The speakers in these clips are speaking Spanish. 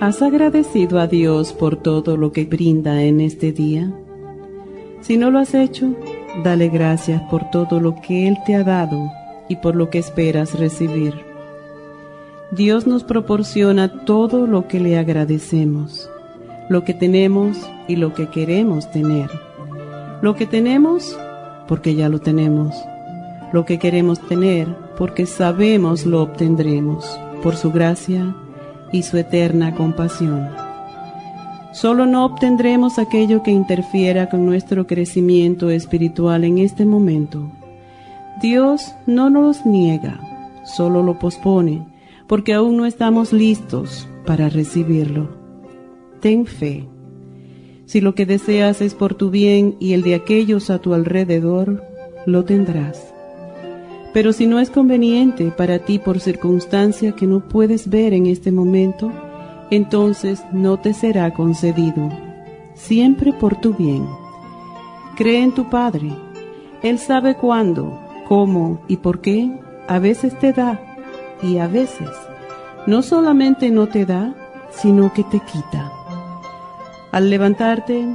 ¿Has agradecido a Dios por todo lo que brinda en este día? Si no lo has hecho, dale gracias por todo lo que Él te ha dado y por lo que esperas recibir. Dios nos proporciona todo lo que le agradecemos, lo que tenemos y lo que queremos tener. Lo que tenemos porque ya lo tenemos. Lo que queremos tener porque sabemos lo obtendremos por su gracia y su eterna compasión. Solo no obtendremos aquello que interfiera con nuestro crecimiento espiritual en este momento. Dios no nos niega, solo lo pospone, porque aún no estamos listos para recibirlo. Ten fe. Si lo que deseas es por tu bien y el de aquellos a tu alrededor, lo tendrás. Pero si no es conveniente para ti por circunstancia que no puedes ver en este momento, entonces no te será concedido, siempre por tu bien. Cree en tu Padre. Él sabe cuándo, cómo y por qué a veces te da y a veces no solamente no te da, sino que te quita. Al levantarte,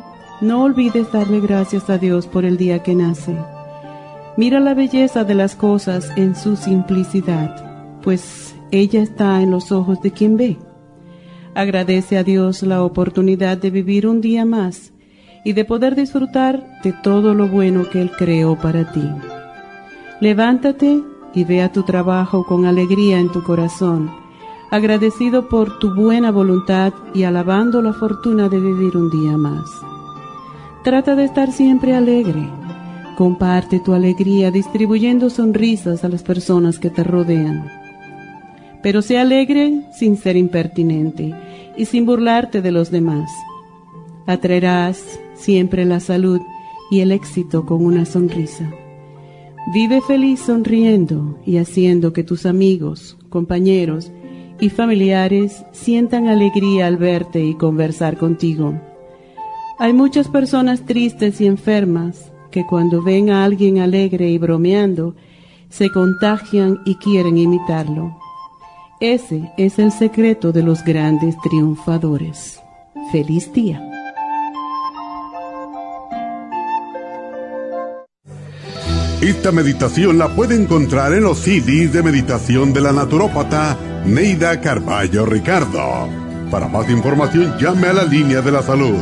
no olvides darle gracias a Dios por el día que nace Mira la belleza de las cosas en su simplicidad, pues ella está en los ojos de quien ve. Agradece a Dios la oportunidad de vivir un día más y de poder disfrutar de todo lo bueno que Él creó para ti. Levántate y ve a tu trabajo con alegría en tu corazón, agradecido por tu buena voluntad y alabando la fortuna de vivir un día más. Trata de estar siempre alegre Comparte tu alegría distribuyendo sonrisas a las personas que te rodean. Pero sé alegre sin ser impertinente y sin burlarte de los demás. Atraerás siempre la salud y el éxito con una sonrisa. Vive feliz sonriendo y haciendo que tus amigos, compañeros y familiares sientan alegría al verte y conversar contigo. Hay muchas personas tristes y enfermas que cuando ven a alguien alegre y bromeando, se contagian y quieren imitarlo. Ese es el secreto de los grandes triunfadores. Feliz día. Esta meditación la puede encontrar en los CDs de meditación de la naturópata Neida Carballo Ricardo. Para más información llame a la línea de la salud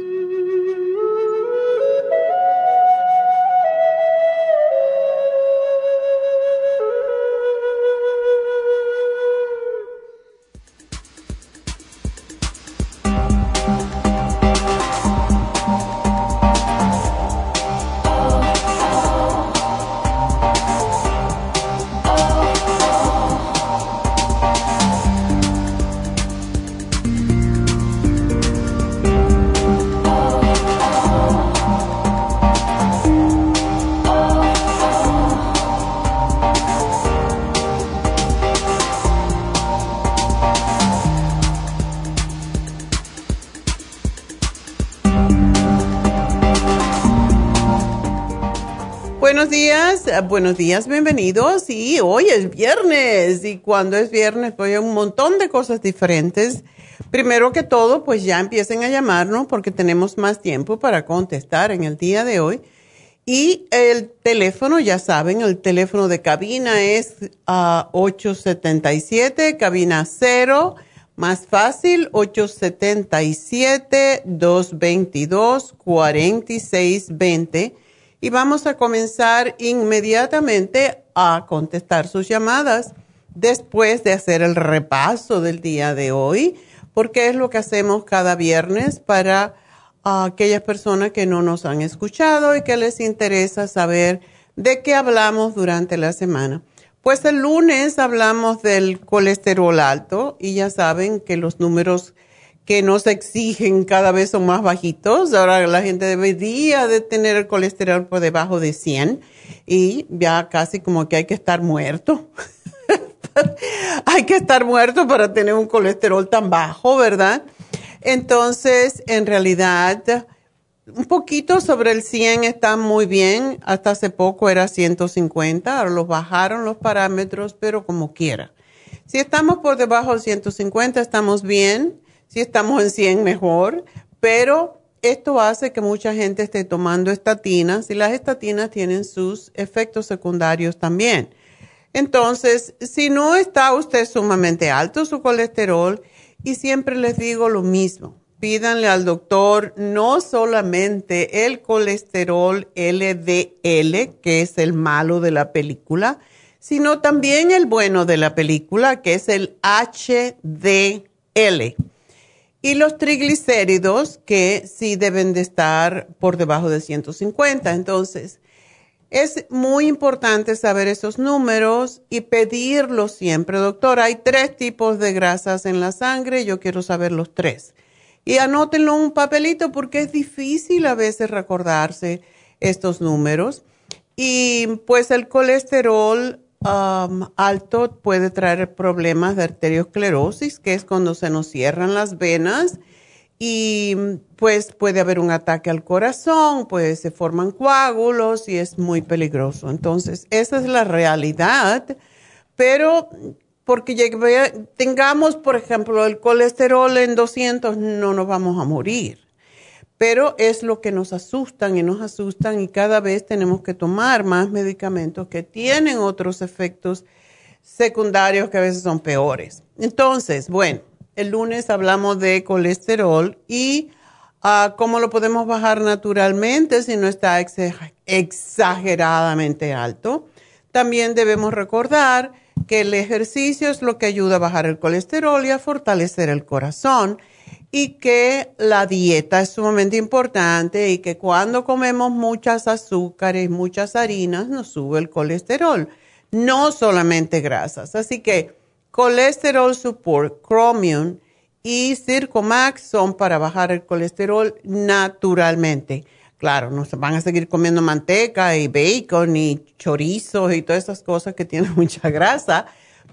Buenos días, bienvenidos. Y hoy es viernes y cuando es viernes pues hay un montón de cosas diferentes. Primero que todo, pues ya empiecen a llamarnos porque tenemos más tiempo para contestar en el día de hoy. Y el teléfono, ya saben, el teléfono de cabina es a 877, cabina 0, más fácil, 877-222-4620 y vamos a comenzar inmediatamente a contestar sus llamadas después de hacer el repaso del día de hoy, porque es lo que hacemos cada viernes para aquellas personas que no nos han escuchado y que les interesa saber de qué hablamos durante la semana. Pues el lunes hablamos del colesterol alto y ya saben que los números que nos exigen cada vez son más bajitos. Ahora la gente debería de tener el colesterol por debajo de 100 y ya casi como que hay que estar muerto. hay que estar muerto para tener un colesterol tan bajo, ¿verdad? Entonces, en realidad, un poquito sobre el 100 está muy bien. Hasta hace poco era 150, ahora los bajaron los parámetros, pero como quiera. Si estamos por debajo de 150, estamos bien si estamos en 100 mejor, pero esto hace que mucha gente esté tomando estatinas y las estatinas tienen sus efectos secundarios también. Entonces, si no está usted sumamente alto su colesterol, y siempre les digo lo mismo, pídanle al doctor no solamente el colesterol LDL, que es el malo de la película, sino también el bueno de la película, que es el HDL y los triglicéridos que sí deben de estar por debajo de 150. Entonces, es muy importante saber esos números y pedirlos siempre. Doctor, hay tres tipos de grasas en la sangre, yo quiero saber los tres. Y anótenlo en un papelito porque es difícil a veces recordarse estos números. Y pues el colesterol alto puede traer problemas de arteriosclerosis, que es cuando se nos cierran las venas y pues puede haber un ataque al corazón, pues se forman coágulos y es muy peligroso. Entonces, esa es la realidad, pero porque tengamos, por ejemplo, el colesterol en 200, no nos vamos a morir pero es lo que nos asustan y nos asustan y cada vez tenemos que tomar más medicamentos que tienen otros efectos secundarios que a veces son peores. Entonces, bueno, el lunes hablamos de colesterol y uh, cómo lo podemos bajar naturalmente si no está exageradamente alto. También debemos recordar que el ejercicio es lo que ayuda a bajar el colesterol y a fortalecer el corazón y que la dieta es sumamente importante y que cuando comemos muchas azúcares, muchas harinas, nos sube el colesterol, no solamente grasas. Así que colesterol support, chromium y Circomax son para bajar el colesterol naturalmente. Claro, no se van a seguir comiendo manteca y bacon y chorizos y todas esas cosas que tienen mucha grasa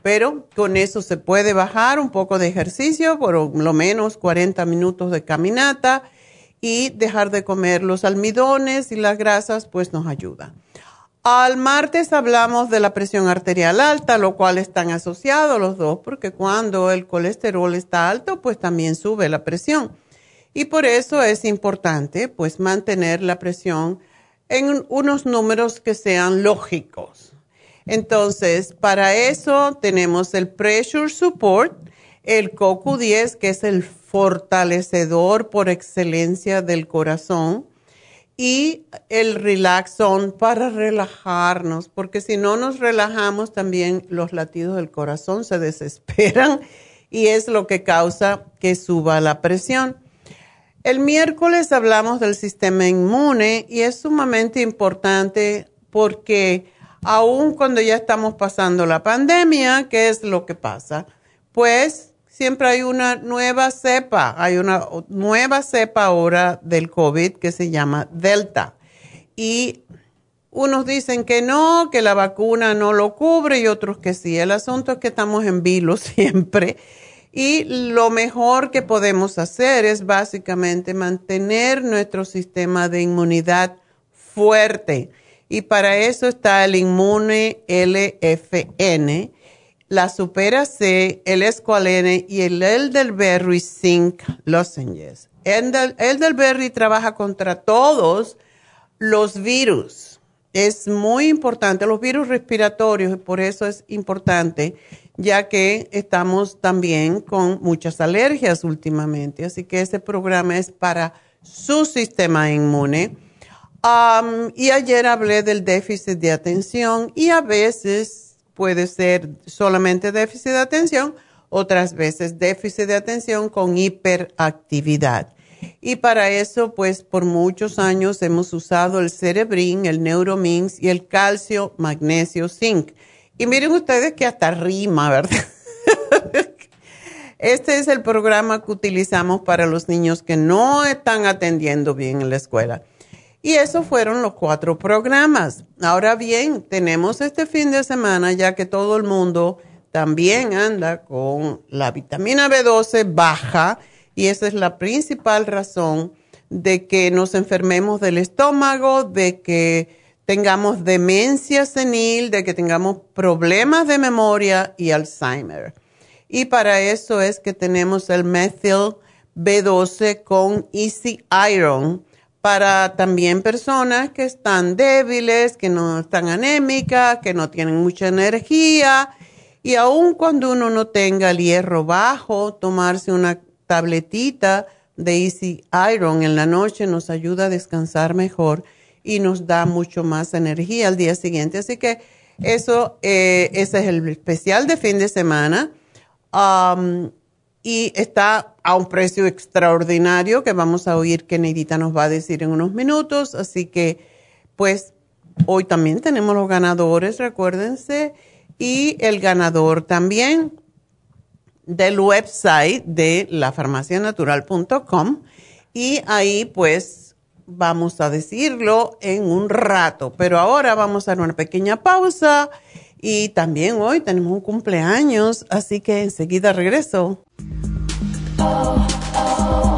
pero con eso se puede bajar un poco de ejercicio, por lo menos 40 minutos de caminata y dejar de comer los almidones y las grasas, pues nos ayuda. Al martes hablamos de la presión arterial alta, lo cual están asociados los dos, porque cuando el colesterol está alto, pues también sube la presión. Y por eso es importante, pues, mantener la presión en unos números que sean lógicos. Entonces, para eso tenemos el Pressure Support, el CoQ10, que es el fortalecedor por excelencia del corazón, y el Relaxon para relajarnos, porque si no nos relajamos también los latidos del corazón se desesperan y es lo que causa que suba la presión. El miércoles hablamos del sistema inmune y es sumamente importante porque aún cuando ya estamos pasando la pandemia, ¿qué es lo que pasa? Pues siempre hay una nueva cepa, hay una nueva cepa ahora del COVID que se llama Delta. Y unos dicen que no, que la vacuna no lo cubre y otros que sí. El asunto es que estamos en vilo siempre. Y lo mejor que podemos hacer es básicamente mantener nuestro sistema de inmunidad fuerte Y para eso está el Inmune LFN, la Supera C, el Esqualene y el Elderberry Zinc Lozenges. El Elderberry trabaja contra todos los virus. Es muy importante, los virus respiratorios, y por eso es importante, ya que estamos también con muchas alergias últimamente. Así que este programa es para su sistema inmune y ayer hablé del déficit de atención y a veces puede ser solamente déficit de atención, otras veces déficit de atención con hiperactividad. Y para eso, pues por muchos años hemos usado el Cerebrin, el Neuromins y el calcio, magnesio, zinc. Y miren ustedes que hasta rima, ¿verdad? Este es el programa que utilizamos para los niños que no están atendiendo bien en la escuela. Y esos fueron los cuatro programas. Ahora bien, tenemos este fin de semana, ya que todo el mundo también anda con la vitamina B12 baja, y esa es la principal razón de que nos enfermemos del estómago, de que tengamos demencia senil, de que tengamos problemas de memoria y Alzheimer. Y para eso es que tenemos el methyl B12 con Easy Iron para también personas que están débiles, que no están anémicas, que no tienen mucha energía. Y aun cuando uno no tenga el hierro bajo, tomarse una tabletita de Easy Iron en la noche nos ayuda a descansar mejor y nos da mucho más energía al día siguiente. Así que eso, eh, ese es el especial de fin de semana. Um, y está a un precio extraordinario que vamos a oír que Neidita nos va a decir en unos minutos. Así que, pues, hoy también tenemos los ganadores, recuérdense, y el ganador también del website de lafarmacianatural.com y ahí pues vamos a decirlo en un rato, pero ahora vamos a dar una pequeña pausa y también hoy tenemos un cumpleaños, así que enseguida regreso. oh, oh. oh.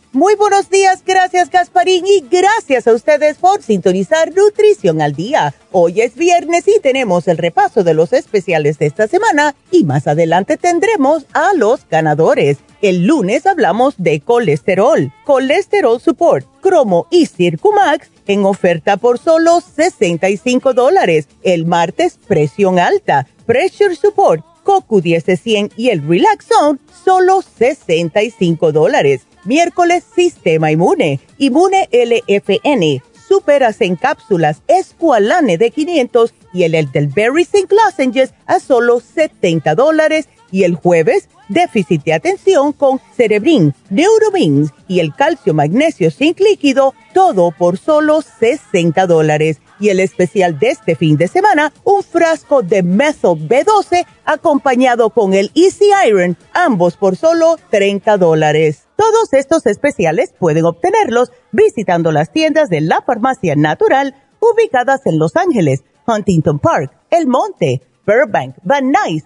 Muy buenos días, gracias Gasparín y gracias a ustedes por sintonizar Nutrición al Día. Hoy es viernes y tenemos el repaso de los especiales de esta semana y más adelante tendremos a los ganadores. El lunes hablamos de colesterol, colesterol support, cromo y circumax en oferta por solo 65 dólares. El martes presión alta, pressure support, CoQ10 100 y el Relax Zone solo 65 dólares Miércoles, Sistema Inmune, Inmune LFN, Superas en cápsulas, Esqualane de 500 y el Elderberry Zinc Lozenges a solo 70 dólares. Y el jueves, déficit de atención con Cerebrin, Neuromins y el calcio magnesio zinc líquido, todo por solo 60 dólares. Y el especial de este fin de semana, un frasco de Methyl B12 acompañado con el Easy Iron, ambos por solo 30 dólares. Todos estos especiales pueden obtenerlos visitando las tiendas de la Farmacia Natural ubicadas en Los Ángeles, Huntington Park, El Monte, Burbank, Van Nuys,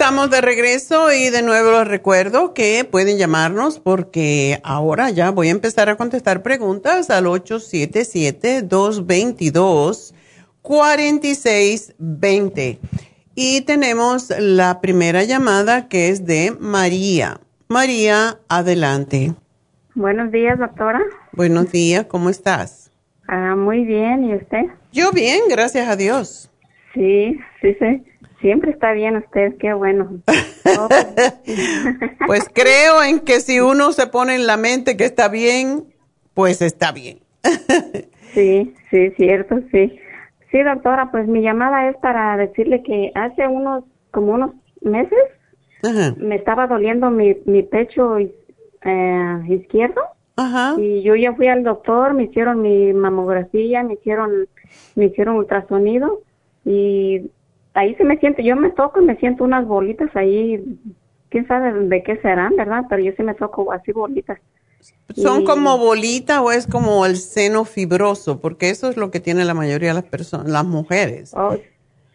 Estamos de regreso y de nuevo les recuerdo que pueden llamarnos porque ahora ya voy a empezar a contestar preguntas al 877-222-4620. Y tenemos la primera llamada que es de María. María, adelante. Buenos días, doctora. Buenos días, ¿cómo estás? Ah, muy bien, ¿y usted? Yo bien, gracias a Dios. Sí, sí, sí. Siempre está bien usted, qué bueno. pues creo en que si uno se pone en la mente que está bien, pues está bien. sí, sí, cierto, sí. Sí, doctora, pues mi llamada es para decirle que hace unos, como unos meses, me estaba doliendo mi, mi pecho eh, izquierdo. Ajá. Y yo ya fui al doctor, me hicieron mi mamografía, me hicieron, me hicieron ultrasonido y ahí se me siente, yo me toco y me siento unas bolitas ahí, quién sabe de qué serán, ¿verdad? Pero yo sí me toco así bolitas. ¿Son como bolitas o es como el seno fibroso? Porque eso es lo que tiene la mayoría de las personas, las mujeres. Oh,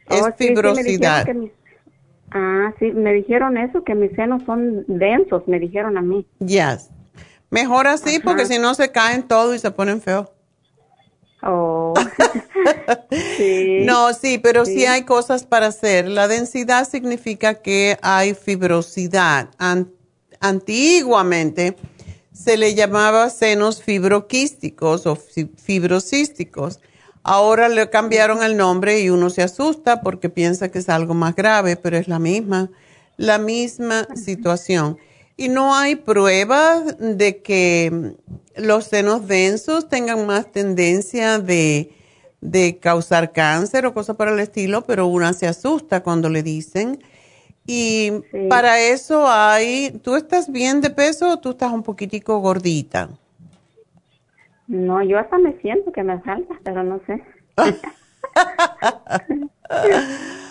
es oh, fibrosidad. ah, sí, me dijeron eso, que mis senos son densos, me dijeron a mí. Ya. Mejor así, porque si no se caen todo y se ponen feos. Oh. No, sí, pero sí. hay cosas para hacer. La densidad significa que hay fibrosidad. antiguamente se le llamaba senos fibroquísticos o fibrocísticos. Ahora le cambiaron el nombre y uno se asusta porque piensa que es algo más grave, pero es la misma, la misma situación. Y no hay pruebas de que los senos densos tengan más tendencia de, causar cáncer o cosas por el estilo, pero una se asusta cuando le dicen. Y para eso hay, ¿tú estás bien de peso o tú estás un poquitico gordita? No, yo hasta me siento que me falta, pero no sé.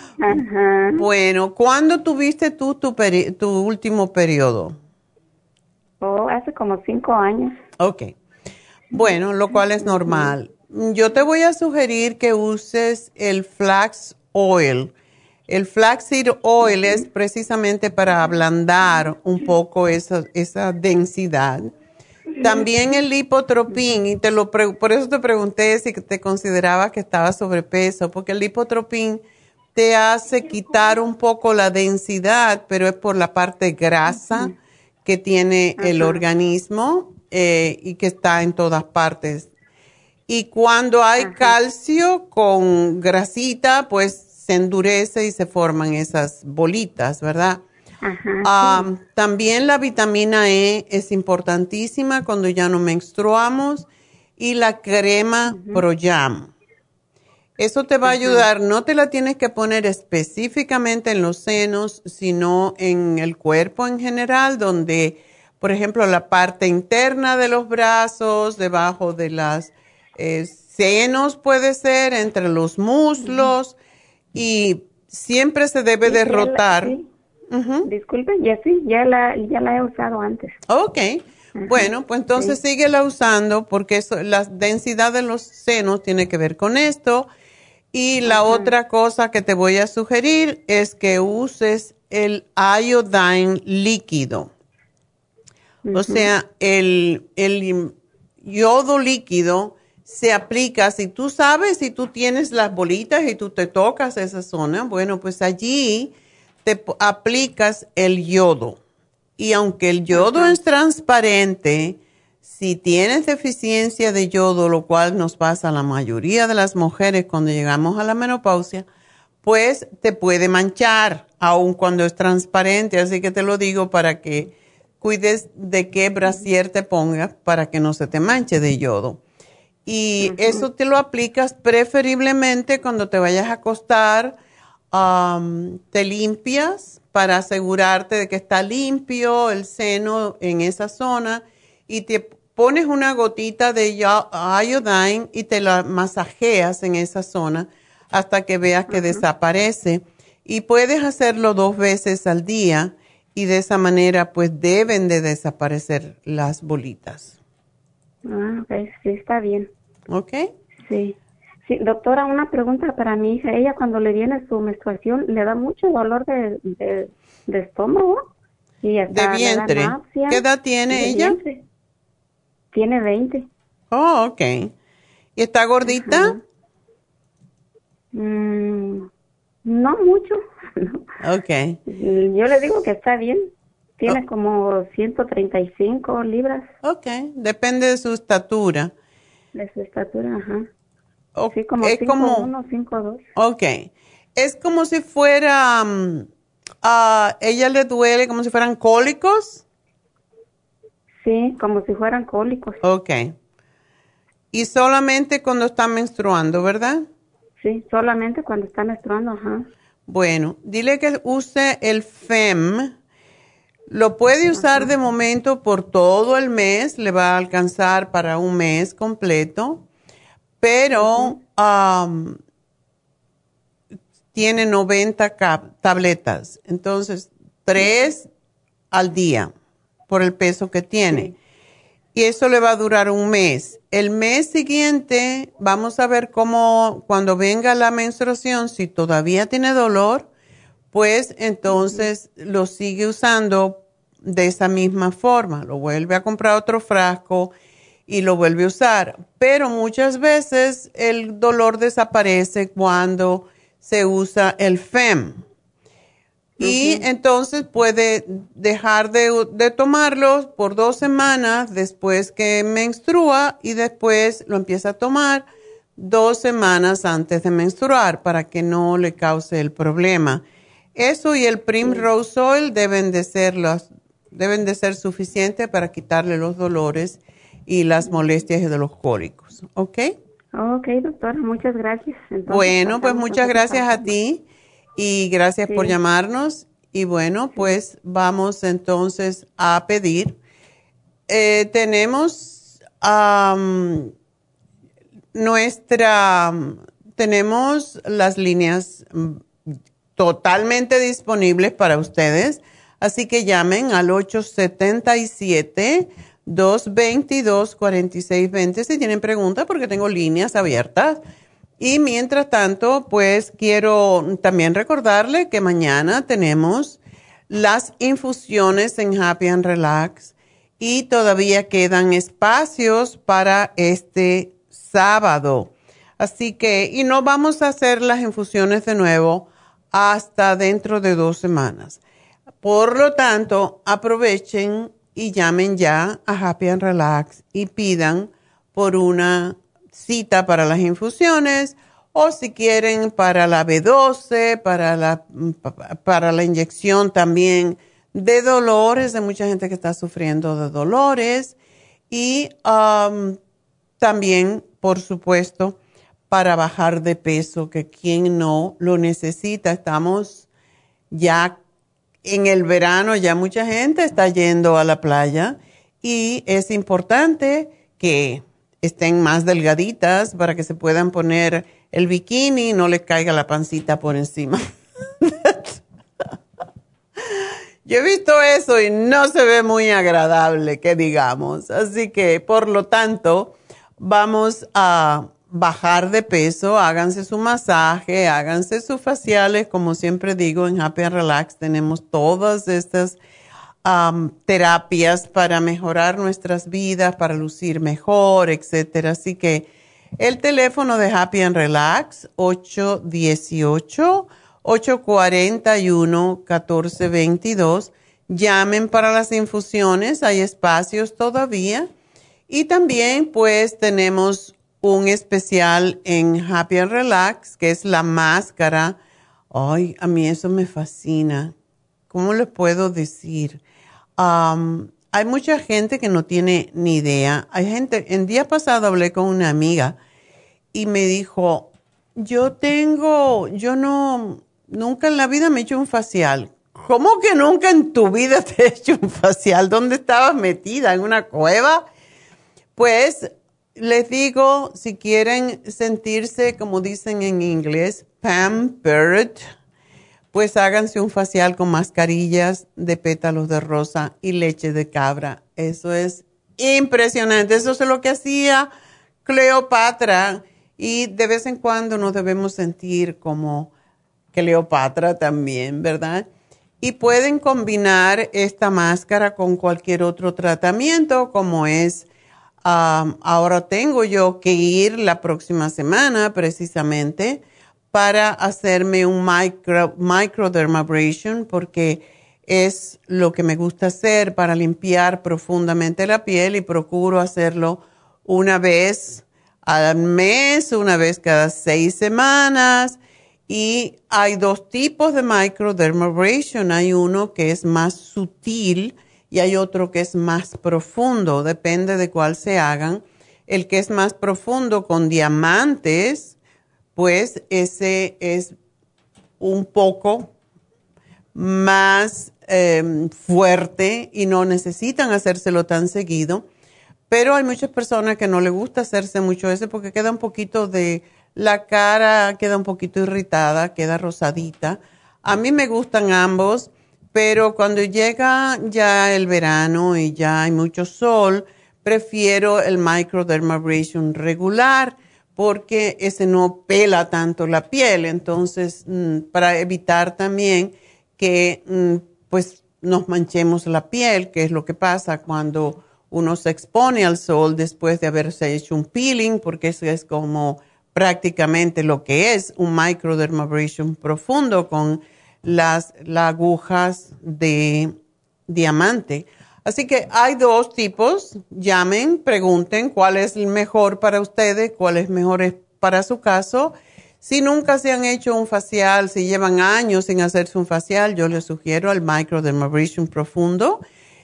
Bueno, ¿cuándo tuviste tú tu, tu último periodo? Oh, hace como cinco años. Ok. Bueno, lo cual es normal. Yo te voy a sugerir que uses el flax oil. El flaxseed oil es precisamente para ablandar un poco esa, esa densidad. También el lipotropín, y te lo por eso te pregunté si te considerabas que estaba sobrepeso, porque el lipotropín te hace quitar un poco la densidad, pero es por la parte grasa que tiene el organismo eh, y que está en todas partes. Y cuando hay calcio con grasita, pues se endurece y se forman esas bolitas, ¿verdad? también la vitamina E es importantísima cuando ya no menstruamos y la crema ProYam. Eso te va a ayudar, no te la tienes que poner específicamente en los senos, sino en el cuerpo en general, donde, por ejemplo, la parte interna de los brazos, debajo de las eh, senos puede ser, entre los muslos, y siempre se debe derrotar. Disculpe, ya sí, ya la, ya la he usado antes. Ok. Bueno, pues entonces síguela usando porque eso, la densidad de los senos tiene que ver con esto y la otra cosa que te voy a sugerir es que uses el iodine líquido. O sea, el, el yodo líquido se aplica, si tú sabes, si tú tienes las bolitas y tú te tocas esa zona, bueno, pues allí te aplicas el yodo. Y aunque el yodo es transparente, Si tienes deficiencia de yodo, lo cual nos pasa a la mayoría de las mujeres cuando llegamos a la menopausia, pues te puede manchar, aun cuando es transparente. Así que te lo digo para que cuides de qué brasier te pongas para que no se te manche de yodo. Y eso te lo aplicas preferiblemente cuando te vayas a acostar, te limpias para asegurarte de que está limpio el seno en esa zona y te pones una gotita de iodine y te la masajeas en esa zona hasta que veas que desaparece. Y puedes hacerlo dos veces al día y de esa manera pues deben de desaparecer las bolitas. Ah, ok, sí, está bien. ¿Ok? Sí. Sí, doctora, una pregunta para mi hija. Ella cuando le viene su menstruación le da mucho dolor de, de, estómago y de vientre. ¿Qué edad tiene ella? Tiene 20. Oh, ok. ¿Y está gordita? Mm, no mucho. ok. Yo le digo que está bien. Tiene oh. como 135 libras. Ok, depende de su estatura. De su estatura, ajá. Okay. Sí, como 5'1", 5'2". Ok. Es como si fuera, um, a ella le duele como si fueran cólicos. Sí, como si fueran cólicos. Ok. Y solamente cuando está menstruando, ¿verdad? Sí, solamente cuando está menstruando, ajá. Bueno, dile que use el FEM lo puede usar de momento por todo el mes, le va a alcanzar para un mes completo, pero tiene 90 tabletas, entonces tres al día por el peso que tiene. Y eso le va a durar un mes. El mes siguiente vamos a ver cómo cuando venga la menstruación, si todavía tiene dolor, pues entonces lo sigue usando de esa misma forma. Lo vuelve a comprar otro frasco y lo vuelve a usar. Pero muchas veces el dolor desaparece cuando se usa el FEM. Y entonces puede dejar de, de tomarlo por dos semanas después que menstrua y después lo empieza a tomar dos semanas antes de menstruar para que no le cause el problema. Eso y el Primrose Oil deben de ser los, deben de ser suficientes para quitarle los dolores y las molestias de los cólicos, ¿ok? Ok, doctora, muchas gracias. bueno, pues muchas gracias a ti y gracias por llamarnos. Y bueno, pues vamos entonces a pedir. Eh, tenemos nuestra, tenemos las líneas totalmente disponibles para ustedes. Así que llamen al 877-222-4620 si tienen preguntas, porque tengo líneas abiertas. Y mientras tanto, pues quiero también recordarle que mañana tenemos las infusiones en Happy and Relax y todavía quedan espacios para este sábado. Así que, y no vamos a hacer las infusiones de nuevo hasta dentro de dos semanas. Por lo tanto, aprovechen y llamen ya a Happy and Relax y pidan por una cita para las infusiones o si quieren para la B12, para la, para la inyección también de dolores, hay mucha gente que está sufriendo de dolores y también, por supuesto, para bajar de peso, que quien no lo necesita. Estamos ya en el verano, ya mucha gente está yendo a la playa y es importante que estén más delgaditas para que se puedan poner el bikini y no les caiga la pancita por encima. Yo he visto eso y no se ve muy agradable, que digamos. Así que, por lo tanto, vamos a bajar de peso, háganse su masaje, háganse sus faciales, como siempre digo, en Happy and Relax tenemos todas estas terapias para mejorar nuestras vidas, para lucir mejor, etcétera. Así que el teléfono de Happy and Relax, 818-841-1422. Llamen para las infusiones, hay espacios todavía Y también pues tenemos un especial en Happy and Relax, que es la máscara. Ay, a mí eso me fascina. ¿Cómo les puedo decir? Hay mucha gente que no tiene ni idea. Hay gente, el día pasado hablé con una amiga y me dijo, yo tengo, yo no, nunca en la vida me he hecho un facial. ¿Cómo que nunca en tu vida te he hecho un facial? ¿Dónde estabas metida? ¿En una cueva? Pues les digo, si quieren sentirse, como dicen en inglés, pampered, pues háganse un facial con mascarillas de pétalos de rosa y leche de cabra. Eso es impresionante. Eso es lo que hacía Cleopatra y de vez en cuando nos debemos sentir como Cleopatra también, ¿verdad? Y pueden combinar esta máscara con cualquier otro tratamiento como es ahora tengo yo que ir la próxima semana precisamente para hacerme un micro, microdermabrasion porque es lo que me gusta hacer para limpiar profundamente la piel y procuro hacerlo una vez al mes, una vez cada seis semanas. Y hay dos tipos de microdermabrasion. Hay uno que es más sutil y hay otro que es más profundo, depende de cuál se hagan. El que es más profundo con diamantes, pues ese es un poco más em, fuerte y no necesitan hacérselo tan seguido. Pero hay muchas personas que no les gusta hacerse mucho ese porque queda un poquito de, la cara queda un poquito irritada, queda rosadita. A mí me gustan ambos pero cuando llega ya el verano y ya hay mucho sol, prefiero el microdermabrasion regular porque ese no pela tanto la piel. Entonces, mm, para evitar también que mm, pues nos manchemos la piel, que es lo que pasa cuando uno se expone al sol después de haberse hecho un peeling, porque eso es como prácticamente lo que es un microdermabrasion profundo con las, agujas de diamante. Así que hay dos tipos. Llamen, pregunten cuál es el mejor para ustedes, cuál es mejor para su caso. Si nunca se han hecho un facial, si llevan años sin hacerse un facial, yo les sugiero el microdermabrasion profundo,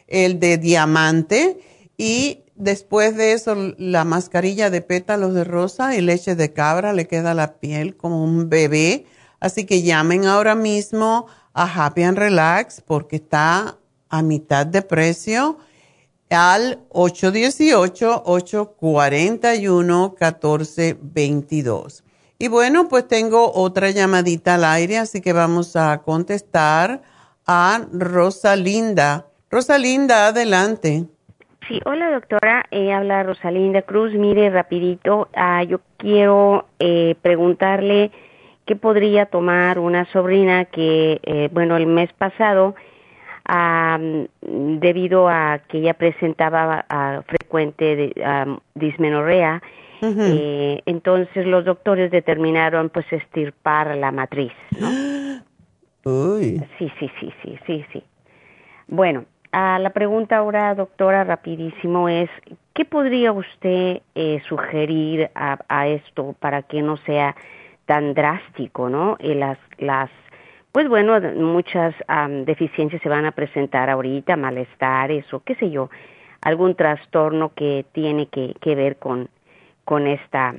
el de diamante y después de eso la mascarilla de pétalos de rosa y leche de cabra le queda la piel como un bebé Así que llamen ahora mismo a Happy and Relax porque está a mitad de precio al 818-841-1422. Y bueno, pues tengo otra llamadita al aire, así que vamos a contestar a Rosalinda. Rosalinda, adelante. Sí, hola doctora, eh, habla Rosalinda Cruz. Mire, rapidito, ah, yo quiero eh, preguntarle ¿Qué podría tomar una sobrina que, eh, bueno, el mes pasado, debido a que ella presentaba frecuente dismenorrea, eh, entonces los doctores determinaron pues estirpar la matriz. Uy. Sí, sí, sí, sí, sí, sí. Bueno, la pregunta ahora, doctora, rapidísimo es, ¿qué podría usted eh, sugerir a, esto para que no sea tan drástico, ¿no? Y las, las, pues bueno, muchas deficiencias se van a presentar ahorita, malestares o qué sé yo, algún trastorno que tiene que, que ver con, con esta,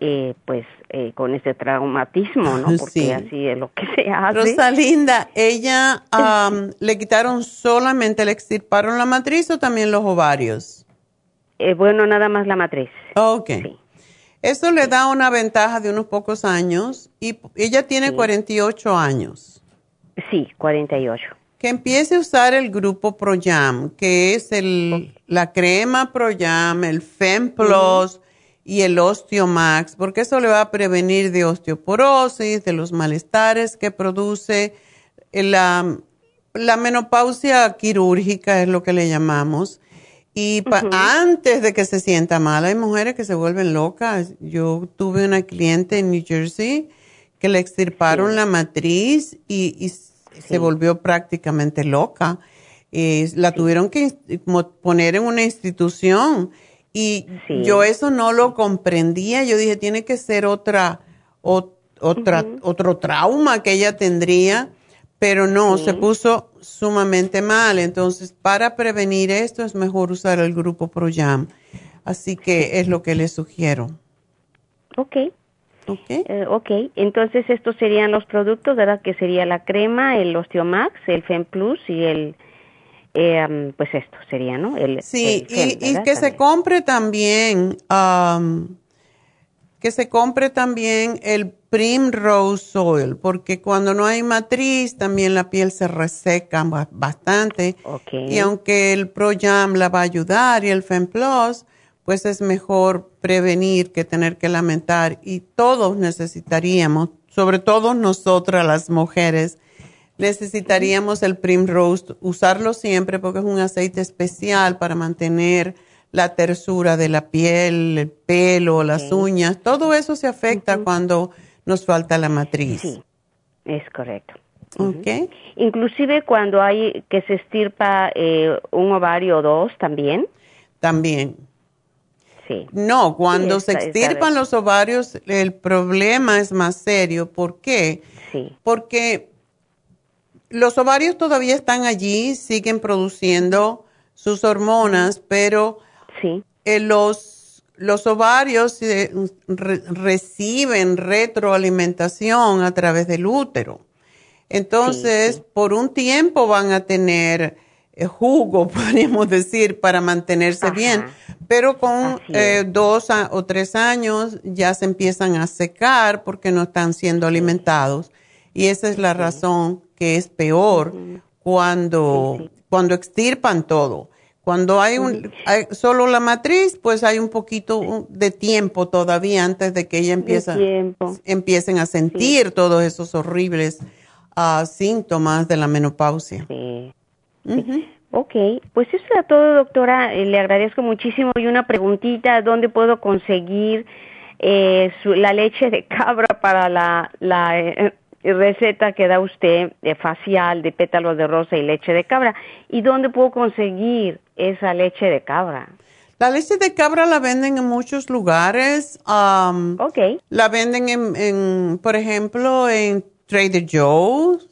eh, pues, eh, con este traumatismo, ¿no? Porque así es lo que se hace. Rosalinda, ¿ella le quitaron solamente, le extirparon la matriz o también los ovarios? Eh, bueno, nada más la matriz. Ok. Sí. Eso le da una ventaja de unos pocos años y ella tiene 48 años. Sí, 48. Que empiece a usar el grupo ProYam, que es el, la crema ProYam, el FemPlus y el Osteomax, porque eso le va a prevenir de osteoporosis, de los malestares que produce. La, la menopausia quirúrgica es lo que le llamamos y antes de que se sienta mal, hay mujeres que se vuelven locas. Yo tuve una cliente en New Jersey que le extirparon la matriz y, se volvió prácticamente loca. la tuvieron que poner en una institución. Y yo eso no lo comprendía. Yo dije, tiene que ser otra, otra, otro trauma que ella tendría, pero no, se puso sumamente mal. Entonces, para prevenir esto es mejor usar el grupo ProYam. Así que es lo que le sugiero. Ok. Okay. Eh, ok, entonces estos serían los productos, ¿verdad? Que sería la crema, el Osteomax, el Fem Plus y el, eh, pues esto sería, ¿no? El, sí, y, que se compre también, que se compre también el Primrose Oil, porque cuando no hay matriz también la piel se reseca bastante. Okay. Y aunque el Pro Jam la va a ayudar y el Fem Plus, pues es mejor prevenir que tener que lamentar y todos necesitaríamos, sobre todo nosotras las mujeres, necesitaríamos el Primrose, usarlo siempre porque es un aceite especial para mantener la tersura de la piel, el pelo, las uñas, todo eso se afecta cuando nos falta la matriz. Sí, es correcto. Okay. Inclusive cuando hay que se estirpa eh, un ovario o dos también. También. No, cuando se extirpan los ovarios, el problema es más serio. ¿Por qué? Sí. Porque los ovarios todavía están allí, siguen produciendo sus hormonas, pero sí. Eh, los, los ovarios eh, reciben retroalimentación a través del útero. Entonces, por un tiempo van a tener eh, jugo, podríamos decir, para mantenerse bien, pero con dos o tres años ya se empiezan a secar porque no están siendo alimentados. Y esa es la razón que es peor cuando, cuando extirpan todo. Cuando hay, un, solo la matriz, pues hay un poquito de tiempo todavía antes de que ella empieza, empiecen a sentir todos esos horribles ah, síntomas de la menopausia. Sí. Ok, pues eso era todo, doctora. Eh, le agradezco muchísimo. Y una preguntita, ¿dónde puedo conseguir eh, la leche de cabra para la, la eh, receta que da usted de facial, de pétalos de rosa y leche de cabra? ¿Y dónde puedo conseguir esa leche de cabra? La leche de cabra la venden en muchos lugares. Um, ok. La venden en, en, por ejemplo, en Trader Joe's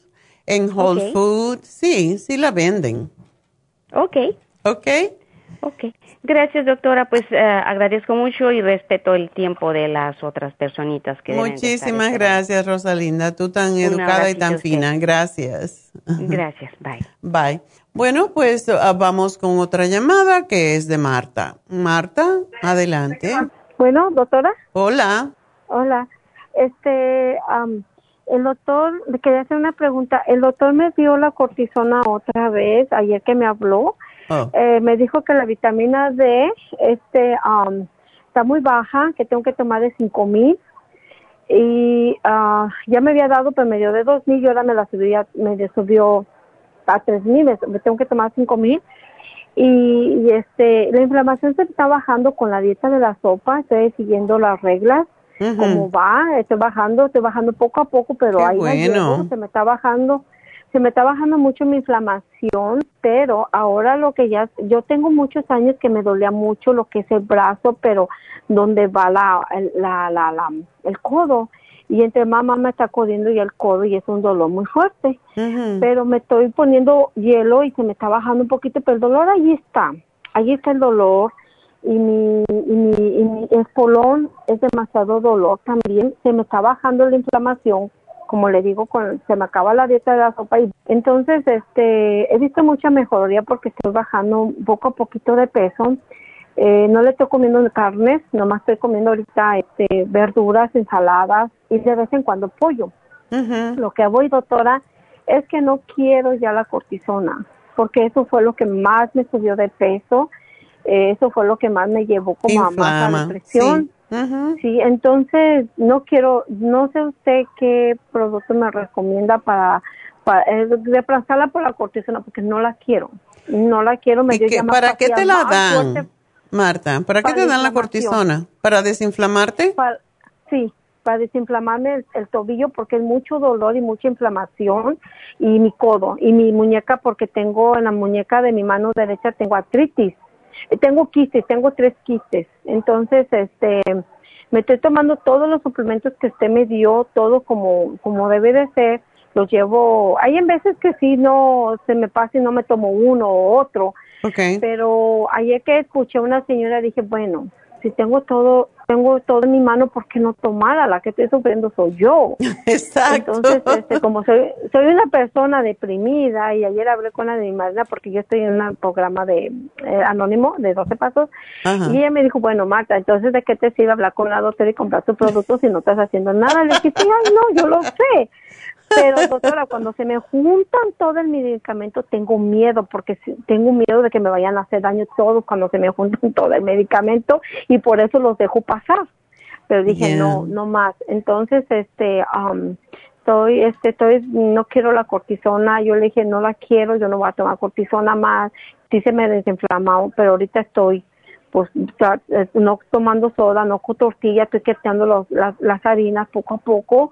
en Whole Foods, sí, sí la venden. Ok. Ok. Ok. Gracias, doctora. Pues eh, agradezco mucho y respeto el tiempo de las otras personitas que Muchísimas gracias, Rosalinda. Tú tan educada y tan fina. Gracias. Gracias. Bye. Bye. Bueno, pues ah, vamos con otra llamada que es de Marta. Marta, adelante. Bueno, doctora. Hola. Hola. Este, el doctor, quería hacer una pregunta. El doctor me dio la cortisona otra vez, ayer que me habló. Oh. Eh, me dijo que la vitamina D este, um, está muy baja, que tengo que tomar de 5000. Y uh, ya me había dado, pero me dio de 2000 y ahora me la subió, me subió a 3000, me, me tengo que tomar 5000. Y, y este, la inflamación se está bajando con la dieta de la sopa, estoy siguiendo las reglas cómo va, estoy bajando, estoy bajando poco a poco, pero ahí se me está bajando, se me está bajando mucho mi inflamación, pero ahora lo que ya, yo tengo muchos años que me dolía mucho lo que es el brazo, pero donde va la, la, la, la el codo, y entre mamá me está codiendo y el codo y es un dolor muy fuerte, pero me estoy poniendo hielo y se me está bajando un poquito, pero el dolor ahí está, ahí está el dolor, y mi, y mi, y mi espolón es demasiado dolor también. Se me está bajando la inflamación, como le digo, con, se me acaba la dieta de la sopa y entonces este he visto mucha mejoría porque estoy bajando poco a poquito de peso. Eh, no le estoy comiendo carnes, nomás estoy comiendo ahorita este, verduras, ensaladas y de vez en cuando pollo. Lo que voy, doctora, es que no quiero ya la cortisona, porque eso fue lo que más me subió de peso eso fue lo que más me llevó como a más depresión. Sí. Entonces no quiero, no sé usted qué producto me recomienda para, para eh, reemplazarla por la cortisona porque no la quiero. No la quiero. Me ¿Para qué te la dan, Marta? ¿Para, qué te dan la cortisona? ¿Para desinflamarte? sí, para desinflamarme el, tobillo porque es mucho dolor y mucha inflamación y mi codo y mi muñeca porque tengo en la muñeca de mi mano derecha tengo artritis tengo quistes, tengo tres quistes. Entonces, este, me estoy tomando todos los suplementos que usted me dio, todo como, como debe de ser. Los llevo, hay en veces que sí no se me pasa y no me tomo uno o otro. Okay. Pero ayer que escuché a una señora dije, bueno, si tengo todo, tengo todo en mi mano, ¿por qué no tomarla? La que estoy sufriendo soy yo. Exacto. Entonces, este, como soy, soy una persona deprimida y ayer hablé con la de mi madre porque yo estoy en un programa de eh, anónimo de 12 pasos y ella me dijo, bueno, Marta, entonces ¿de qué te sirve hablar con la doctora y comprar tu producto si no estás haciendo nada? Le dije, sí, ay, no, yo lo sé. Pero doctora, cuando se me juntan todo el medicamento, tengo miedo, porque tengo miedo de que me vayan a hacer daño todos cuando se me juntan todo el medicamento y por eso los dejo pasar. Pero dije, no, no más. Entonces, este, um, estoy, este, estoy, no quiero la cortisona. Yo le dije, no la quiero, yo no voy a tomar cortisona más. Sí se me desinflamó, pero ahorita estoy pues eh, no tomando soda, no con tortilla, estoy quitando las, las harinas poco a poco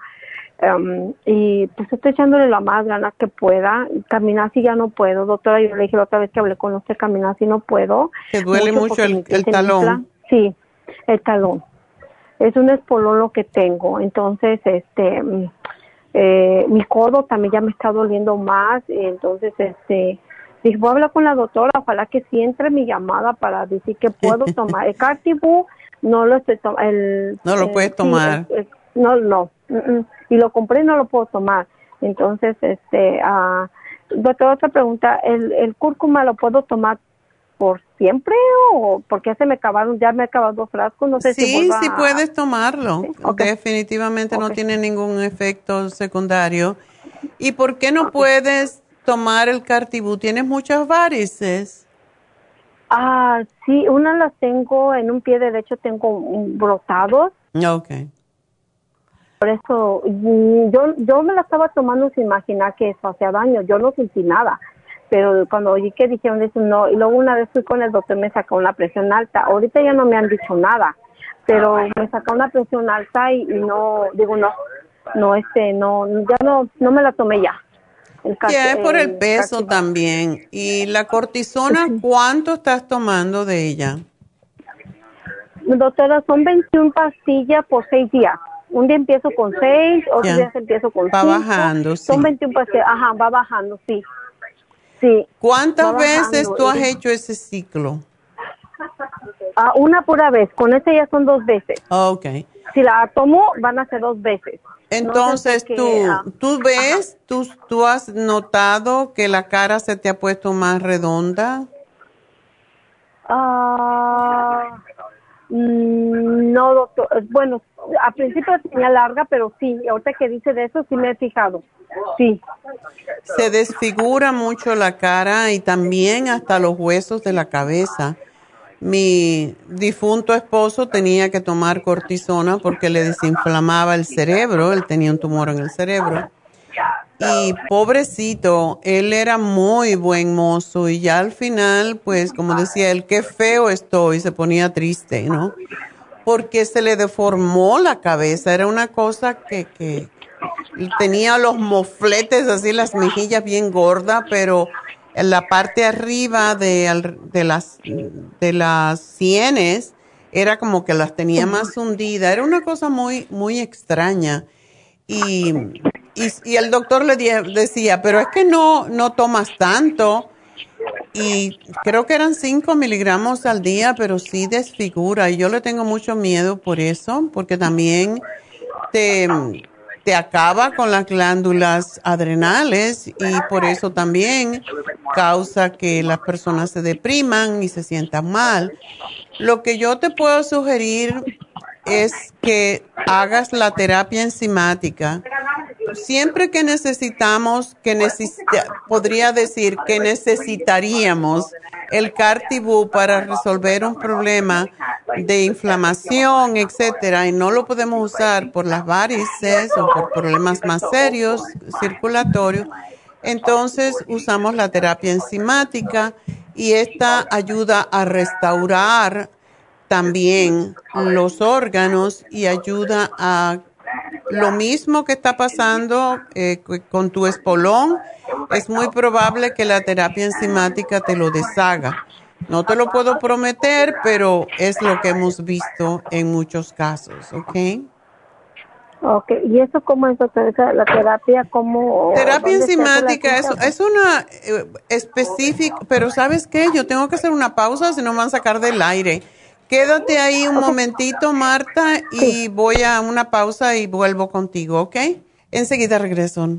Um, y pues estoy echándole la más ganas que pueda. Caminar si ya no puedo, doctora. Yo le dije la otra vez que hablé con usted, caminar si no puedo. ¿Te duele mucho, el, talón? Sí, el talón. Es un espolón lo que tengo. Entonces, este, eh, mi codo también ya me está doliendo más. Entonces, este, dije, voy a hablar con la doctora. Ojalá que sí entre mi llamada para decir que puedo tomar. El Cartibú no lo estoy tomando. No lo puedes tomar. No, no y lo compré y no lo puedo tomar. Entonces, este, uh, doctor, otra pregunta, ¿el, ¿el cúrcuma lo puedo tomar por siempre o porque se me acabaron, ya me he acabado dos frascos? No sé sí, si sí puedes tomarlo. Definitivamente no tiene ningún efecto secundario. ¿Y por qué no puedes tomar el cartibú? ¿Tienes muchas varices? Ah, sí, una las tengo en un pie derecho, tengo brotados. Okay. Por eso yo, yo me la estaba tomando sin imaginar que eso hacía daño, yo no sentí nada. Pero cuando oí que dijeron eso, no, y luego una vez fui con el doctor, me sacó una presión alta. Ahorita ya no me han dicho nada, pero me sacó una presión alta y, no, digo, no, no, este, no, ya no, no me la tomé ya. Ya es por el peso también. ¿Y la cortisona, cuánto estás tomando de ella? Doctora, son 21 pastillas por 6 días un día empiezo con seis, otro día empiezo con va bajando, sí. Son 21 pastillas, ajá, va bajando, sí. Sí. ¿Cuántas veces tú has hecho ese ciclo? Ah, una pura vez, con ese ya son dos veces. Ok. Si la tomo, van a ser dos veces. Entonces, tú, ah, tú ves, tú, tú has notado que la cara se te ha puesto más redonda. Ah, mm, no, doctor. Bueno, a principio tenía larga, pero sí, ahorita que dice de eso sí me he fijado. Sí. Se desfigura mucho la cara y también hasta los huesos de la cabeza. Mi difunto esposo tenía que tomar cortisona porque le desinflamaba el cerebro, él tenía un tumor en el cerebro. Y pobrecito, él era muy buen mozo y ya al final, pues como decía él, qué feo estoy, se ponía triste, ¿no? Porque se le deformó la cabeza. Era una cosa que, que tenía los mofletes así, las mejillas bien gordas, pero en la parte arriba de, de, las, de las sienes era como que las tenía más hundidas. Era una cosa muy, muy extraña. Y, y, el doctor le decía, pero es que no, no tomas tanto y creo que eran 5 miligramos al día, pero sí desfigura. Y yo le tengo mucho miedo por eso, porque también te, te acaba con las glándulas adrenales y por eso también causa que las personas se depriman y se sientan mal. Lo que yo te puedo sugerir es que hagas la terapia enzimática. Siempre que necesitamos, que podría decir que necesitaríamos el Cartibú para resolver un problema de inflamación, etcétera, y no lo podemos usar por las varices o por problemas más serios circulatorios, entonces usamos la terapia enzimática y esta ayuda a restaurar también los órganos y ayuda a lo mismo que está pasando eh, con tu espolón, es muy probable que la terapia enzimática te lo deshaga. No te lo puedo prometer, pero es lo que hemos visto en muchos casos, ¿ok? Ok, ¿y eso cómo es, La terapia, ¿cómo? Terapia enzimática es, es una eh, específica, pero ¿sabes qué? Yo tengo que hacer una pausa, si no me van a sacar del aire. Quédate ahí un momentito, Marta, y voy a una pausa y vuelvo contigo, ¿ok? Enseguida regreso.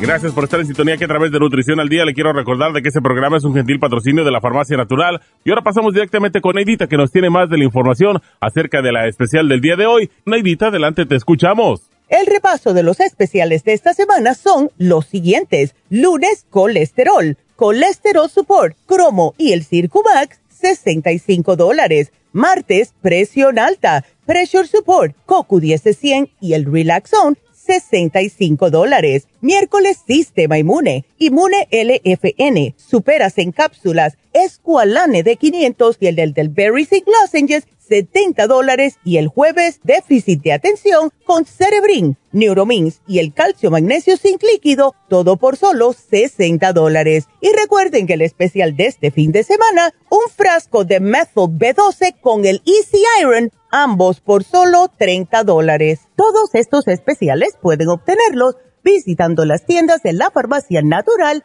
Gracias por estar en sintonía que a través de Nutrición al Día le quiero recordar de que este programa es un gentil patrocinio de la Farmacia Natural. Y ahora pasamos directamente con Neidita que nos tiene más de la información acerca de la especial del día de hoy. Neidita, adelante, te escuchamos. El repaso de los especiales de esta semana son los siguientes. Lunes, colesterol, colesterol support, cromo y el Circumax, 65 dólares. Martes, presión alta, pressure support, cocu 10 100 y el relaxón, 65 dólares. Miércoles Sistema Inmune, Inmune LFN, Superas en cápsulas, Esqualane de 500 y el del, del Berry Lozenges, 70 dólares. Y el jueves, déficit de atención con Cerebrin, Neuromins y el calcio magnesio zinc líquido, todo por solo 60 dólares. Y recuerden que el especial de este fin de semana, un frasco de Methyl B12 con el Easy Iron, ambos por solo 30 dólares. Todos estos especiales pueden obtenerlos visitando las tiendas de la farmacia natural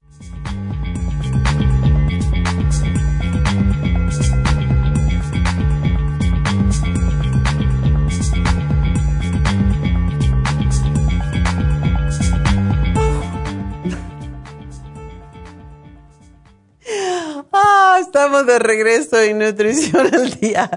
Estamos de regreso en Nutrición al Día.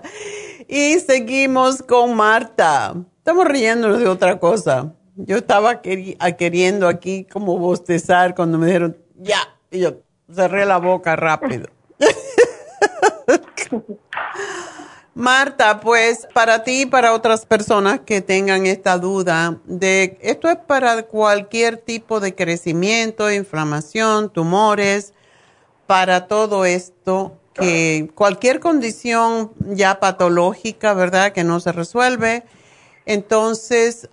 Y seguimos con Marta. Estamos riéndonos de otra cosa. Yo estaba queriendo aquí como bostezar cuando me dijeron, ya. Y yo cerré la boca rápido. Marta, pues para ti y para otras personas que tengan esta duda de esto es para cualquier tipo de crecimiento, inflamación, tumores, para todo esto, que cualquier condición ya patológica, ¿verdad? Que no se resuelve, entonces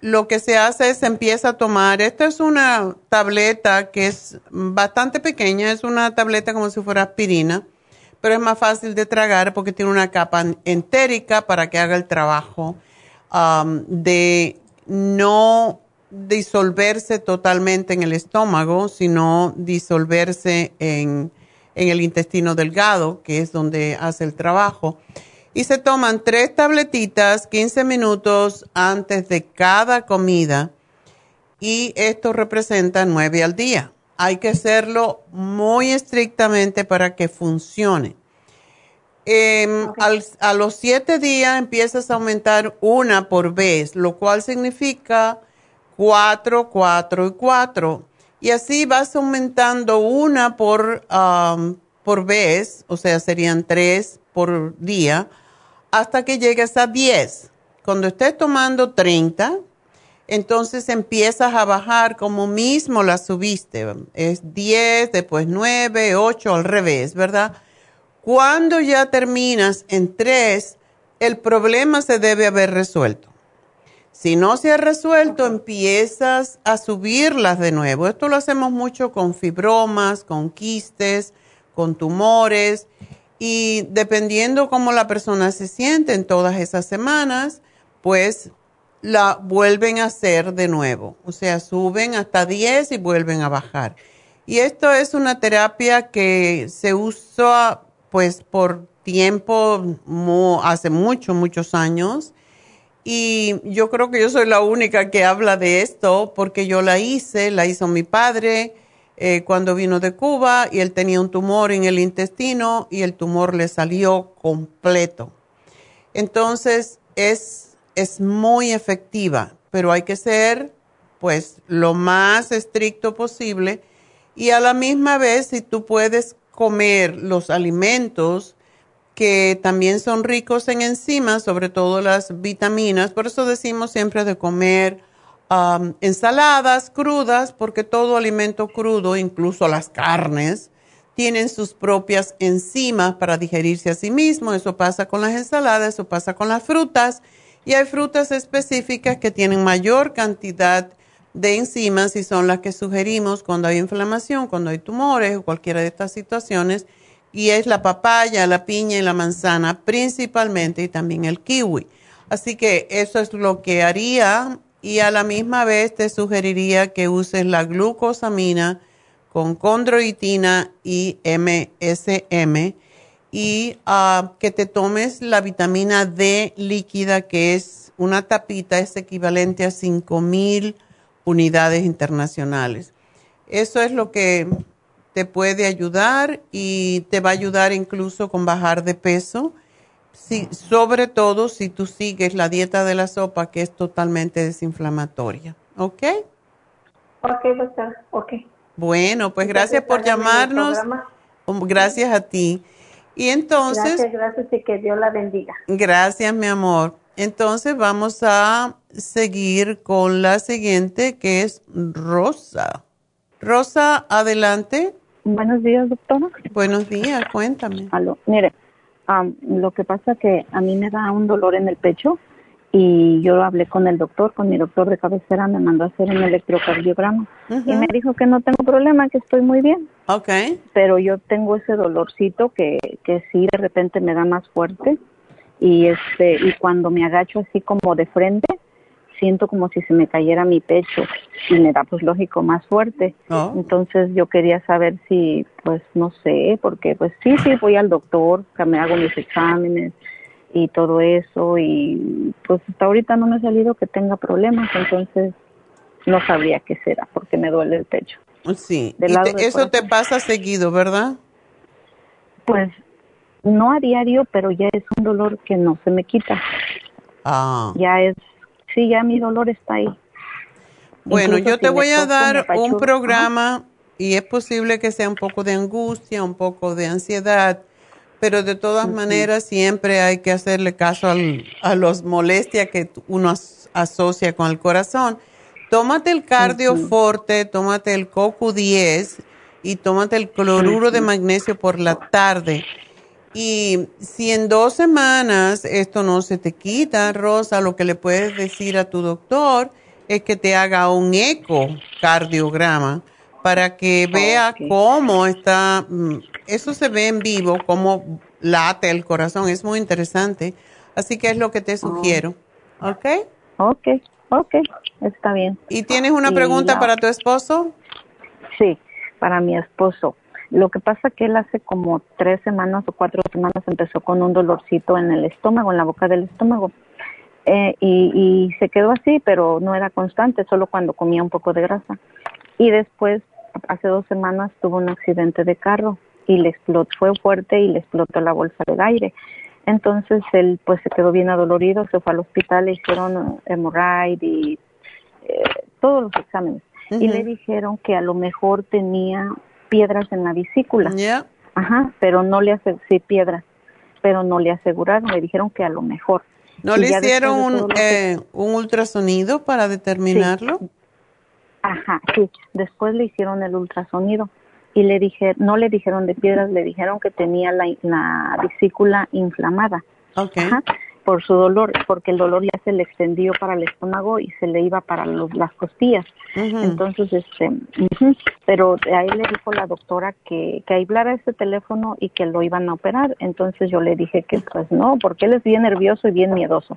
lo que se hace es empieza a tomar, esta es una tableta que es bastante pequeña, es una tableta como si fuera aspirina, pero es más fácil de tragar porque tiene una capa entérica para que haga el trabajo de no disolverse totalmente en el estómago, sino disolverse en, el intestino delgado, que es donde hace el trabajo. Y se toman tres tabletitas 15 minutos antes de cada comida y esto representa nueve al día. Hay que hacerlo muy estrictamente para que funcione. Em, a los siete días empiezas a aumentar una por vez, lo cual significa cuatro, cuatro y cuatro. Y así vas aumentando una por, por vez, o sea, serían tres por día, hasta que llegues a diez. Cuando estés tomando 30, entonces empiezas a bajar como mismo la subiste. Es 10, después 9, 8, al revés, ¿verdad? Cuando ya terminas en 3, el problema se debe haber resuelto. Si no se ha resuelto, empiezas a subirlas de nuevo. Esto lo hacemos mucho con fibromas, con quistes, con tumores y dependiendo cómo la persona se siente en todas esas semanas, pues la vuelven a hacer de nuevo. O sea, suben hasta 10 y vuelven a bajar. Y esto es una terapia que se usa pues por tiempo, hace muchos, muchos años. Y yo creo que yo soy la única que habla de esto porque yo la hice, la hizo mi padre eh, cuando vino de Cuba y él tenía un tumor en el intestino y el tumor le salió completo. Entonces es es muy efectiva, pero hay que ser pues lo más estricto posible y a la misma vez si tú puedes comer los alimentos que también son ricos en enzimas, sobre todo las vitaminas, por eso decimos siempre de comer um, ensaladas crudas, porque todo alimento crudo, incluso las carnes, tienen sus propias enzimas para digerirse a sí mismo. Eso pasa con las ensaladas, eso pasa con las frutas y hay frutas específicas que tienen mayor cantidad de enzimas y son las que sugerimos cuando hay inflamación, cuando hay tumores o cualquiera de estas situaciones. Y es la papaya, la piña y la manzana principalmente y también el kiwi. Así que eso es lo que haría y a la misma vez te sugeriría que uses la glucosamina con condroitina y MSM y ah, que te tomes la vitamina D líquida, que es una tapita, es equivalente a 5000 unidades internacionales. Eso es lo que te puede ayudar y te va a ayudar incluso con bajar de peso, sobre todo si tú sigues la dieta de la sopa, que es totalmente desinflamatoria. ¿Ok? Ok, doctora, ok. Bueno, pues gracias por llamarnos. Gracias a ti. Y entonces... Gracias, gracias y que Dios la bendiga. Gracias, mi amor. Entonces vamos a seguir con la siguiente, que es Rosa. Rosa, adelante. Buenos días, doctora. Buenos días, cuéntame. Aló, mire, lo que pasa que a mí me da un dolor en el pecho y yo hablé con el doctor, con mi doctor de cabecera, me mandó a hacer un electrocardiograma y me dijo que no tengo problema, que estoy muy bien. Ok. Pero yo tengo ese dolorcito que, que sí de repente me da más fuerte y este y cuando me agacho así como de frente siento como si se me cayera mi pecho y me da pues lógico más fuerte. Oh. Entonces yo quería saber si pues no sé, porque pues sí, sí voy al doctor, que me hago mis exámenes y todo eso y pues hasta ahorita no me ha salido que tenga problemas, entonces no sabría qué será porque me duele el pecho. Sí, y eso te pasa seguido, ¿verdad? Pues no a diario, pero ya es un dolor que no se me quita. Ah. Ya es, sí, ya mi dolor está ahí. Bueno, yo te voy a dar un programa y es posible que sea un poco de angustia, un poco de ansiedad pero de todas maneras siempre hay que hacerle caso a los molestias que uno asocia con el corazón. Tómate el cardioforte, tómate el CoQ10 y tómate el cloruro de magnesio por la tarde. Y si en dos semanas esto no se te quita, Rosa, lo que le puedes decir a tu doctor es que te haga un ecocardiograma para que vea cómo está mm, eso se ve en vivo, cómo late el corazón, es muy interesante. Así que es lo que te sugiero. ¿Ok? Ok, ok, está bien. ¿Y tienes una pregunta para tu esposo? Sí, para mi esposo. Lo que pasa que él hace como tres semanas o cuatro semanas empezó con un dolorcito en el estómago, en la boca del estómago. Eh, y, se quedó así, pero no era constante, solo cuando comía un poco de grasa. Y después, hace dos semanas, tuvo un accidente de carro y le explotó, fue fuerte y le explotó la bolsa de aire. Entonces él pues se quedó bien adolorido, se fue al hospital, le hicieron hemorragia y eh, todos los exámenes. Y le dijeron que a lo mejor tenía piedras en la vesícula. Ajá, pero no le hace, sí, piedras, pero no le aseguraron, le dijeron que a lo mejor. ¿No le hicieron un, eh, un ultrasonido para determinarlo? Ajá, sí. Después le hicieron el ultrasonido y le dije, no le dijeron de piedras, le dijeron que tenía la, la vesícula inflamada. Okay por su dolor, porque el dolor ya se le extendió para el estómago y se le iba para los, las costillas. Entonces, este, pero a él le dijo la doctora que, que hablara ese teléfono y que lo iban a operar. Entonces yo le dije que pues no, porque él es bien nervioso y bien miedoso.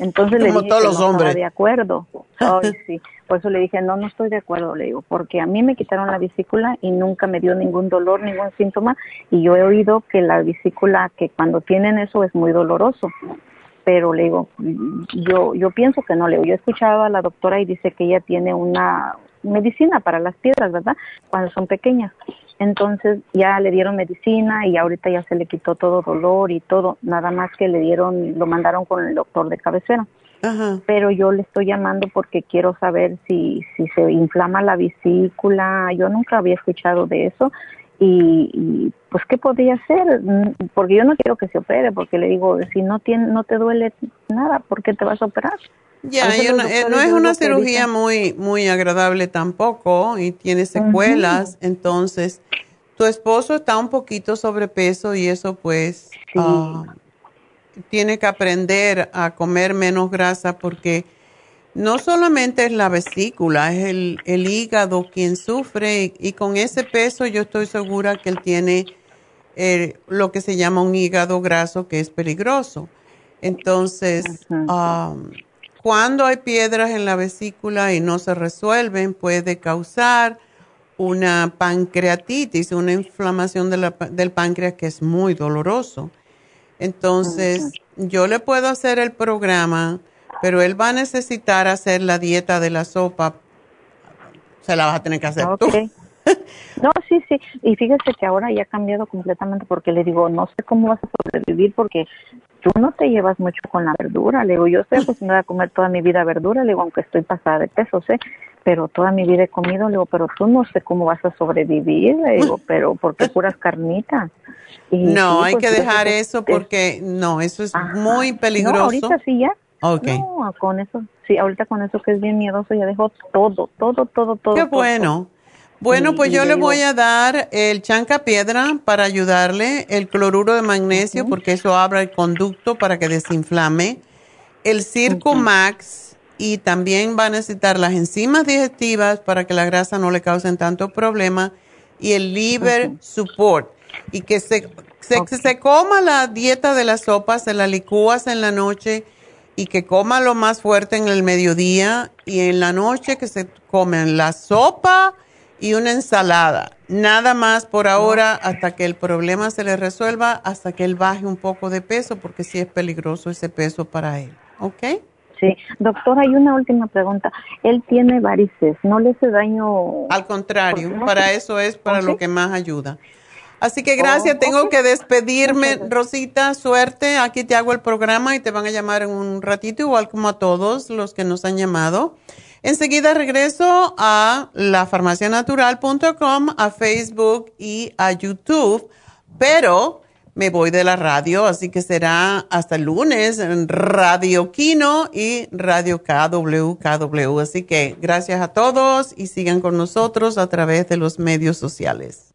Entonces le dije todos que los no hombres. de acuerdo. Ay, sí. Por eso le dije, no, no estoy de acuerdo, le digo, porque a mí me quitaron la vesícula y nunca me dio ningún dolor, ningún síntoma, y yo he oído que la vesícula, que cuando tienen eso es muy doloroso pero le digo, yo, yo pienso que no, le digo, yo he escuchado a la doctora y dice que ella tiene una medicina para las piedras, ¿verdad? Cuando son pequeñas. Entonces ya le dieron medicina y ahorita ya se le quitó todo dolor y todo, nada más que le dieron, lo mandaron con el doctor de cabecera. Pero yo le estoy llamando porque quiero saber si, si se inflama la vesícula. Yo nunca había escuchado de eso y, pues qué podría hacer mm, porque yo no quiero que se opere porque le digo si no tiene no te duele nada ¿por qué te vas a operar? Ya, no, eh, no, es una cirugía muy muy agradable tampoco y tiene secuelas, entonces tu esposo está un poquito sobrepeso y eso pues ah, tiene que aprender a comer menos grasa porque no solamente es la vesícula, es el, hígado quien sufre y, con ese peso yo estoy segura que él tiene eh, lo que se llama un hígado graso que es peligroso. Entonces, um, cuando hay piedras en la vesícula y no se resuelven, puede causar una pancreatitis, una inflamación del páncreas que es muy doloroso. Entonces, yo le puedo hacer el programa pero él va a necesitar hacer la dieta de la sopa. Se la vas a tener que hacer tú. No, sí, sí. Y fíjese que ahora ya ha cambiado completamente porque le digo, no sé cómo vas a sobrevivir porque tú no te llevas mucho con la verdura. Le digo, yo estoy acostumbrada a comer toda mi vida verdura, le digo, aunque estoy pasada de peso, sé, pero toda mi vida he comido, le digo, pero tú no sé cómo vas a sobrevivir, le digo, pero ¿por qué curas carnitas? no, hay pues, que dejar eso porque, no, eso es muy peligroso. No, ahorita sí ya no, con eso, sí, ahorita con eso que es bien miedoso ya dejó todo, todo, todo, todo. Qué bueno. Bueno, pues yo le voy a dar el chanca piedra para ayudarle, el cloruro de magnesio porque eso abre el conducto para que desinflame, el Circo Max y también va a necesitar las enzimas digestivas para que la grasa no le causen tanto problema y el liver support. Y que se, se, se coma la dieta de las sopas, se la licúas en la noche y que coma lo más fuerte en el mediodía y en la noche que se comen la sopa y una ensalada. Nada más por ahora hasta que el problema se le resuelva, hasta que él baje un poco de peso, porque sí es peligroso ese peso para él. ¿Ok? Sí, doctor, hay una última pregunta. Él tiene varices, ¿no le hace daño? Al contrario, para eso es para lo que más ayuda. Así que gracias, oh, tengo que despedirme, Rosita, suerte, aquí te hago el programa y te van a llamar en un ratito, igual como a todos los que nos han llamado. Enseguida regreso a lafarmacianatural.com, a Facebook y a YouTube, pero me voy de la radio, así que será hasta el lunes en Radio Kino y Radio KW, KW. Así que gracias a todos y sigan con nosotros a través de los medios sociales.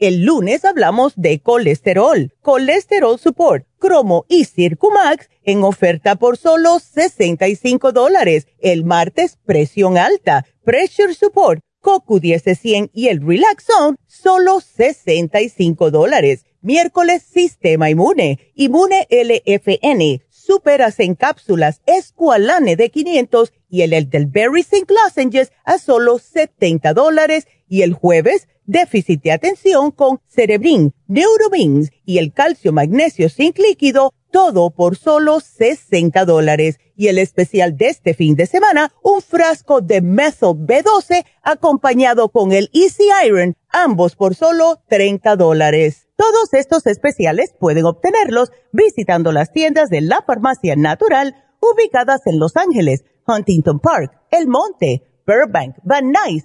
El lunes hablamos de colesterol, colesterol support, cromo y circumax en oferta por solo 65 dólares. El martes presión alta, pressure support, CoQ10 100 y el Relaxon solo 65 dólares. Miércoles sistema inmune, inmune LFN, superas en cápsulas, escualane de 500 y el Elderberry St. Lozenges a solo 70 dólares. Y el jueves déficit de atención con Cerebrin, Neuromins y el calcio magnesio zinc líquido, todo por solo 60 dólares. Y el especial de este fin de semana, un frasco de Methyl B12 acompañado con el Easy Iron, ambos por solo 30 dólares. Todos estos especiales pueden obtenerlos visitando las tiendas de la farmacia natural ubicadas en Los Ángeles, Huntington Park, El Monte, Burbank, Van Nuys,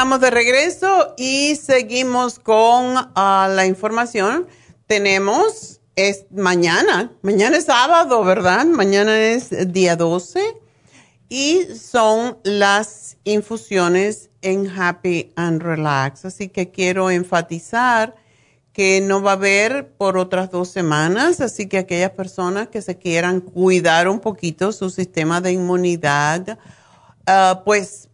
Estamos de regreso y seguimos con ah, la información. Tenemos es mañana, mañana es sábado, ¿verdad? Mañana es día 12 y son las infusiones en Happy and Relax. Así que quiero enfatizar que no va a haber por otras dos semanas, así que aquellas personas que se quieran cuidar un poquito su sistema de inmunidad, ah, pues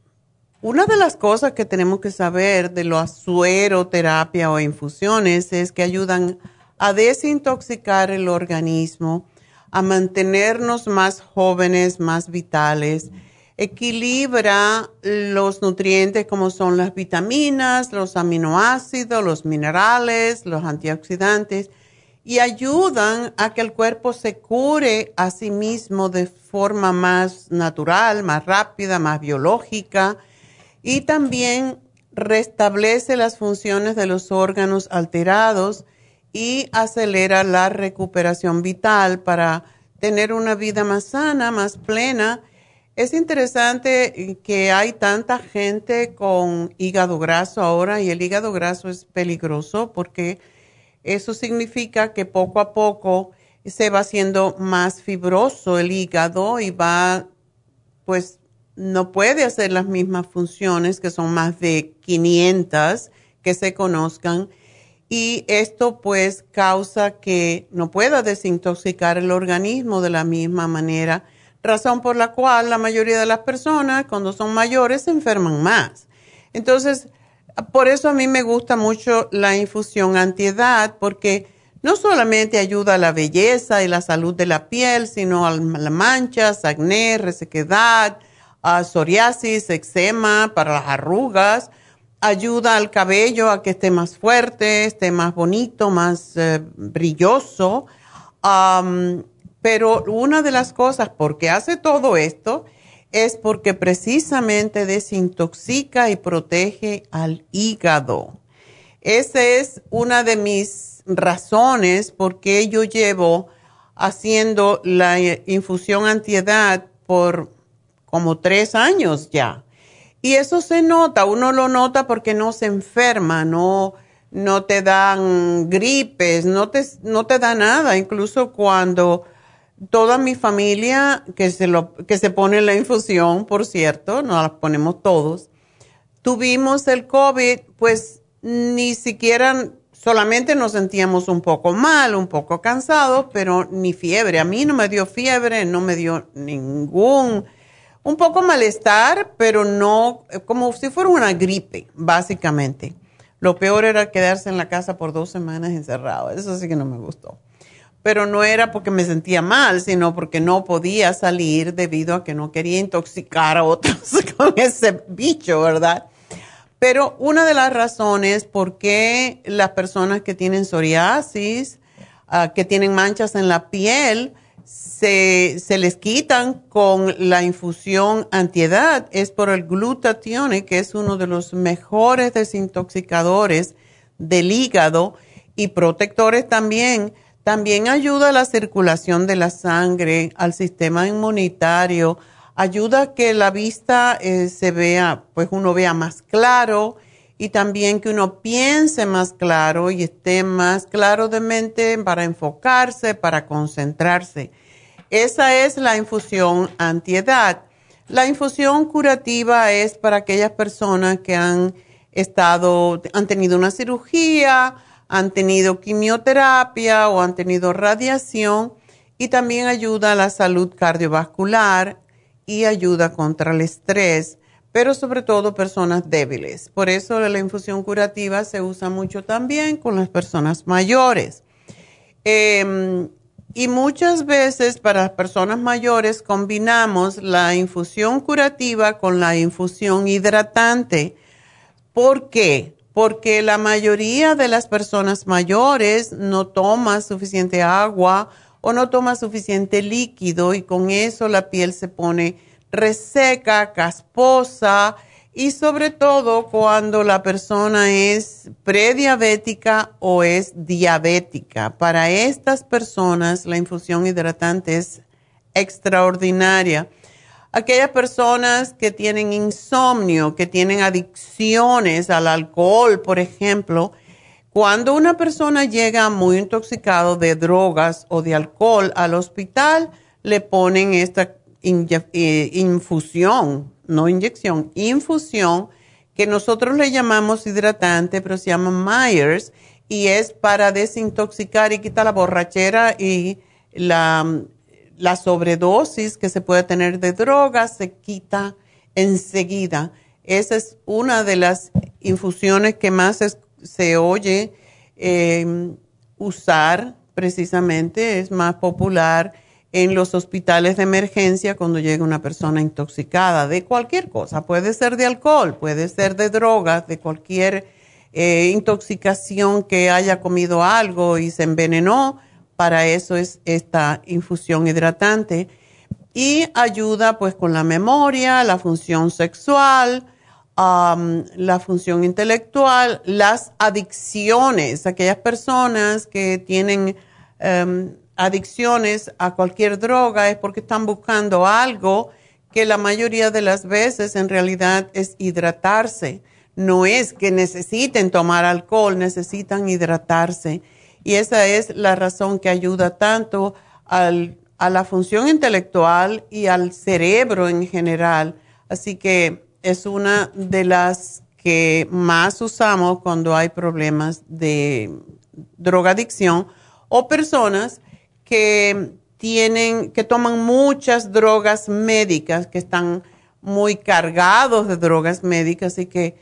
una de las cosas que tenemos que saber de la sueroterapia o infusiones es que ayudan a desintoxicar el organismo, a mantenernos más jóvenes, más vitales, equilibra los nutrientes como son las vitaminas, los aminoácidos, los minerales, los antioxidantes y ayudan a que el cuerpo se cure a sí mismo de forma más natural, más rápida, más biológica y también restablece las funciones de los órganos alterados y acelera la recuperación vital para tener una vida más sana, más plena. Es interesante que hay tanta gente con hígado graso ahora y el hígado graso es peligroso porque eso significa que poco a poco se va haciendo más fibroso el hígado y va pues no puede hacer las mismas funciones, que son más de 500 que se conozcan, y esto pues causa que no pueda desintoxicar el organismo de la misma manera, razón por la cual la mayoría de las personas cuando son mayores se enferman más. Entonces, por eso a mí me gusta mucho la infusión antiedad, porque no solamente ayuda a la belleza y la salud de la piel, sino a las manchas, acné, resequedad, a psoriasis, eczema, para las arrugas, ayuda al cabello a que esté más fuerte, esté más bonito, más eh, brilloso. pero una de las cosas por qué hace todo esto es porque precisamente desintoxica y protege al hígado. Esa es una de mis razones por qué yo llevo haciendo la infusión antiedad por como tres años ya. Y eso se nota, uno lo nota porque no se enferma, no, no te dan gripes, no te, no te da nada. Incluso cuando toda mi familia que se, lo, que se pone la infusión, por cierto, nos la ponemos todos, tuvimos el COVID, pues ni siquiera, solamente nos sentíamos un poco mal, un poco cansados, pero ni fiebre. A mí no me dio fiebre, no me dio ningún, un poco malestar, pero no, como si fuera una gripe, básicamente. Lo peor era quedarse en la casa por dos semanas encerrado. Eso sí que no me gustó pero no era porque me sentía mal, sino porque no podía salir debido a que no quería intoxicar a otros con ese bicho, ¿verdad? Pero una de las razones por qué las personas que tienen psoriasis, ah, que tienen manchas en la piel, se, se, les quitan con la infusión antiedad. Es por el glutatión, que es uno de los mejores desintoxicadores del hígado y protectores también. También ayuda a la circulación de la sangre, al sistema inmunitario, ayuda a que la vista eh, se vea, pues uno vea más claro y también que uno piense más claro y esté más claro de mente para enfocarse, para concentrarse. Esa es la infusión antiedad. La infusión curativa es para aquellas personas que han estado, han tenido una cirugía, han tenido quimioterapia o han tenido radiación y también ayuda a la salud cardiovascular y ayuda contra el estrés, pero sobre todo personas débiles. Por eso la infusión curativa se usa mucho también con las personas mayores. Em, y muchas veces para las personas mayores combinamos la infusión curativa con la infusión hidratante. ¿Por qué? porque la mayoría de las personas mayores no toma suficiente agua o no toma suficiente líquido y con eso la piel se pone reseca, casposa y sobre todo cuando la persona es prediabética o es diabética. Para estas personas la infusión hidratante es extraordinaria aquellas personas que tienen insomnio, que tienen adicciones al alcohol, por ejemplo, cuando una persona llega muy intoxicado de drogas o de alcohol al hospital, le ponen esta eh, infusión, no inyección, infusión, que nosotros le llamamos hidratante, pero se llama Myers, y es para desintoxicar y quitar la borrachera y la sobredosis que se puede tener de drogas se quita enseguida. Esa es una de las infusiones que más se oye em, usar precisamente, es más popular en los hospitales de emergencia cuando llega una persona intoxicada de cualquier cosa. Puede ser de alcohol, puede ser de drogas, de cualquier eh, intoxicación que haya comido algo y se envenenó. Para eso es esta infusión hidratante. Y ayuda pues con la memoria, la función sexual, la función intelectual, las adicciones, aquellas personas que tienen em, adicciones a cualquier droga es porque están buscando algo que la mayoría de las veces en realidad es hidratarse. No es que necesiten tomar alcohol, necesitan hidratarse y esa es la razón que ayuda tanto al, a la función intelectual y al cerebro en general. Así que es una de las que más usamos cuando hay problemas de drogadicción o personas que tienen, que toman muchas drogas médicas, que están muy cargados de drogas médicas y que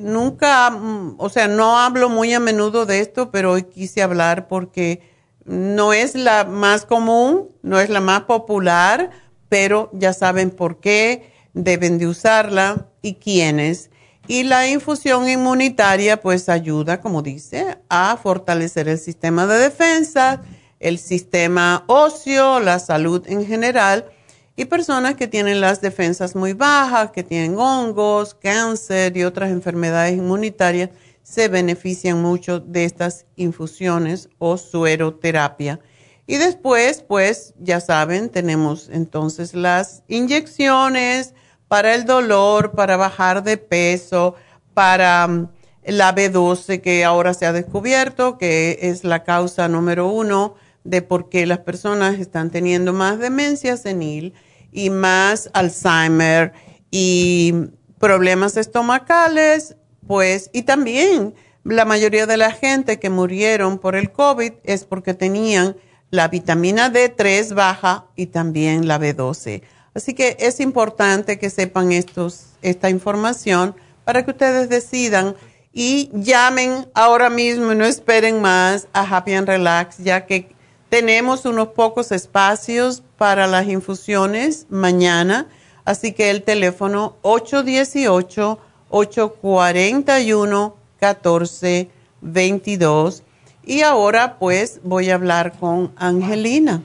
nunca, mm, o sea, no hablo muy a menudo de esto, pero hoy quise hablar porque no es la más común, no es la más popular, pero ya saben por qué deben de usarla y quiénes. Y la infusión inmunitaria pues ayuda, como dice, a fortalecer el sistema de defensa, el sistema óseo, la salud en general y personas que tienen las defensas muy bajas, que tienen hongos, cáncer y otras enfermedades inmunitarias, se benefician mucho de estas infusiones o sueroterapia. Y después, pues ya saben, tenemos entonces las inyecciones para el dolor, para bajar de peso, para mm, la B12 que ahora se ha descubierto, que es la causa número uno de por qué las personas están teniendo más demencia senil y más Alzheimer y problemas estomacales, pues, y también la mayoría de la gente que murieron por el COVID es porque tenían la vitamina D3 baja y también la B12. Así que es importante que sepan estos, esta información para que ustedes decidan y llamen ahora mismo no esperen más a Happy and Relax, ya que tenemos unos pocos espacios para las infusiones mañana, así que el teléfono 818-841-1422. Y ahora pues voy a hablar con Angelina.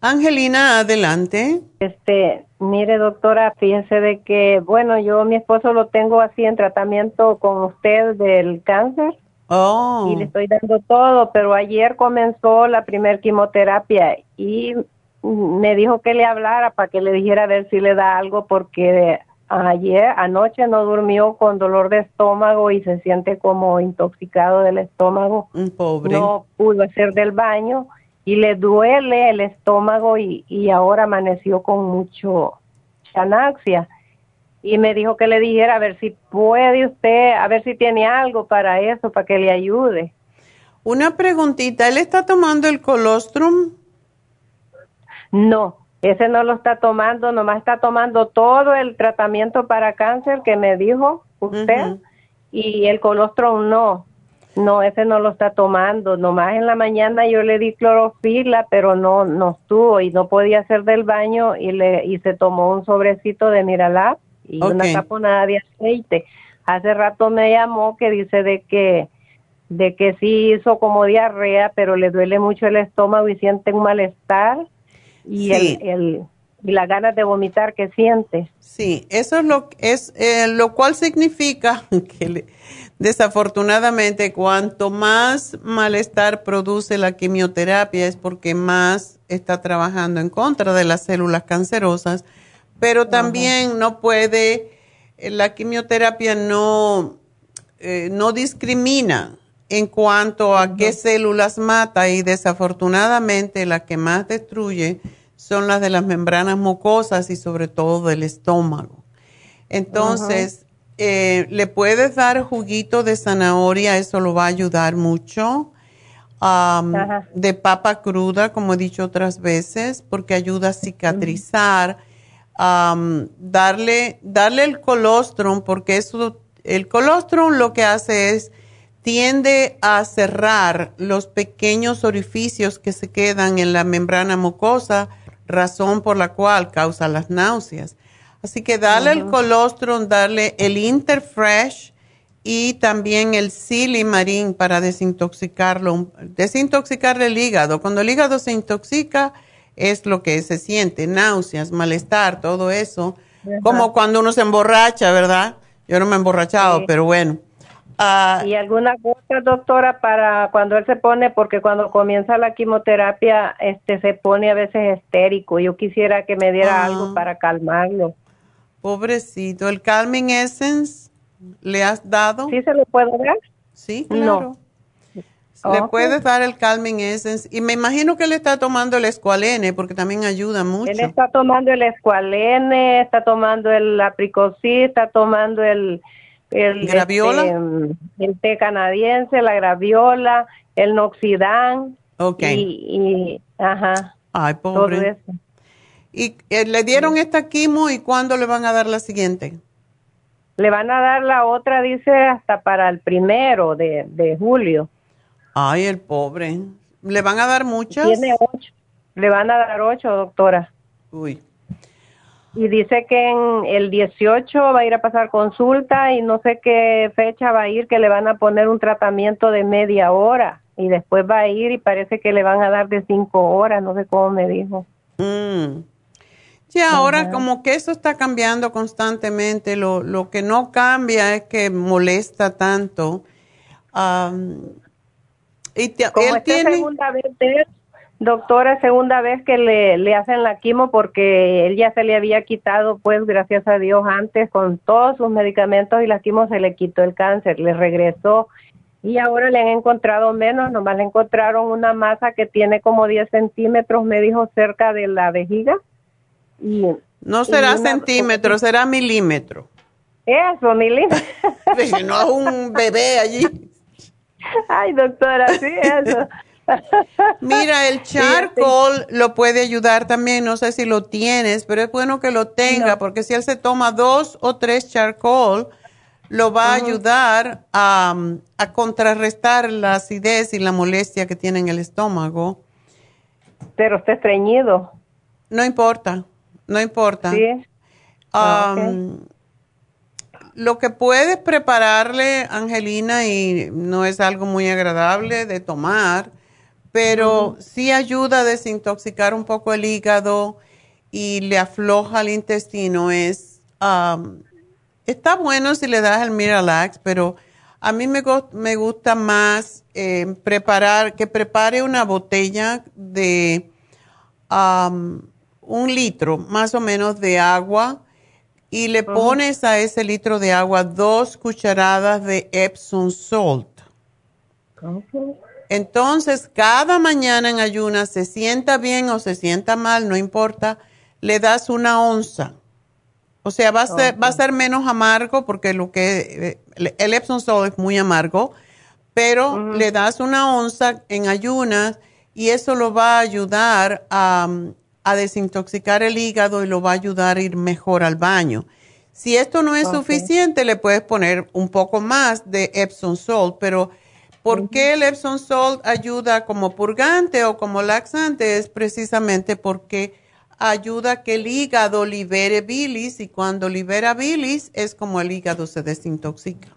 Angelina, adelante. Este, mire doctora, fíjese de que, bueno, yo mi esposo lo tengo así en tratamiento con usted del cáncer. Oh. Y le estoy dando todo, pero ayer comenzó la primer quimioterapia y me dijo que le hablara para que le dijera a ver si le da algo porque ayer anoche no durmió con dolor de estómago y se siente como intoxicado del estómago. Pobre. No pudo hacer del baño y le duele el estómago y, y ahora amaneció con mucho chanaxia. Y me dijo que le dijera a ver si puede usted, a ver si tiene algo para eso, para que le ayude. Una preguntita, ¿él está tomando el colostrum? No, ese no lo está tomando, nomás está tomando todo el tratamiento para cáncer que me dijo usted y el colostrum no. No, ese no lo está tomando. Nomás en la mañana yo le di clorofila, pero no no estuvo y no podía hacer del baño y le y se tomó un sobrecito de Miralab y una taponada de aceite. Hace rato me llamó que dice de que de que sí hizo como diarrea, pero le duele mucho el estómago y siente un malestar y, el, y las ganas de vomitar que siente. Sí, eso es lo, es, eh, lo cual significa que desafortunadamente cuanto más malestar produce la quimioterapia es porque más está trabajando en contra de las células cancerosas, pero también no puede, eh, la quimioterapia no, eh, no discrimina en cuanto a qué células mata y desafortunadamente la que más destruye son las de las membranas mucosas y sobre todo del estómago. Entonces, eh, le puedes dar juguito de zanahoria, eso lo va a ayudar mucho. de papa cruda, como he dicho otras veces, porque ayuda a cicatrizar. Darle, darle el colostrum, porque eso, el colostrum lo que hace es tiende a cerrar los pequeños orificios que se quedan en la membrana mucosa, razón por la cual causa las náuseas. Así que darle el colostrum, darle el Interfresh y también el Silimarín para desintoxicarlo, desintoxicarle el hígado. Cuando el hígado se intoxica es lo que se siente, náuseas, malestar, todo eso. Como cuando uno se emborracha, ¿verdad? Yo no me he emborrachado, pero bueno. Ah, ¿Y alguna cosa, doctora, para cuando él se pone, porque cuando comienza la quimioterapia, este se pone a veces estérico. Yo quisiera que me diera ah. algo para calmarlo. Pobrecito, ¿el Calming Essence le has dado? ¿Sí se lo puedo dar? Sí, claro. Le puedes dar el Calming Essence. Y me imagino que él está tomando el Escualene, porque también ayuda mucho. Él está tomando el Escualene, está tomando el Apricosí, está tomando el el graviola, este, el té canadiense, la graviola, el noxidán. Ok. Y, ajá. Ay, pobre. ¿Y eh, le dieron esta quimo y cuándo le van a dar la siguiente? Le van a dar la otra, dice, hasta para el primero de, de julio. Ay, el pobre. ¿Le van a dar muchas? Tiene ocho. Le van a dar ocho, doctora. Uy. Y dice que en el 18 va a ir a pasar consulta y no sé qué fecha va a ir, que le van a poner un tratamiento de media hora y después va a ir y parece que le van a dar de cinco horas, no sé cómo me dijo. Mm. Sí, ahora como que eso está cambiando constantemente, lo, lo que no cambia es que molesta tanto. Y él tiene... segunda vez doctora, segunda vez que le, le hacen la quimo porque él ya se le había quitado, pues gracias a Dios, antes con todos sus medicamentos y la quimo se le quitó el cáncer, le regresó y ahora le han encontrado menos, nomás le encontraron una masa que tiene como 10 centímetros, me dijo, cerca de la vejiga. Y, no será centímetro, será milímetro. Eso, milímetro. no es un bebé allí. Ay, doctora, sí, eso. Mira, el charcoal lo puede ayudar también, no sé si lo tienes, pero es bueno que lo tenga, porque si él se toma dos o tres charcoal, lo va a ayudar a, contrarrestar la acidez y la molestia que tiene en el estómago. Pero está estreñido. No importa, no importa. Sí. Ah, lo que puedes prepararle, Angelina, y no es algo muy agradable de tomar, pero sí ayuda a desintoxicar un poco el hígado y le afloja el intestino, es está bueno si le das el Miralax, pero a mí me, me gusta más eh, preparar, que prepare una botella de un litro más o menos de agua y le pones a ese litro de agua dos cucharadas de Epsom salt. Entonces, cada mañana en ayunas, se sienta bien o se sienta mal, no importa, le das una onza. O sea, va a ser, va a ser menos amargo porque lo que eh, el Epsom salt es muy amargo, pero le das una onza en ayunas y eso lo va a ayudar a, desintoxicar el hígado y lo va a ayudar a ir mejor al baño. Si esto no es suficiente, le puedes poner un poco más de Epsom salt, pero ¿por qué el Epsom salt ayuda como purgante o como laxante? Es precisamente porque ayuda a que el hígado libere bilis y cuando libera bilis es como el hígado se desintoxica.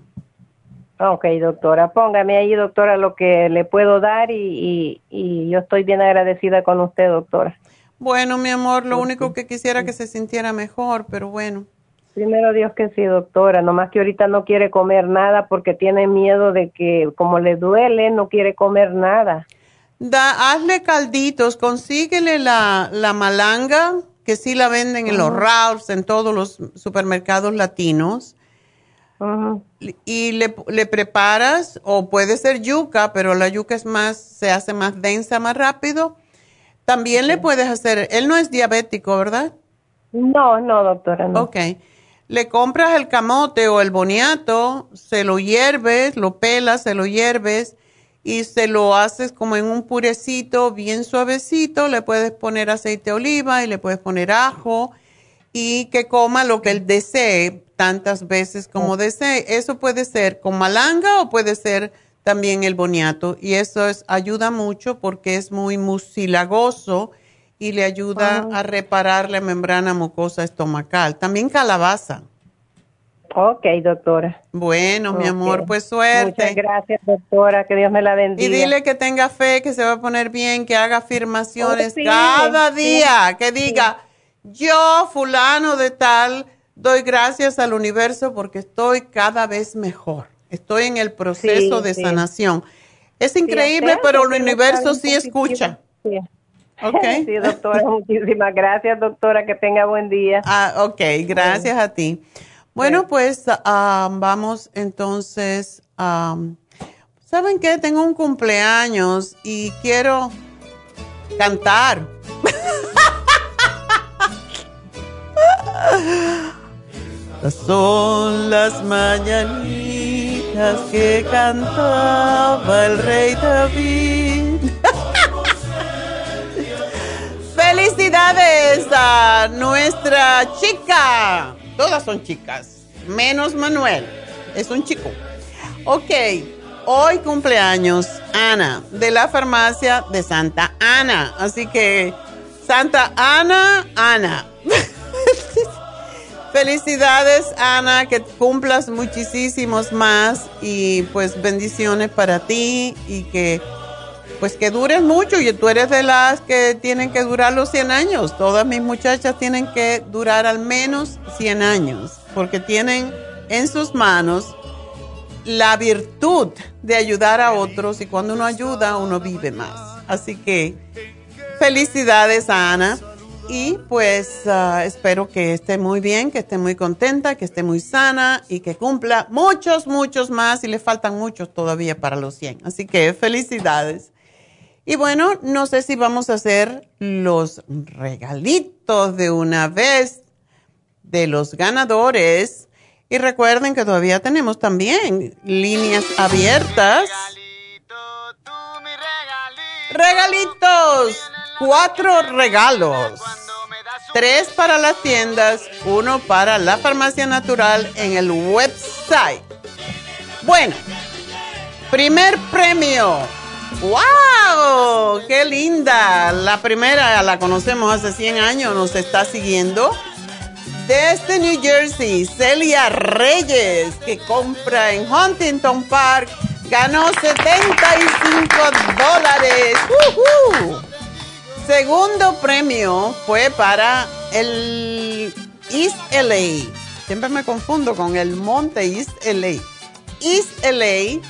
Ok, doctora, póngame ahí, doctora, lo que le puedo dar y, yo estoy bien agradecida con usted, doctora. Bueno, mi amor, lo único que quisiera que se sintiera mejor, pero bueno. Primero Dios que sí, doctora, nomás que ahorita no quiere comer nada porque tiene miedo de que como le duele, no quiere comer nada. Da, hazle calditos, consíguele la, la malanga, que sí la venden en los Ralphs, en todos los supermercados latinos. Y le, le, preparas, o puede ser yuca, pero la yuca es más, se hace más densa, más rápido. También le puedes hacer, él no es diabético, ¿verdad? No, no, doctora, no. Ok. Le compras el camote o el boniato, se lo hierves, lo pelas, se lo hierves y se lo haces como en un purecito bien suavecito, le puedes poner aceite de oliva y le puedes poner ajo y que coma lo que él desee tantas veces como desee. Eso puede ser con malanga o puede ser también el boniato y eso es, ayuda mucho porque es muy mucilagoso y le ayuda a reparar la membrana mucosa estomacal. También calabaza. Ok, doctora. Bueno, mi amor, pues suerte. Muchas gracias, doctora. Que Dios me la bendiga. Y dile que tenga fe, que se va a poner bien, que haga afirmaciones oh, cada día, que diga, yo, fulano de tal, doy gracias al universo porque estoy cada vez mejor. Estoy en el proceso de sanación. Es increíble, pero el universo sí escucha. Sí. Okay. Sí, doctora, muchísimas gracias, doctora. Que tenga buen día. Ah, ok, gracias a ti. Bueno, pues vamos entonces a... ¿Saben qué? Tengo un cumpleaños y quiero cantar. Son las mañanitas que cantaba el rey David. Felicidades a nuestra chica todas son chicas. menos Manuel. Es un chico. Ok, hoy cumpleaños Ana de la farmacia de Santa Ana. Así que Santa Ana, Ana. Felicidades Ana, que cumplas muchísimos más y pues bendiciones para ti y que pues que dures mucho y tú eres de las que tienen que durar los 100 años. Todas mis muchachas tienen que durar al menos 100 años porque tienen en sus manos la virtud de ayudar a otros y cuando uno ayuda uno vive más. Así que felicidades a Ana y pues ah, espero que esté muy bien, que esté muy contenta, que esté muy sana y que cumpla muchos, muchos más y le faltan muchos todavía para los 100. Así que felicidades. Y bueno, no sé si vamos a hacer los regalitos de una vez de los ganadores. Y recuerden que todavía tenemos también líneas abiertas. Regalitos. Cuatro regalos. Tres para las tiendas, uno para la farmacia natural en el website. Bueno, primer premio ¡Wow! ¡Qué linda! La primera la conocemos hace 100 años, nos está siguiendo. Desde New Jersey, Celia Reyes, que compra en Huntington Park, ganó 75 dólares. Segundo premio fue para el East LA. Siempre me confundo con el Monte East LA. East LA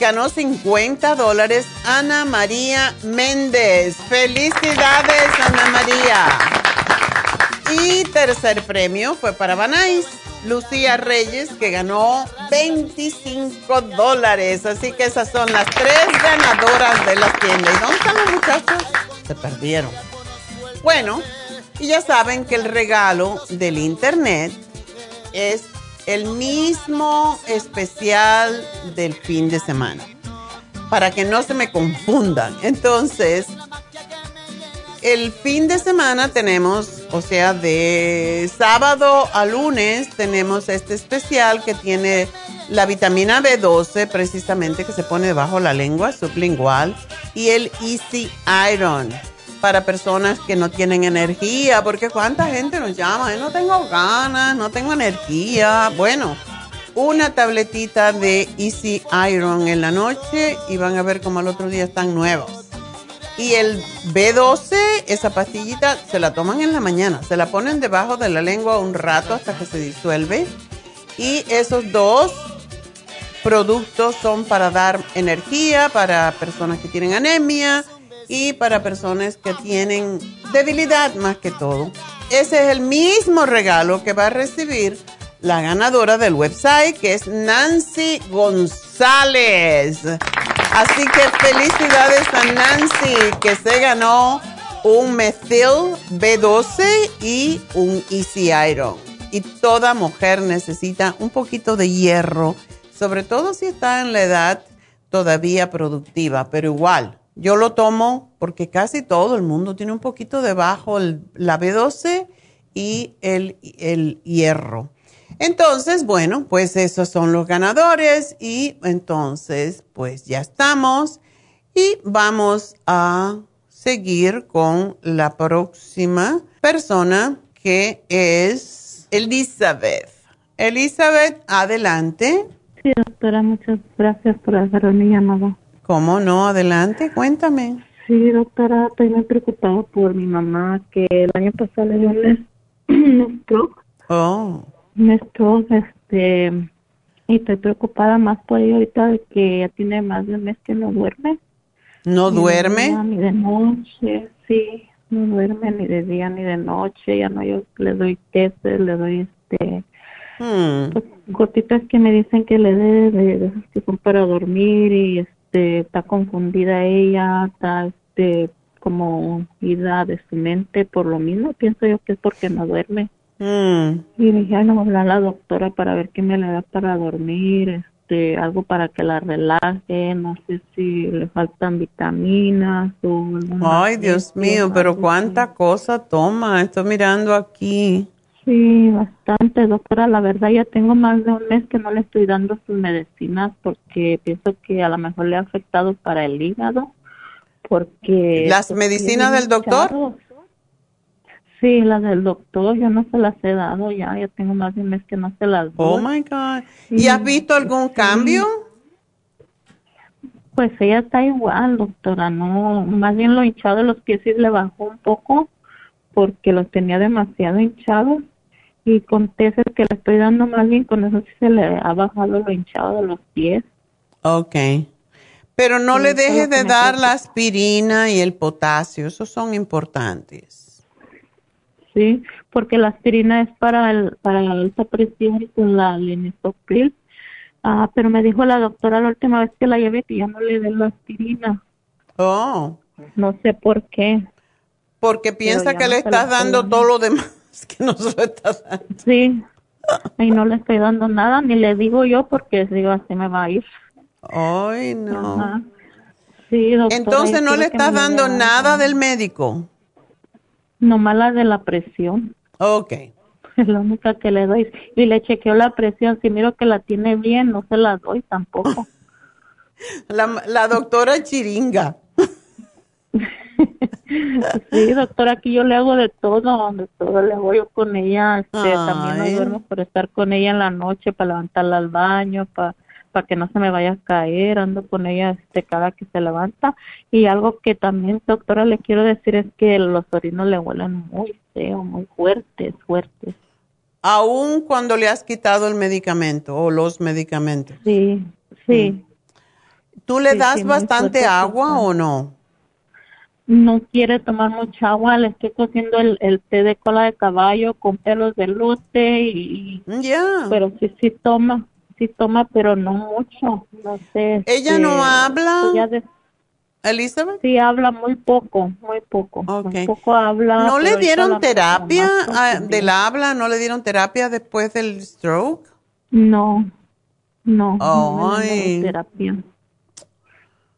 ganó 50 dólares Ana María Méndez. Felicidades, Ana María. Y tercer premio fue para Banais, Lucía Reyes, que ganó 25 dólares. Así que esas son las tres ganadoras de la tienda. ¿Y dónde están los muchachos? Se perdieron. Bueno, y ya saben que el regalo del internet es el mismo especial del fin de semana, para que no se me confundan. Entonces, el fin de semana tenemos, o sea, de sábado a lunes tenemos este especial que tiene la vitamina B12 precisamente que se pone debajo la lengua sublingual y el Easy Iron para personas que no tienen energía, porque cuánta gente nos llama, no tengo ganas, no tengo energía. Bueno, una tabletita de Easy Iron en la noche y van a ver como al otro día están nuevos. Y el B12, esa pastillita, se la toman en la mañana, se la ponen debajo de la lengua un rato hasta que se disuelve. Y esos dos productos son para dar energía para personas que tienen anemia y para personas que tienen debilidad más que todo. Ese es el mismo regalo que va a recibir la ganadora del website, que es Nancy González. Así que felicidades a Nancy, que se ganó un Methyl B12 y un Easy Iron. Y toda mujer necesita un poquito de hierro, sobre todo si está en la edad todavía productiva, pero igual yo lo tomo porque casi todo el mundo tiene un poquito debajo el, la B12 y el, el hierro. Entonces, bueno, pues esos son los ganadores y entonces, pues ya estamos y vamos a seguir con la próxima persona que es Elizabeth. Elizabeth, adelante. Sí, doctora, muchas gracias por hacer mi llamada. ¿Cómo no? Adelante, cuéntame. Sí, doctora, estoy muy preocupada por mi mamá, que el año pasado le dio un stroke. Oh. Stroke, este, y estoy preocupada más por ella ahorita de que ya tiene más de un mes que no duerme. ¿No duerme? Ni de noche, sí, no duerme ni de día ni de noche, ya no, yo le doy queso, le doy este, hmm. pues, gotitas que me dicen que le dé de, de, que son para dormir y este, este, está confundida ella, está este, como ida de su mente por lo mismo, pienso yo que es porque no duerme. Mm. Y dije, no, hablar a la doctora para ver qué me le da para dormir, este, algo para que la relaje, no sé si le faltan vitaminas o... Ay, Dios mío, pero cuánta cosa toma, estoy mirando aquí. Sí, bastante, doctora. La verdad ya tengo más de un mes que no le estoy dando sus medicinas porque pienso que a lo mejor le ha afectado para el hígado. Porque ¿Las medicinas del doctor? Sí, las del doctor, yo no se las he dado ya, ya tengo más de un mes que no se las doy. Oh my God. ¿Y has visto algún cambio? Pues ella está igual, doctora, no, más bien lo hinchado de los pies sí le bajó un poco porque los tenía demasiado hinchados y con tesis que le estoy dando más bien con eso sí se le ha bajado lo hinchado de los pies. Ok. Pero no le dejes de dar la aspirina y el potasio, esos son importantes. Sí, porque la aspirina es para el, para la alta presión y con la linezolpril. Ah, pero me dijo la doctora la última vez que la llevé que ya no le dé la aspirina. Oh. No sé por qué. Porque piensa que le estás dando todo lo demás que no se lo estás dando. Sí. Y no le estoy dando nada, ni le digo yo porque digo así me va a ir. Ay, no. Sí, doctora, Entonces no le estás dando nada del médico. Nomás la de la presión. Ok. Es la única que le doy. Y le chequeo la presión. Si miro que la tiene bien, no se la doy tampoco. la, la doctora Chiringa. sí, doctora, aquí yo le hago de todo, de todo le hago yo con ella. Este, también no duermo por estar con ella en la noche para levantarla al baño, para para que no se me vaya a caer, ando con ella este, cada que se levanta. Y algo que también, doctora, le quiero decir es que los orinos le huelen muy feo, muy fuertes, fuertes. Aún cuando le has quitado el medicamento o los medicamentos. Sí, sí. ¿Tú le das bastante agua o no? No quiere tomar mucha agua, le estoy cociendo el, el té de cola de caballo con pelos de lote y... Ya. Pero sí, sí toma sí toma, pero no mucho, no sé. ¿Ella no este, habla? De, ¿Elizabeth? Sí, habla muy poco, muy poco. Muy poco habla. ¿No le dieron terapia del habla? ¿No le dieron terapia después del stroke? No, no, no terapia.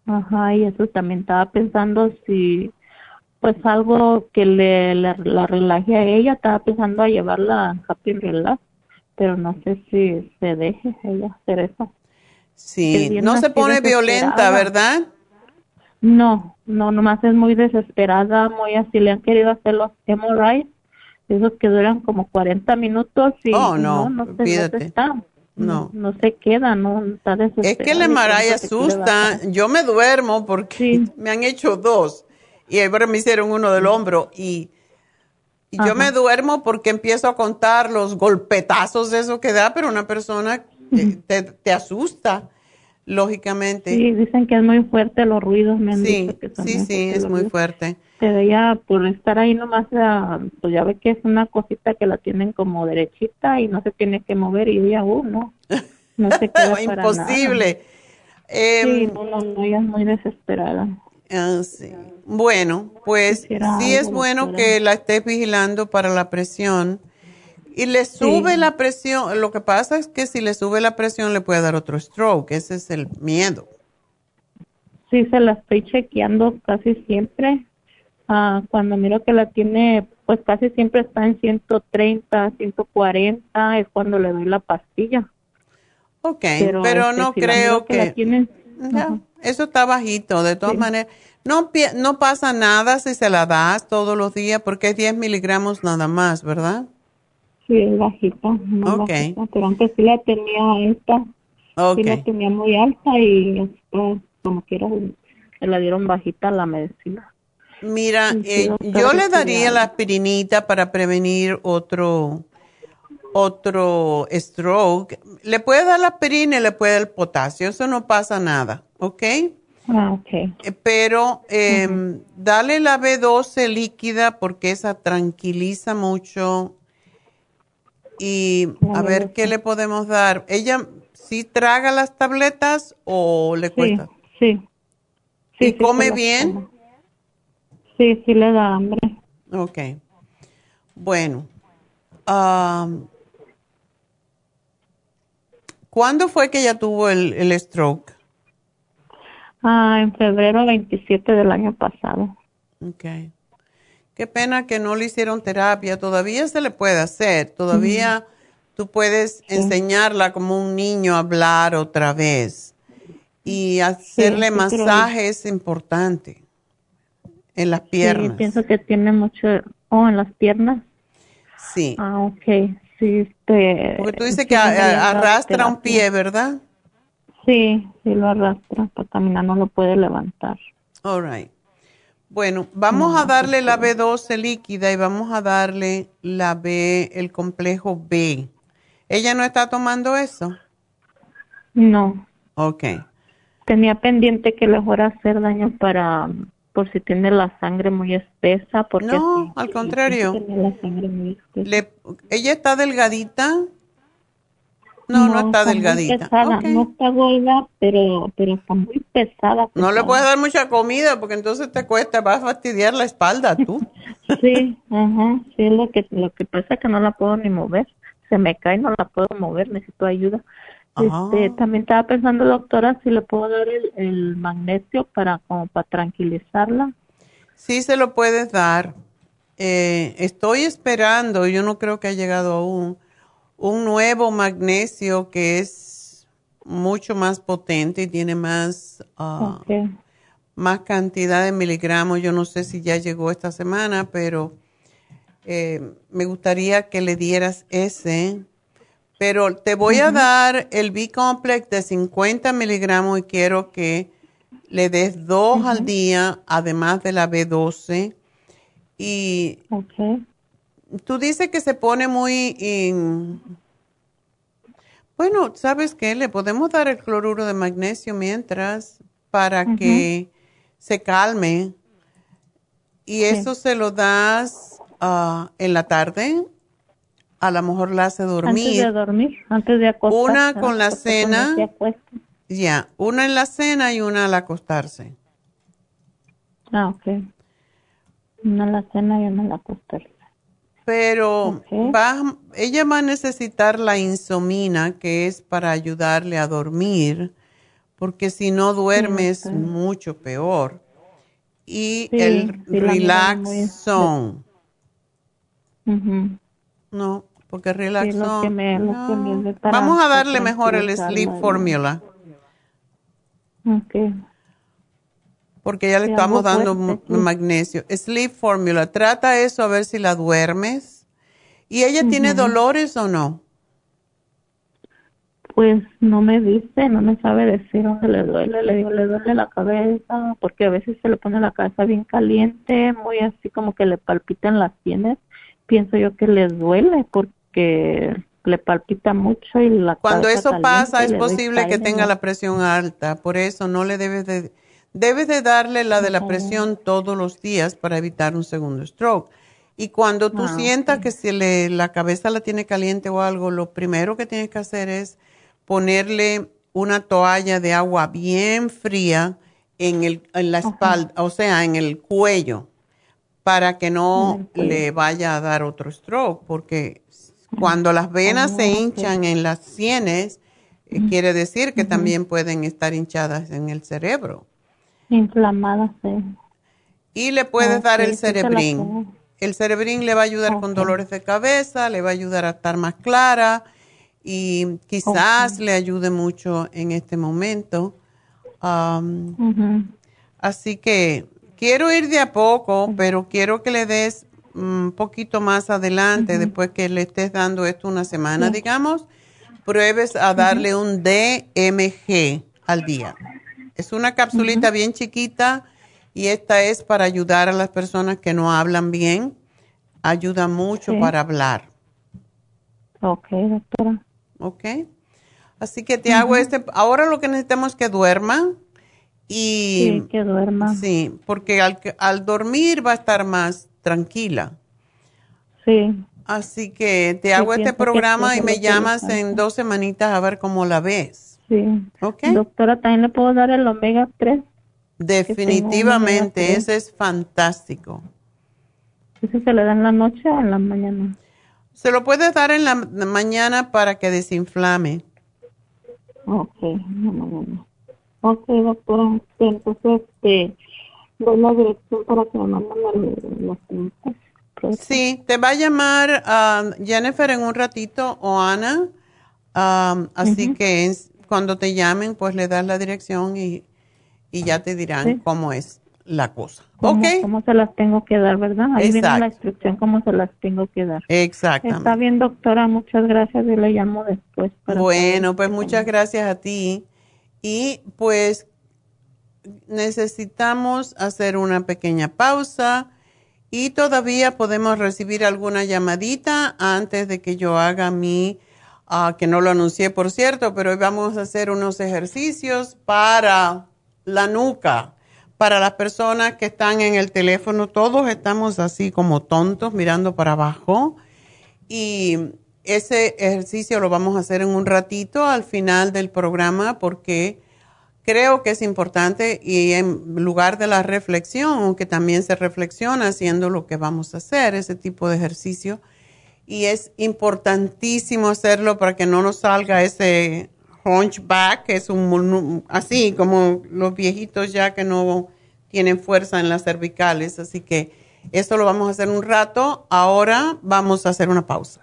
Ajá, y eso también estaba pensando si, pues algo que le, la relaje a ella, estaba pensando a llevarla a Happy Relax pero no sé si se deje ella hacer eso. Sí, no se pone violenta, ¿verdad? No, no, nomás es muy desesperada, muy así, le han querido hacer los MRI, esos que duran como 40 minutos y oh, no, no, se, está. No. no. se queda, no está desesperada. Es que el MRI asusta, yo me duermo porque me han hecho dos y ahora me hicieron uno del hombro y y yo me duermo porque empiezo a contar los golpetazos de eso que da, pero una persona te, te, asusta, lógicamente. Sí, dicen que es muy fuerte los ruidos, me han sí, dicho que Sí, sí, es muy fuerte. Pero ya por estar ahí nomás, pues ya ve que es una cosita que la tienen como derechita y no se tiene que mover y ella, uh, no, no se queda Imposible. sí, em, no, no, no, ella es muy desesperada. Ah, sí. Bueno, pues sí es bueno que la estés vigilando para la presión. Y le sube la presión. Lo que pasa es que si le sube la presión le puede dar otro stroke. Ese es el miedo. Sí, se la estoy chequeando casi siempre. Ah, cuando miro que la tiene, pues casi siempre está en 130, 140, es cuando le doy la pastilla. Ok, pero, este, no creo que... Eso está bajito, de todas maneras. No, no pasa nada si se la das todos los días porque es 10 miligramos nada más, ¿verdad? Sí, es bajita. ok. pero antes sí la tenía esta. Sí la tenía muy alta y como quiera se la dieron bajita la medicina. Mira, eh, yo le daría la aspirinita para prevenir otro otro stroke. Le puede dar la aspirina y le puede dar el potasio, eso no pasa nada. ¿Ok? Ah, ok. Eh, pero eh, dale la B12 líquida porque esa tranquiliza mucho. Y a ver qué le podemos dar. ¿Ella sí traga las tabletas o le cuesta? Sí, sí. ¿Y come bien? Sí, sí le da hambre. Ok. Bueno. ¿Cuándo fue que ella tuvo el, el stroke? Ah, en febrero 27 del año pasado. Okay. Qué pena que no le hicieron terapia. Todavía se le puede hacer. Todavía tú puedes enseñarla como un niño a hablar otra vez. Y hacerle masaje es importante. En las piernas. Sí, pienso que tiene mucho. Oh, en las piernas. Sí. Ah, ok. Sí, este. Porque tú dices que arrastra un pie, ¿verdad? Sí, sí lo arrastra. Para caminar no lo puede levantar. All right. Bueno, vamos a darle la B12 líquida y vamos a darle la B, el complejo B. ¿Ella no está tomando eso? No. Ok. Tenía pendiente que le fuera a hacer daño para, por si tiene la sangre muy espesa. Porque no, al contrario. ¿Ella está delgadita? No, no, está, delgadita. No está gorda, pero, pero está muy pesada, No le puedes dar mucha comida porque entonces te cuesta, vas a fastidiar la espalda tú. sí, ajá, sí, lo que, lo que pasa es que no la puedo ni mover. Se me cae, no la puedo mover, necesito ayuda. Este, también estaba pensando, doctora, si le puedo dar el, el magnesio para como para tranquilizarla. Sí, se lo puedes dar. Eh, estoy esperando, yo no creo que ha llegado aún un nuevo magnesio que es mucho más potente y tiene más, ah, más cantidad de miligramos. Yo no sé si ya llegó esta semana, pero eh, me gustaría que le dieras ese. Pero te voy a dar el B-Complex de 50 miligramos y quiero que le des dos al día, además de la B12. Y Tú dices que se pone muy... Bueno, ¿sabes qué? Le podemos dar el cloruro de magnesio mientras para que se calme. Y eso se lo das ah, en la tarde. A lo mejor la hace dormir. Antes de dormir, antes de acostarse. Una con la cena. Ya, una en la cena y una al acostarse. Ah, ok. Una en la cena y una al acostarse pero va, ella va a necesitar la insomina, que es para ayudarle a dormir, porque si no duerme es mucho peor. Y el relax zone. No, porque relax zone. Vamos a darle mejor el sleep formula. Okay porque ya le estamos dando magnesio. Sleep Formula, trata eso a ver si la duermes. ¿Y ella tiene dolores o no? Pues no me dice, no me sabe decir dónde le duele. Le digo, le duele la cabeza, porque a veces se le pone la cabeza bien caliente, muy así como que le palpitan las sienes. Pienso yo que le duele porque le palpita mucho y la Cuando eso pasa es posible que tenga la presión alta, por eso no le debes de Debes de darle la de la presión todos los días para evitar un segundo stroke. Y cuando tú ah, sientas que si le, la cabeza la tiene caliente o algo, lo primero que tienes que hacer es ponerle una toalla de agua bien fría en, el, en la espalda, o sea, en el cuello, para que no le vaya a dar otro stroke, porque cuando las venas se hinchan en las sienes, eh, quiere decir que también pueden estar hinchadas en el cerebro. Inflamada, sí. Y le puedes dar el cerebrín. El cerebrín le va a ayudar con dolores de cabeza, le va a ayudar a estar más clara y quizás le ayude mucho en este momento. Así que quiero ir de a poco, pero quiero que le des un poquito más adelante, después que le estés dando esto una semana, digamos, pruebes a darle un DMG al día. Es una capsulita bien chiquita y esta es para ayudar a las personas que no hablan bien. Ayuda mucho para hablar. Ok, doctora. Ok. Así que te hago este. Ahora lo que necesitamos es que duerma. Y, sí, que duerma. Sí, porque al, al dormir va a estar más tranquila. Sí. Así que te hago este programa y me llamas en dos semanitas a ver cómo la ves. Sí. Doctora, ¿también le puedo dar el omega 3? Definitivamente, ese es fantástico. ¿Ese se le da en la noche o en la mañana? Se lo puedes dar en la mañana para que desinflame. Ok, no, no, no. Ok, doctora, entonces, este, doy la dirección para que me manden las preguntas. Sí, te va a llamar uh, Jennifer en un ratito o Ana. Um, así que cuando te llamen, pues le das la dirección y, y ya te dirán cómo es la cosa. ¿Cómo, ¿Cómo se las tengo que dar, verdad? Ahí viene la instrucción cómo se las tengo que dar. Exactamente. Está bien, doctora, muchas gracias. Yo le llamo después. bueno, pues muchas gracias a ti. Y pues necesitamos hacer una pequeña pausa y todavía podemos recibir alguna llamadita antes de que yo haga mi, ah, que no lo anuncié por cierto, pero hoy vamos a hacer unos ejercicios para la nuca. Para las personas que están en el teléfono, todos estamos así como tontos mirando para abajo. Y ese ejercicio lo vamos a hacer en un ratito al final del programa porque creo que es importante y en lugar de la reflexión, aunque también se reflexiona haciendo lo que vamos a hacer, ese tipo de ejercicio. Y es importantísimo hacerlo para que no nos salga ese hunchback, que es un así como los viejitos ya que no tienen fuerza en las cervicales. Así que esto lo vamos a hacer un rato. Ahora vamos a hacer una pausa.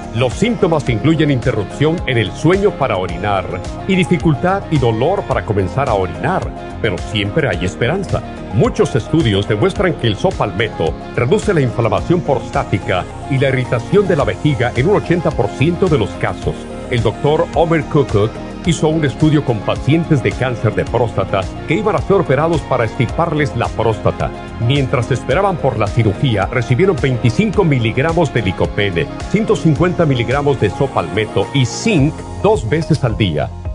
Los síntomas incluyen interrupción en el sueño para orinar y dificultad y dolor para comenzar a orinar, pero siempre hay esperanza. Muchos estudios demuestran que el sopalmeto reduce la inflamación prostática y la irritación de la vejiga en un 80% de los casos. El doctor Omer Kukuk hizo un estudio con pacientes de cáncer de próstata que iban a ser operados para estiparles la próstata. Mientras esperaban por la cirugía, recibieron 25 miligramos de licopene, 150 miligramos de sopalmeto y zinc dos veces al día.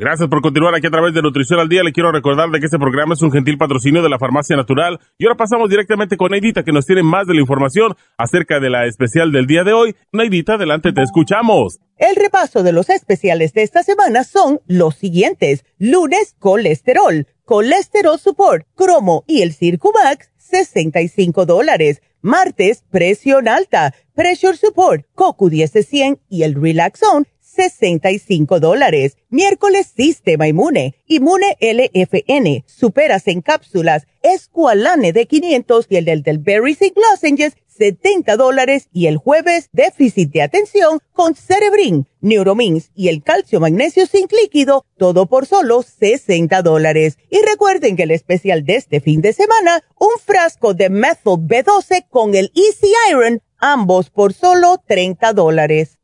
Gracias por continuar aquí a través de Nutrición al Día. Le quiero recordar de que este programa es un gentil patrocinio de la Farmacia Natural. Y ahora pasamos directamente con Neidita, que nos tiene más de la información acerca de la especial del día de hoy. Neidita, adelante, te escuchamos. El repaso de los especiales de esta semana son los siguientes. Lunes, colesterol, colesterol support, cromo y el Circumax, 65 dólares. Martes, presión alta, pressure support, CoQ10 100 y el Relaxon, 65 dólares. Miércoles Sistema Inmune, Inmune LFN, Superas en cápsulas, Esqualane de 500 y el del, del Berry Sig Lozenges, 70 dólares. Y el jueves Déficit de Atención con Cerebrin, Neuromins y el Calcio Magnesio Zinc Líquido, todo por solo 60 dólares. Y recuerden que el especial de este fin de semana, un frasco de Methyl B12 con el Easy Iron, ambos por solo 30 dólares.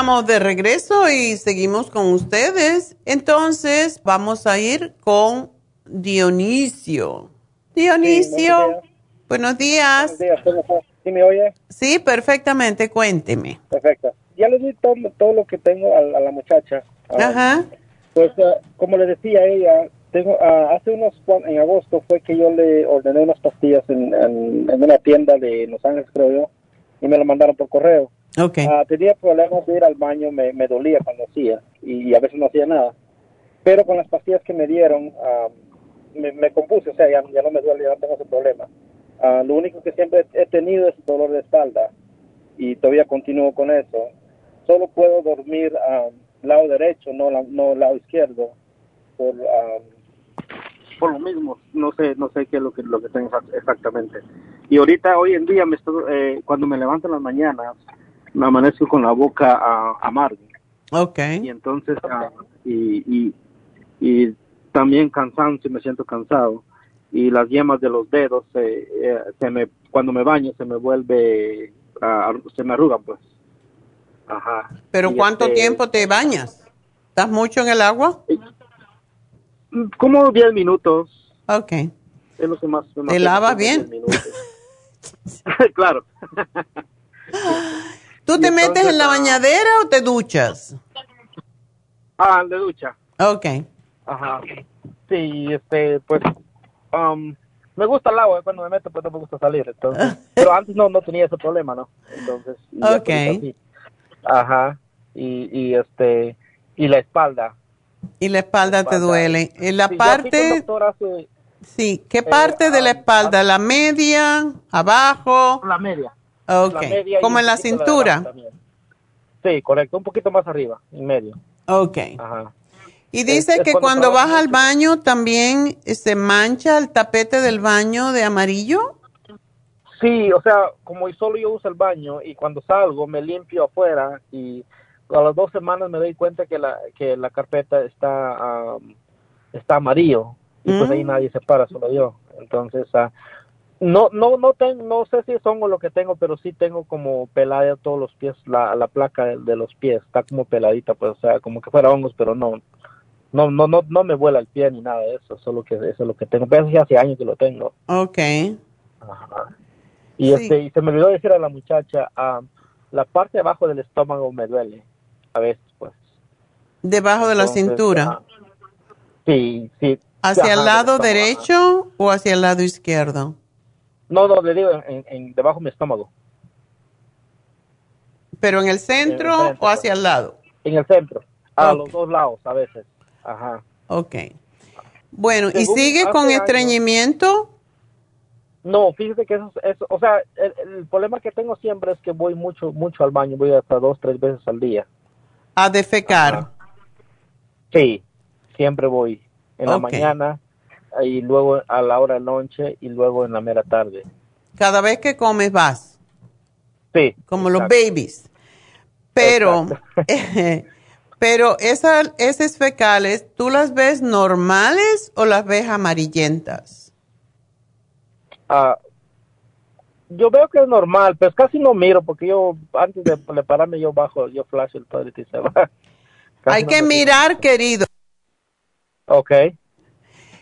Estamos de regreso y seguimos con ustedes. Entonces, vamos a ir con Dionisio. Dionisio, buenos días. Buenos días, ¿Sí me oye? Sí, perfectamente, cuénteme. Perfecto. Ya le di todo, todo lo que tengo a, la muchacha. Ah, Ajá. Pues, ah, como le decía a ella, tengo, ah, hace unos, en agosto fue que yo le ordené unas pastillas en, en, una tienda de Los Ángeles, creo yo, y me lo mandaron por correo. Okay. tenía problemas de ir al baño, me, dolía cuando hacía, y, a veces no hacía nada. Pero con las pastillas que me dieron, me, me, compuse, o sea, ya, no me duele, ya no tengo ese problema. Ah, lo único que siempre he tenido es dolor de espalda y todavía continúo con eso. Solo puedo dormir lado derecho, no, la, no lado izquierdo, por, lo mismo. No sé, no sé qué es lo que, lo que tengo exactamente. Y ahorita, hoy en día, me estoy, eh, cuando me levanto en las mañanas, amanezco con la boca uh, amarga. Okay. Y entonces, ah, y, y, y también cansancio, me siento cansado. Y las yemas de los dedos se, eh, se me cuando me baño se me vuelve se me arrugan pues. Ajá. Pero cuánto este tiempo te bañas estás mucho en el agua como 10 minutos. Okay es lo que más, te lavas bien claro tú te metes en la bañadera o te duchas ah de ducha okay ajá sí este pues um, me gusta el agua, cuando me meto pues no me gusta salir, entonces, pero antes no, no tenía ese problema, ¿no? Entonces, ok. Ajá, y, y este, y la espalda. Y la espalda, te duele. En la parte... sí, ¿qué parte de la ah, espalda? ¿La media? ¿Abajo? La media. Ok, como en la cintura. sí, correcto, un poquito más arriba, en medio. Ok. Ajá. Y dice que cuando, vas al baño también se mancha el tapete del baño de amarillo. Sí, o sea, como solo yo uso el baño y cuando salgo me limpio afuera y a las dos semanas me doy cuenta que la, que la carpeta está, está amarillo y pues ahí mm. nadie se para, solo yo. Entonces, uh, no, no, no, tengo, no sé si es hongo lo que tengo, pero sí tengo como pelada todos los pies, la, la placa de, de, los pies, está como peladita, pues, o sea, como que fuera hongos, pero no, no, no, no, no me vuela el pie ni nada de eso, solo que eso es lo que tengo. Pero hace años que lo tengo. Ok. Y, este, y se me olvidó decir a la muchacha, ah, la parte de abajo del estómago me duele, a veces, pues. ¿Debajo de la cintura? Sí, sí. ¿Hacia el lado derecho o hacia el lado izquierdo? No, no, le digo en, debajo de mi estómago. ¿Pero en el centro, o hacia el lado? En el centro, a los dos lados a veces. Ajá. Ok. Bueno, ¿y sigue con estreñimiento? No, fíjese que eso, eso o sea, el, problema que tengo siempre es que voy mucho, mucho al baño, voy hasta dos, tres veces al día. ¿A defecar? Sí, siempre voy. En la mañana y luego a la hora de noche y luego en la mera tarde. Cada vez que comes vas. Sí. Como los babies. Pero, Pero esas heces fecales, ¿tú las ves normales o las ves amarillentas? Ah, yo veo que es normal, pero casi no miro porque yo antes de prepararme yo bajo, yo flash el padre y se va. Hay que mirar, querido. Ok.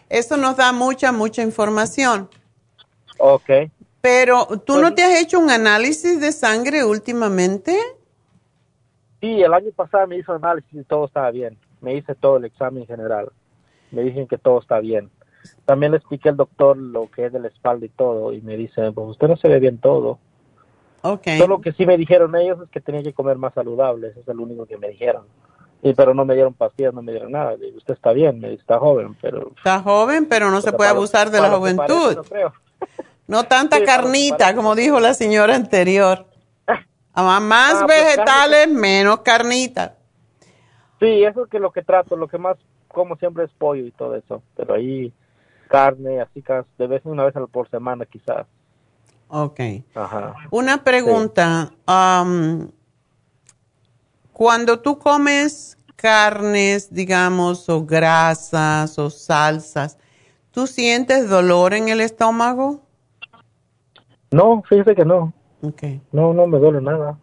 Eso nos da mucha, mucha información. Ok. Pero, ¿tú no te has hecho un análisis de sangre últimamente? Sí, el año pasado me hizo análisis y todo estaba bien. Me hice todo el examen general. Me dicen que todo está bien. También le expliqué al doctor lo que es de la espalda y todo y me dice, pues usted no se ve bien todo. Okay. Solo que sí me dijeron ellos es que tenía que comer más saludable, eso es lo único que me dijeron. Y, pero no me dieron pastillas, no me dieron nada. usted está bien, me dice, está joven, pero... Está joven, pero no se puede abusar de la juventud. no, tanta carnita, como dijo la señora anterior. Más ah, pues, vegetales, menos carnita. Sí, eso es que lo que trato, lo que más como siempre es pollo y todo eso, pero ahí carne, así de vez en una vez por semana quizás. Ok. Ajá. Una pregunta, cuando tú comes carnes, digamos, o grasas o salsas, ¿tú sientes dolor en el estómago? No, fíjese que no. Okay. No, no me duele nada.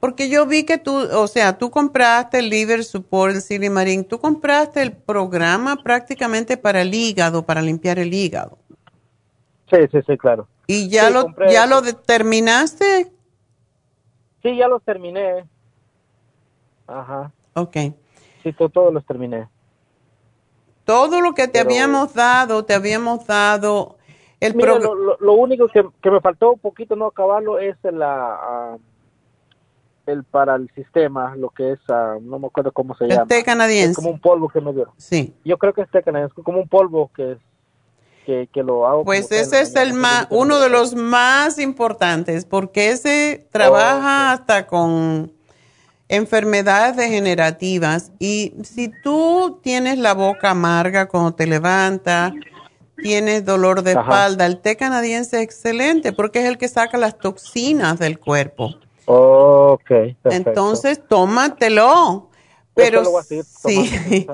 Porque yo vi que tú, o sea, tú compraste el Liver Support, el Silimarín, tú compraste el programa prácticamente para el hígado, para limpiar el hígado. Sí, sí, sí, claro. ¿Y ya lo ya lo terminaste? Sí, ya los terminé. Ajá. Ok. Sí, todos los terminé. Todo lo que te habíamos dado, te habíamos dado el Mira, lo, único que, me faltó un poquito no acabarlo es la ah, el para el sistema, lo que es, ah, no me acuerdo cómo se llama. El té canadiense. Es como un polvo que me dieron. Sí. Yo creo que es té canadiense, como un polvo que que, que lo hago. Pues ese es el más, uno de los más importantes, porque ese trabaja hasta con enfermedades degenerativas y si tú tienes la boca amarga cuando te levantas, tienes dolor de espalda, el té canadiense es excelente porque es el que saca las toxinas del cuerpo. Ok. Entonces, tómatelo. Pero sí,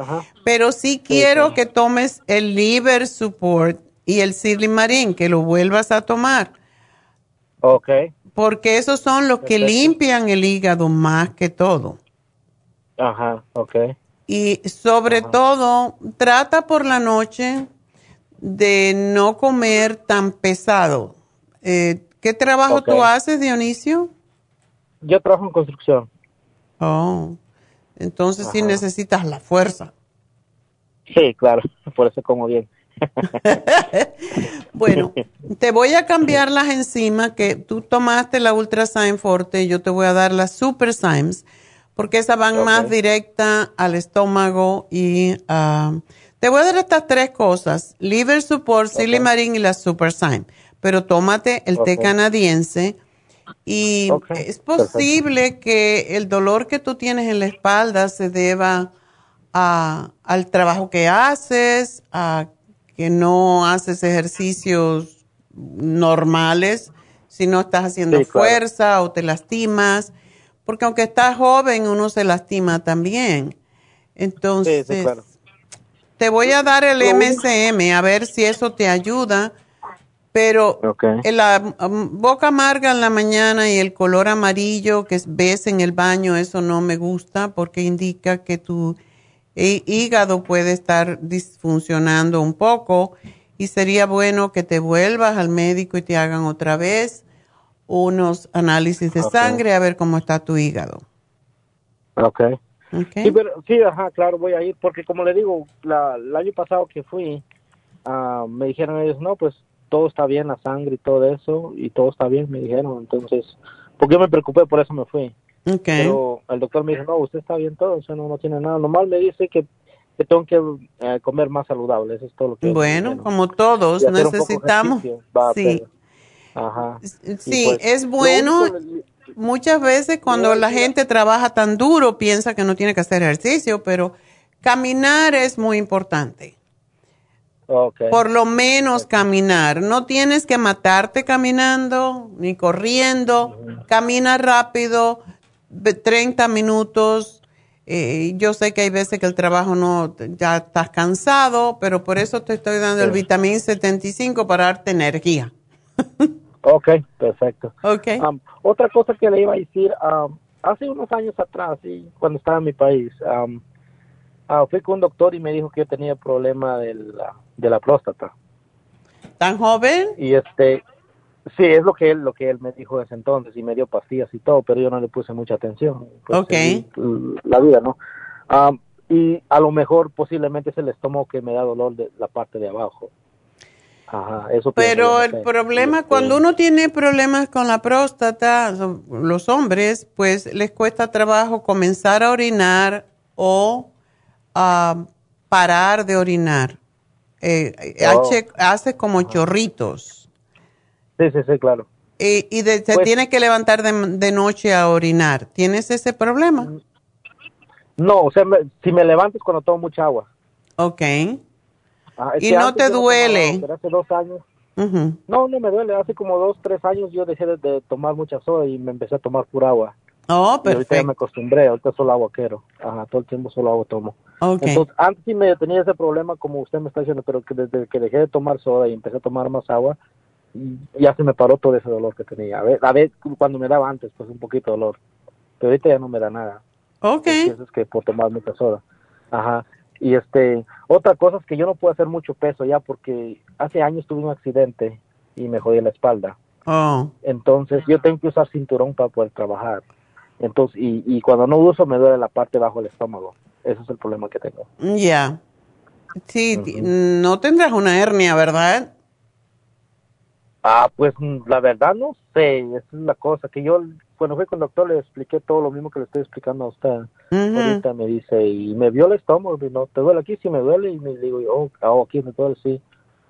pero sí quiero que tomes el liver support y el silimarín, que lo vuelvas a tomar. Ok porque esos son los que limpian el hígado más que todo. Ajá, ok. Y sobre todo, trata por la noche de no comer tan pesado. Eh, ¿Qué trabajo tú haces, Dionisio? Yo trabajo en construcción. Oh, entonces sí necesitas la fuerza. Sí, claro, por eso como bien. bueno, te voy a cambiar las enzimas que tú tomaste la Ultrasign Forte, yo te voy a dar las Super Symes, porque esas van más directa al estómago y ah, te voy a dar estas tres cosas, Liver Support, okay. Silimarin y la Super Syme, pero tómate el té canadiense y es posible que el dolor que tú tienes en la espalda se deba a, al trabajo que haces, a que no haces ejercicios normales, si no estás haciendo fuerza o te lastimas, porque aunque estás joven uno se lastima también. Entonces, te voy a dar el MCM a ver si eso te ayuda, pero la um, boca amarga en la mañana y el color amarillo que ves en el baño, eso no me gusta porque indica que tu el hígado puede estar disfuncionando un poco y sería bueno que te vuelvas al médico y te hagan otra vez unos análisis de sangre a ver cómo está tu hígado. Ok. okay. Sí, pero, sí, ajá, claro, voy a ir porque como le digo, la, el año pasado que fui, uh, me dijeron ellos, no, pues todo está bien, la sangre y todo eso, y todo está bien, me dijeron. Entonces, porque yo me preocupé, por eso me fui. Pero el doctor me dijo, no, usted está bien todo, o sea, no, no tiene nada. Normal me dice que, que tengo que eh, comer más saludable, eso es todo lo que... Bueno, como todos, necesitamos... Sí, Ajá. sí pues, es bueno... Muchas veces cuando la gente trabaja tan duro piensa que no tiene que hacer ejercicio, pero caminar es muy importante. Por lo menos caminar. No tienes que matarte caminando ni corriendo. Camina rápido, 30 minutos. Eh, yo sé que hay veces que el trabajo no, ya estás cansado, pero por eso te estoy dando el vitamín 75 para darte energía. ok, perfecto. Okay. Um, otra cosa que le iba a decir, um, hace unos años atrás, cuando estaba en mi país, um, uh, fui con un doctor y me dijo que yo tenía problema de la, de la próstata. ¿Tan joven? Y este, Sí, es lo que él, lo que él me dijo ese entonces y me dio pastillas y todo, pero yo no le puse mucha atención. Pues, ok. La vida, ¿no? y a lo mejor posiblemente es el estómago que me da dolor de la parte de abajo. Ajá, eso pero el problema, este cuando uno tiene problemas con la próstata, los hombres, pues les cuesta trabajo comenzar a orinar o parar de orinar. Eh, oh. hace como chorritos. Sí, sí, sí, claro. Y, y se pues tiene que levantar de, noche a orinar. ¿Tienes ese problema? No, o sea, si me levanto es cuando tomo mucha agua. Ok. Ah, ¿Y no te duele? hace dos años. No, no me duele. Hace como dos, tres años yo dejé de, tomar mucha soda y me empecé a tomar pura agua. Oh, perfecto. ahorita ya me acostumbré, ahorita solo agua quiero. Ajá, todo el tiempo solo agua tomo. Okay. Entonces, antes sí me tenía ese problema, como usted me está diciendo, pero que desde que dejé de tomar soda y empecé a tomar más agua, ya se me paró todo ese dolor que tenía. A ver, a ver cuando me daba antes, pues un poquito de dolor. pero ahorita ya no me da nada. Ok. Eso es que por tomar mucha soda. Ajá. Y este, otra cosa es que yo no puedo hacer mucho peso ya porque hace años tuve un accidente y me jodí la espalda. Oh. Entonces yo tengo que usar cinturón para poder trabajar. Entonces, y, y cuando no uso me duele la parte bajo del estómago. Ese es el problema que tengo. Ya. Sí, no tendrás una hernia, ¿verdad? Ah, pues mm, la verdad no sé, esa es la cosa, que yo cuando fui con el doctor le expliqué todo lo mismo que le estoy explicando a usted. Ahorita me dice, y me vio el estómago, y no, ¿te duele aquí? Sí me duele, y me digo, oh, oh, aquí me duele, sí.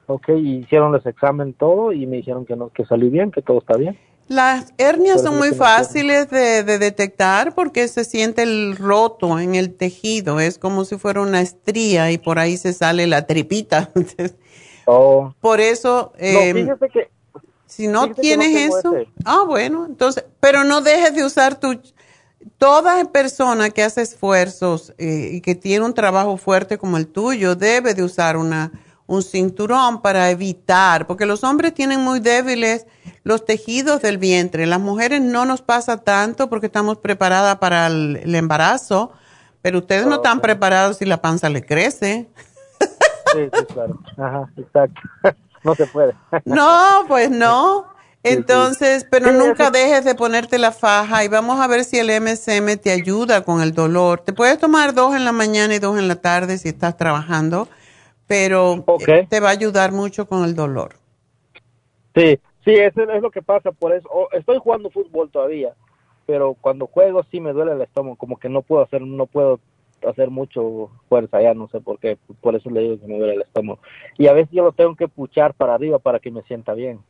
Ok, y hicieron los exámenes todo, y me dijeron que no, que salí bien, que todo está bien. Las hernias Por son muy fáciles de, de detectar porque se siente el roto en el tejido. Es como si fuera una estría y por ahí se sale la tripita. Oh, por eso, no, eh, fíjese que... si no tienes eso, ese. ah, bueno, entonces, pero no dejes de usar tu... Toda persona que hace esfuerzos eh, y que tiene un trabajo fuerte como el tuyo debe de usar una, un cinturón para evitar, porque los hombres tienen muy débiles los tejidos del vientre. Las mujeres no nos pasa tanto porque estamos preparadas para el, el embarazo, pero ustedes no están preparados si la panza le crece. Sí, sí, claro. Ajá, exacto. No se puede. No, pues no. Entonces, pero nunca dejes de ponerte la faja y vamos a ver si el MSM te ayuda con el dolor. Te puedes tomar dos en la mañana y dos en la tarde si estás trabajando, pero eh, te va a ayudar mucho con el dolor. Sí, sí, eso es lo que pasa, por eso. oh, estoy jugando fútbol todavía, pero cuando juego sí me duele el estómago, como que no puedo hacer, no puedo hacer mucho fuerza ya, no sé por qué, por eso le digo que me duele el estómago. Y a veces yo lo tengo que puchar para arriba para que me sienta bien.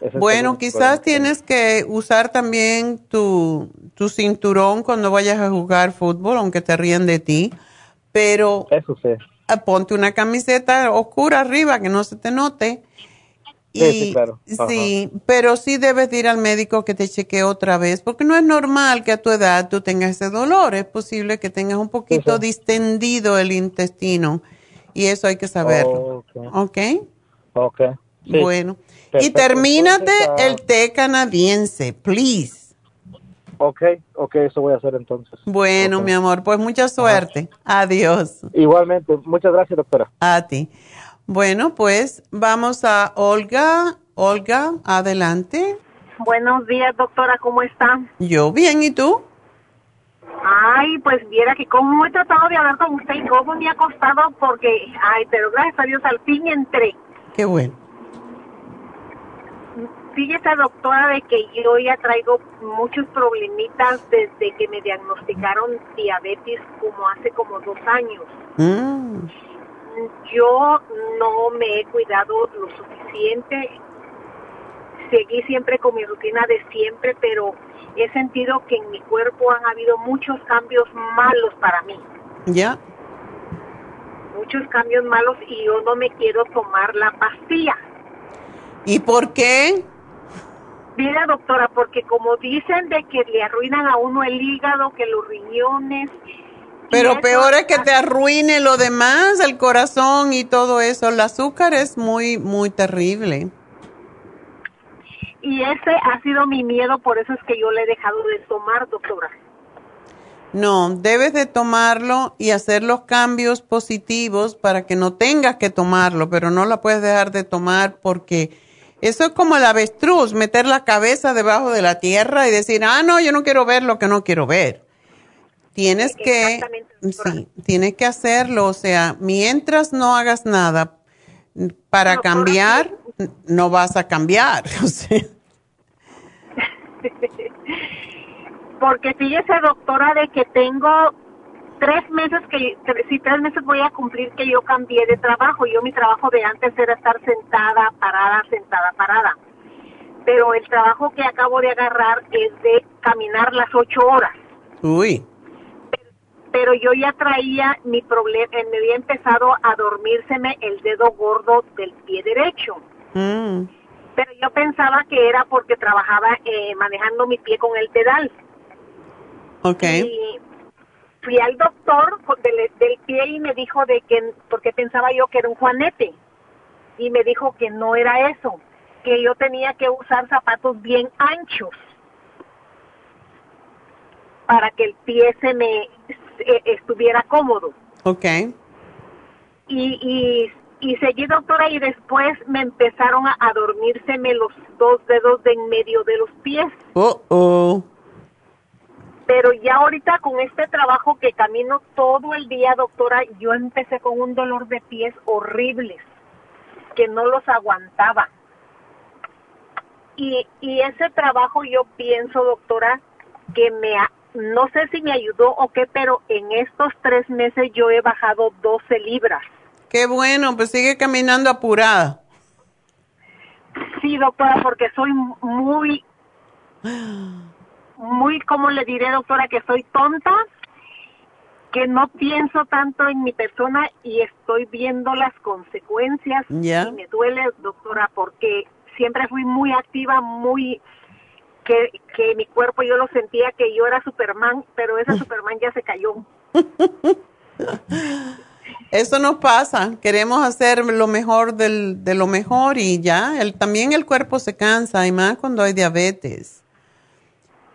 Ese Bueno, quizás tienes que usar también tu, tu cinturón cuando vayas a jugar fútbol, aunque te ríen de ti, pero Eso sí. ah, ponte una camiseta oscura arriba que no se te note. Sí, Y- sí, claro. Sí, pero sí debes de ir al médico que te chequee otra vez, porque no es normal que a tu edad tú tengas ese dolor. Es posible que tengas un poquito distendido el intestino y eso hay que saberlo. ¿Ok? Ok. Sí. Bueno. Y termínate entonces, ah, el té canadiense, please. Ok, ok, eso voy a hacer entonces. Bueno, mi amor, pues mucha suerte. Adiós. Igualmente, muchas gracias, doctora. A ti. Bueno, pues vamos a Olga. Olga, adelante. Buenos días, doctora, ¿cómo está? Yo bien, ¿y tú? Ay, pues viera que como he tratado de hablar con usted y cómo me ha costado porque, ay, pero gracias a Dios al fin entré. Qué bueno. Fíjese, doctora, de que yo ya traigo muchos problemitas desde que me diagnosticaron diabetes como hace como dos años. Mm, Yo no me he cuidado lo suficiente. Seguí siempre con mi rutina de siempre, pero he sentido que en mi cuerpo han habido muchos cambios malos para mí. ¿Ya? Muchos cambios malos y yo no me quiero tomar la pastilla. ¿Y por qué? Mira, doctora, porque como dicen de que le arruinan a uno el hígado, que los riñones, Pero peor es que te arruine lo demás, el corazón y todo eso. El azúcar es muy, muy terrible. y ese ha sido mi miedo, por eso es que yo le he dejado de tomar, doctora. No, debes de tomarlo y hacer los cambios positivos para que no tengas que tomarlo, pero no la puedes dejar de tomar porque eso es como el avestruz, meter la cabeza debajo de la tierra y decir, ah, no, yo no quiero ver lo que no quiero ver. Tienes que, sí, tienes que hacerlo, o sea, mientras no hagas nada para cambiar, no vas a cambiar. O sea, Porque fíjese, doctora, de que tengo tres meses que, sí, tres meses voy a cumplir que yo cambié de trabajo. Yo mi trabajo de antes era estar sentada, parada, sentada, parada. Pero el trabajo que acabo de agarrar es de caminar las ocho horas. uy, Pero yo ya traía mi problema, me había empezado a dormírseme el dedo gordo del pie derecho. mm, Pero yo pensaba que era porque trabajaba eh, manejando mi pie con el pedal. ok. Y fui al doctor del, del pie y me dijo de que, porque pensaba yo que era un juanete, y me dijo que no era eso, que yo tenía que usar zapatos bien anchos. para que el pie se me eh, estuviera cómodo. Ok. Y, y, y seguí, doctora, y después me empezaron a, a dormírseme los dos dedos de en medio de los pies. Oh, oh. Pero ya ahorita con este trabajo que camino todo el día, doctora, yo empecé con un dolor de pies horribles, que no los aguantaba. Y, y ese trabajo yo pienso, doctora, que me, ha- no sé si me ayudó o qué, pero en estos tres meses yo he bajado 12 libras. Qué bueno, pues sigue caminando apurada. Sí, doctora, porque soy muy, muy, ¿cómo le diré, doctora? Que soy tonta, que no pienso tanto en mi persona y estoy viendo las consecuencias. Y me duele, doctora, porque siempre fui muy activa, muy, que, que mi cuerpo yo lo sentía que yo era Superman, pero ese Superman ya se cayó. Eso nos pasa, queremos hacer lo mejor del, de lo mejor y ya, el, también el cuerpo se cansa, y más cuando hay diabetes.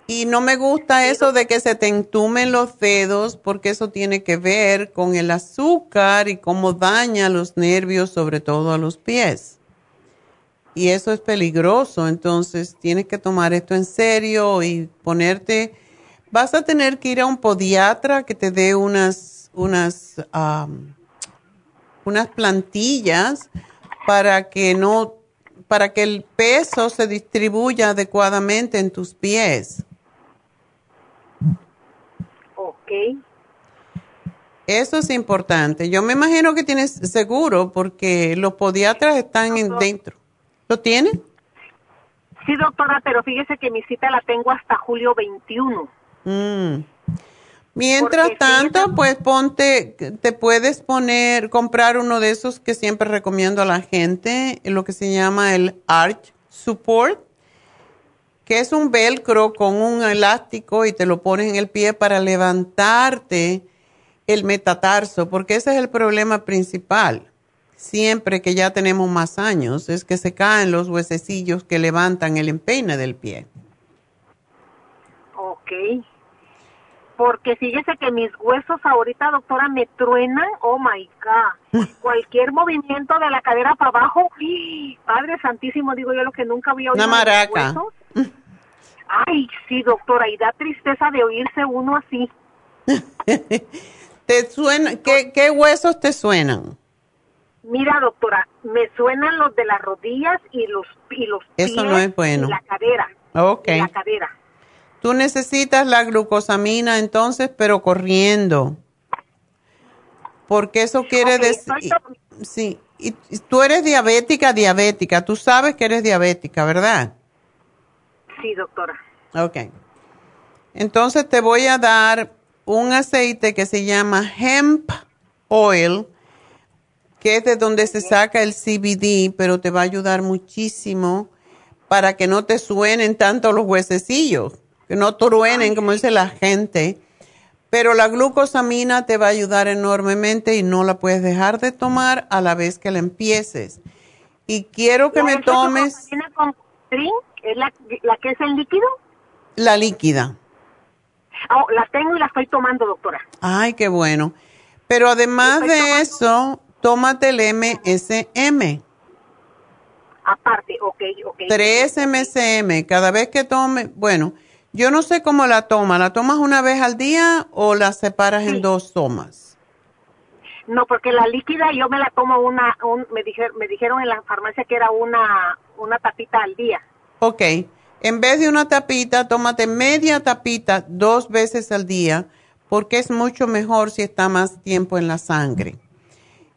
Y no me gusta eso de que se te entumen los dedos, porque eso tiene que ver con el azúcar y cómo daña los nervios, sobre todo a los pies. Y eso es peligroso, entonces tienes que tomar esto en serio y ponerte, vas a tener que ir a un podiatra que te dé unas, unas, unas plantillas para que no, para que el peso se distribuya adecuadamente en tus pies. Ok. Eso es importante. Yo me imagino que tienes seguro porque los podiatras están en dentro. ¿Lo tienes? Sí, doctora, pero fíjese que mi cita la tengo hasta julio 21. Mm. Mientras tanto, pues ponte, te puedes poner, comprar uno de esos que siempre recomiendo a la gente, lo que se llama el Arch Support, que es un velcro con un elástico y te lo pones en el pie para levantarte el metatarso, porque ese es el problema principal. Siempre que ya tenemos más años, es que se caen los huesecillos que levantan el empeine del pie. Ok. Porque fíjese que mis huesos ahorita, doctora, me truenan. Oh my God. Cualquier movimiento de la cadera para abajo. Padre Santísimo, digo yo lo que nunca había oído. Una maraca. huesos. Ay, sí, doctora, y da tristeza de oírse uno así. ¿Te suena, qué, qué huesos te suenan? Mira, doctora, me suenan los de las rodillas y los y los Eso pies no es bueno. y la cadera. Ok. y la cadera. Tú necesitas la glucosamina entonces, pero corriendo. Porque eso quiere decir... estoy Sí, y, y tú eres diabética, diabética. Tú sabes que eres diabética, ¿verdad? Sí, doctora. Ok. Entonces te voy a dar un aceite que se llama hemp oil, que es de donde se saca el CBD, pero te va a ayudar muchísimo para que no te suenen tanto los huesecillos, que no truenen, como dice la gente. Pero la glucosamina te va a ayudar enormemente y no la puedes dejar de tomar a la vez que la empieces. Y quiero que ¿La me tomes ¿Viene con la, la que es el líquido? la líquida. Oh, la tengo y la estoy tomando, doctora. Ay, qué bueno. Pero además de eso, tómate el MSM. Aparte, ok, ok. 3 MSM. Cada vez que tome, bueno, yo no sé cómo la toma. ¿La tomas una vez al día o la separas en dos tomas? No, porque la líquida yo me la tomo una, un- me, dijeron, me dijeron en la farmacia que era una, una tapita al día. Ok. En vez de una tapita, tómate media tapita dos veces al día, porque es mucho mejor si está más tiempo en la sangre.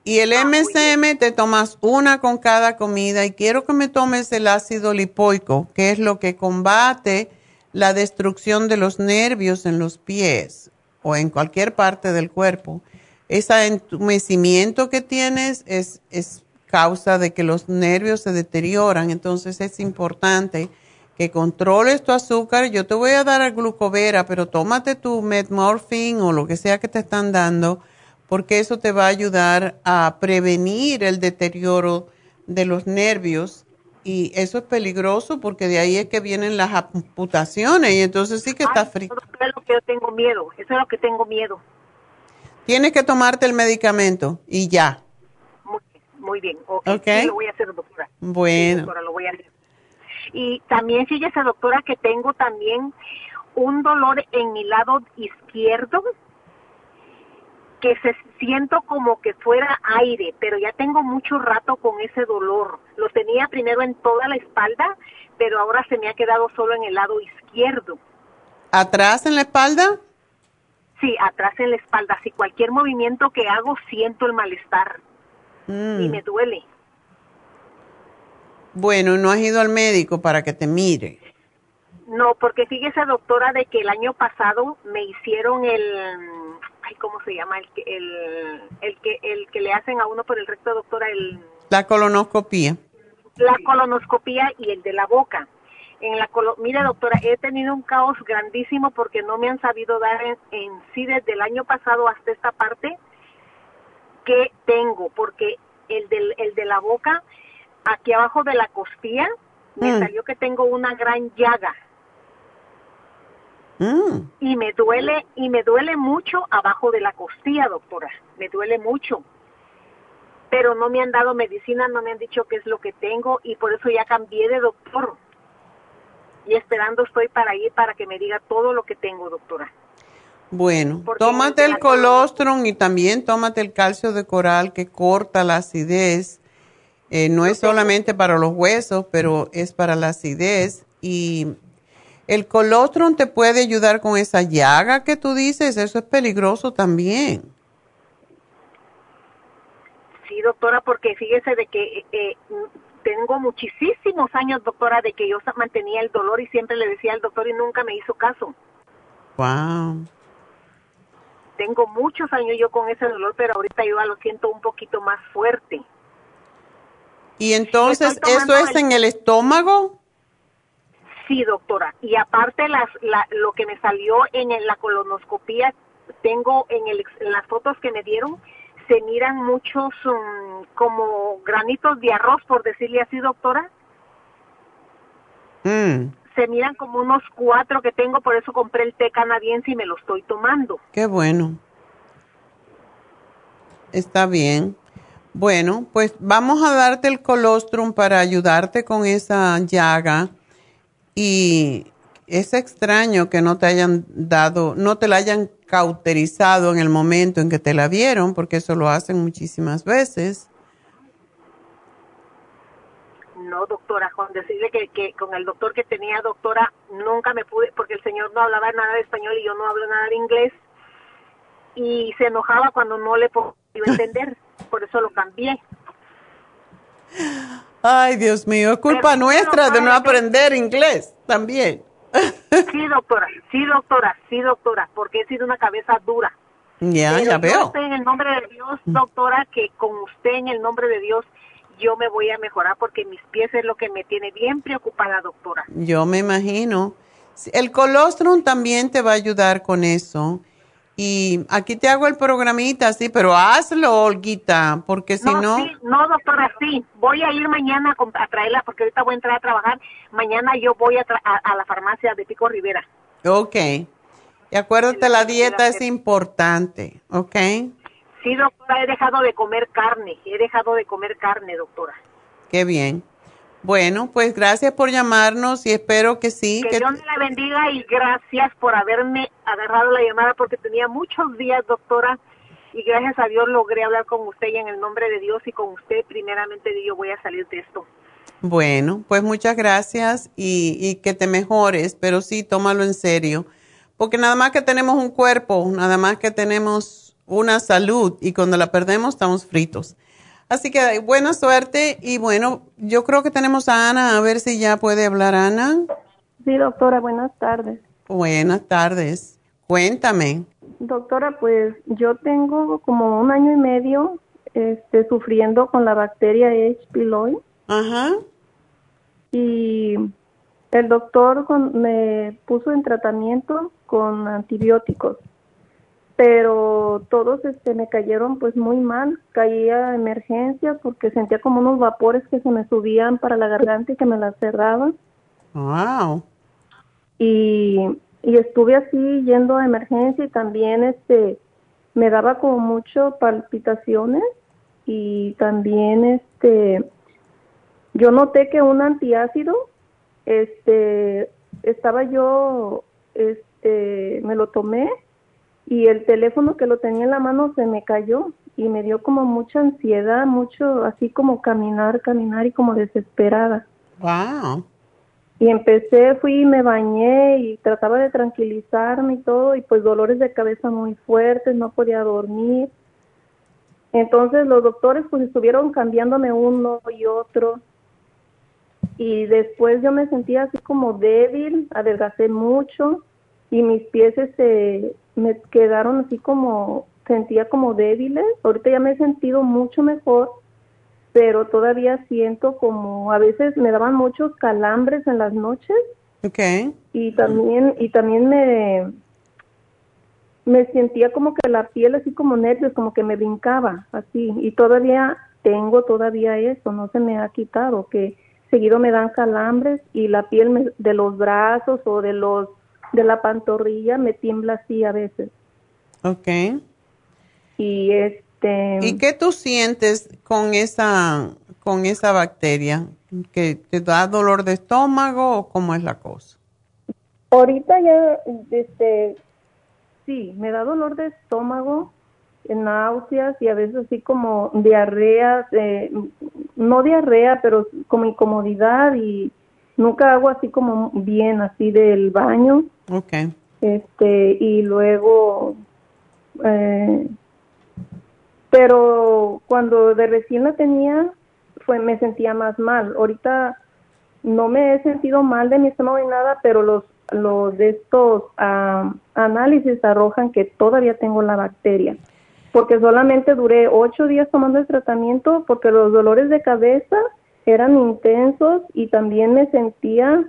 Y el MSM te tomas una con cada comida y quiero que me tomes el ácido lipoico, que es lo que combate la destrucción de los nervios en los pies o en cualquier parte del cuerpo. Ese entumecimiento que tienes es, es causa de que los nervios se deterioran, entonces es importante que controles tu azúcar. Yo te voy a dar el glucovera, pero tómate tu metmorphine o lo que sea que te están dando, porque eso te va a ayudar a prevenir el deterioro de los nervios y eso es peligroso porque de ahí es que vienen las amputaciones y entonces sí que está frío. Eso es lo que yo tengo miedo, eso es lo que tengo miedo. Tienes que tomarte el medicamento y ya. Muy, muy bien, ok. Sí, lo voy a hacer, doctora. Bueno. doctora, lo voy a hacer. Y también, fíjese, doctora, que tengo también un dolor en mi lado izquierdo que se siento como que fuera aire, pero ya tengo mucho rato con ese dolor. Lo tenía primero en toda la espalda, pero ahora se me ha quedado solo en el lado izquierdo. ¿Atrás en la espalda? Sí, atrás en la espalda. Si cualquier movimiento que hago siento el malestar y Mm. me duele. Bueno, ¿no has ido al médico para que te mire? No, porque fíjese, doctora, de que el año pasado me hicieron el, ay, ¿cómo se llama? El que, el, el que, el que le hacen a uno por el recto, doctora, el, La colonoscopía. la colonoscopía y el de la boca. En la colo Mire, doctora, he tenido un caos grandísimo porque no me han sabido dar en, en sí desde el año pasado hasta esta parte que tengo, porque el, del, el de la boca, aquí abajo de la costilla, me Mm. salió que tengo una gran llaga Mm. y me duele y me duele mucho abajo de la costilla, doctora. Me duele mucho. Pero no me han dado medicina, no me han dicho qué es lo que tengo y por eso ya cambié de doctor. Y esperando estoy para ir para que me diga todo lo que tengo, doctora. Bueno, Porque tómate el colostrum y también tómate el calcio de coral que corta la acidez. Eh, no es solamente para los huesos, pero es para la acidez. Y el colostrum te puede ayudar con esa llaga que tú dices, eso es peligroso también. Sí, doctora, porque fíjese de que eh, tengo muchísimos años, doctora, de que yo mantenía el dolor y siempre le decía al doctor y nunca me hizo caso. Wow. Tengo muchos años yo con ese dolor, pero ahorita yo lo siento un poquito más fuerte. Y entonces, ¿eso es en el estómago? Sí, doctora. Y aparte las, la- lo que me salió en la colonoscopía, tengo en, el, en las fotos que me dieron, se miran muchos um, como granitos de arroz, por decirle así, doctora. Mm, Se miran como unos cuatro que tengo, por eso compré el té canadiense y me lo estoy tomando. qué bueno. Está bien. Bueno, pues vamos a darte el colostrum para ayudarte con esa llaga. Y es extraño que no te hayan dado, no te la hayan cauterizado en el momento en que te la vieron, porque eso lo hacen muchísimas veces. No, doctora, con decirle que, que con el doctor que tenía, doctora, nunca me pude, porque el señor no hablaba nada de español y yo no hablo nada de inglés, y se enojaba cuando no le podía entender, por eso lo cambié. Ay, Dios mío, es culpa Pero, nuestra de no aprender inglés también. Sí, doctora, sí, doctora, sí, doctora, porque he sido una cabeza dura. Ya, Pero ya yo veo. sé en el nombre de Dios, doctora, que con usted en el nombre de Dios yo me voy a mejorar porque mis pies es lo que me tiene bien preocupada, doctora. Yo me imagino. El colostrum también te va a ayudar con eso. Y aquí te hago el programita, sí, pero hazlo, Olguita, porque si no... sí, no, doctora, sí. Voy a ir mañana a traerla porque ahorita voy a entrar a trabajar. Mañana yo voy a, tra- a, a la farmacia de Pico Rivera. Ok. Y acuérdate, la dieta es importante, ¿ok? Sí, doctora, he dejado de comer carne. He dejado de comer carne, doctora. Qué bien. Bueno, pues gracias por llamarnos y espero que sí. Que que Dios me la bendiga y gracias por haberme agarrado la llamada porque tenía muchos días, doctora, y gracias a Dios logré hablar con usted y en el nombre de Dios y con usted primeramente yo voy a salir de esto. Bueno, pues muchas gracias y, y que te mejores, pero sí, tómalo en serio, porque nada más que tenemos un cuerpo, nada más que tenemos una salud y cuando la perdemos estamos fritos. Así que buena suerte y bueno, yo creo que tenemos a Ana, a ver si ya puede hablar Ana. Sí, doctora, buenas tardes. Buenas tardes, cuéntame. Doctora, pues yo tengo como un año y medio este, sufriendo con la bacteria H. pylori. Ajá. Y el doctor con- me puso en tratamiento con antibióticos. Pero todos este me cayeron pues muy mal, caía a emergencia porque sentía como unos vapores que se me subían para la garganta y que me la cerraban. Wow. Y, y estuve así yendo a emergencia y también este me daba como mucho palpitaciones y también este yo noté que un antiácido este estaba yo este me lo tomé y el teléfono que lo tenía en la mano se me cayó y me dio como mucha ansiedad, mucho así como caminar, caminar y como desesperada. Wow. Y empecé, fui y me bañé y trataba de tranquilizarme y todo y pues dolores de cabeza muy fuertes, no podía dormir. Entonces los doctores pues estuvieron cambiándome uno y otro y después yo me sentía así como débil, adelgacé mucho y mis pies este, me quedaron así como, sentía como débiles. Ahorita ya me he sentido mucho mejor, pero todavía siento como, a veces me daban muchos calambres en las noches. Okay. Y también, y también me, me sentía como que la piel así como nervios, como que me brincaba, así. Y todavía tengo todavía eso, no se me ha quitado, que seguido me dan calambres y la piel de los brazos o de los de la pantorrilla me tiembla así a veces. Ok. Y este. ¿Y qué tú sientes con esa con esa bacteria? ¿Que te da dolor de estómago o cómo es la cosa? Ahorita ya, este, sí, me da dolor de estómago, náuseas y a veces así como diarrea, eh, no diarrea, pero como incomodidad y nunca hago así como bien así del baño. Okay. Este, y luego, eh, pero cuando de recién la tenía, fue, me sentía más mal. Ahorita no me he sentido mal de mi estómago ni nada, pero los, los de estos ah, análisis arrojan que todavía tengo la bacteria porque solamente duré ocho días tomando el tratamiento porque los dolores de cabeza eran intensos y también me sentía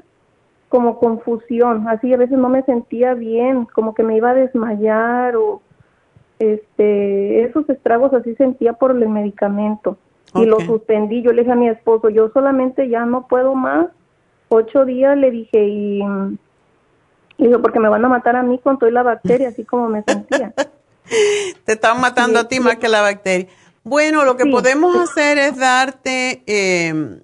como confusión, así a veces no me sentía bien, como que me iba a desmayar o este esos estragos así sentía por el medicamento y lo suspendí. Yo le dije a mi esposo, yo solamente ya no puedo más. Ocho días le dije y, y dijo porque me van a matar a mí con toda la bacteria, así como me sentía. Te están matando a ti más que la bacteria. Bueno, lo que podemos hacer es darte em,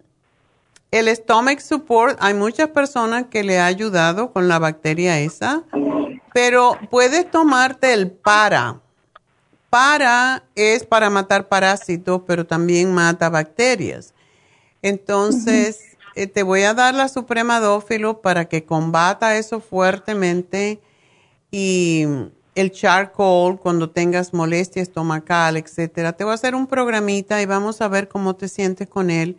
el stomach support. Hay muchas personas que le ha ayudado con la bacteria esa, pero puedes tomarte el para. Para es para matar parásitos, pero también mata bacterias. Entonces, eh, te voy a dar la suprema dófilo para que combata eso fuertemente y el charcoal cuando tengas molestia estomacal, etcétera. Te voy a hacer un programita y vamos a ver cómo te sientes con él,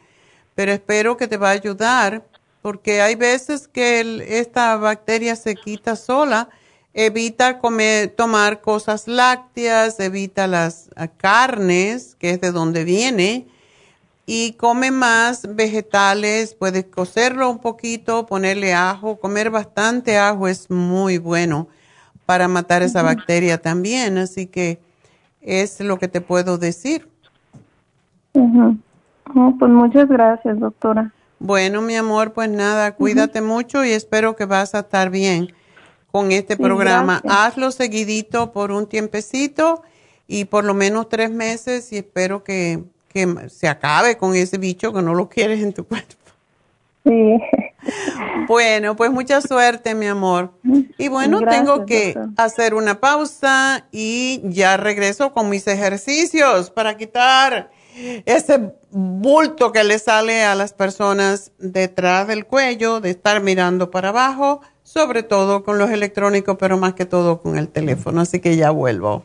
pero espero que te va a ayudar porque hay veces que esta bacteria se quita sola. Evita comer, tomar cosas lácteas, evita las ah, carnes, que es de donde viene, y come más vegetales, puedes cocerlo un poquito, ponerle ajo, comer bastante ajo es muy bueno para matar esa bacteria también, así que es lo que te puedo decir. Pues muchas gracias, doctora. Bueno, mi amor, pues nada, cuídate mucho y espero que vas a estar bien con este programa. Hazlo seguidito por un tiempecito y por lo menos tres meses y espero que, que se acabe con ese bicho que no lo quieres en tu cuerpo. Sí. Bueno, pues mucha suerte, mi amor. Y bueno, tengo que hacer una pausa y ya regreso con mis ejercicios para quitar ese bulto que le sale a las personas detrás del cuello, de estar mirando para abajo, sobre todo con los electrónicos, pero más que todo con el teléfono. Así que ya vuelvo.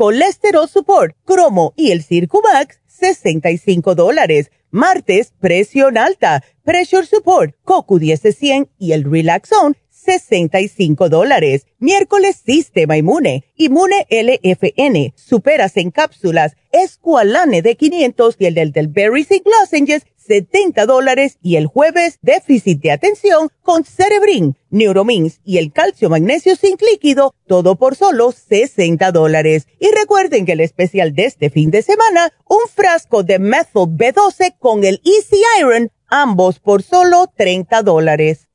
colesterol support, cromo y el Circumax, 65 dólares. Martes, presión alta, pressure support, CoQ10 de 100 y el Relaxon, 65 dólares. Miércoles, sistema inmune, inmune LFN, superas en cápsulas, escualane de 500 y el del, del Berries y Lozenges, 70 dólares y el jueves déficit de atención con Cerebrin, Neuromins y el calcio magnesio zinc líquido, todo por solo 60 dólares. Y recuerden que el especial de este fin de semana, un frasco de Methyl B12 con el Easy Iron, ambos por solo 30 dólares.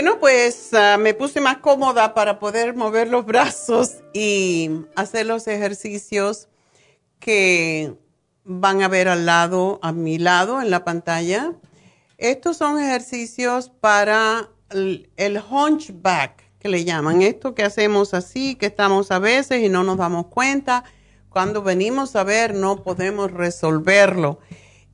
Bueno, pues ah, me puse más cómoda para poder mover los brazos y hacer los ejercicios que van a ver al lado, a mi lado en la pantalla. Estos son ejercicios para el, el hunchback, que le llaman. Esto que hacemos así, que estamos a veces y no nos damos cuenta. Cuando venimos a ver, no podemos resolverlo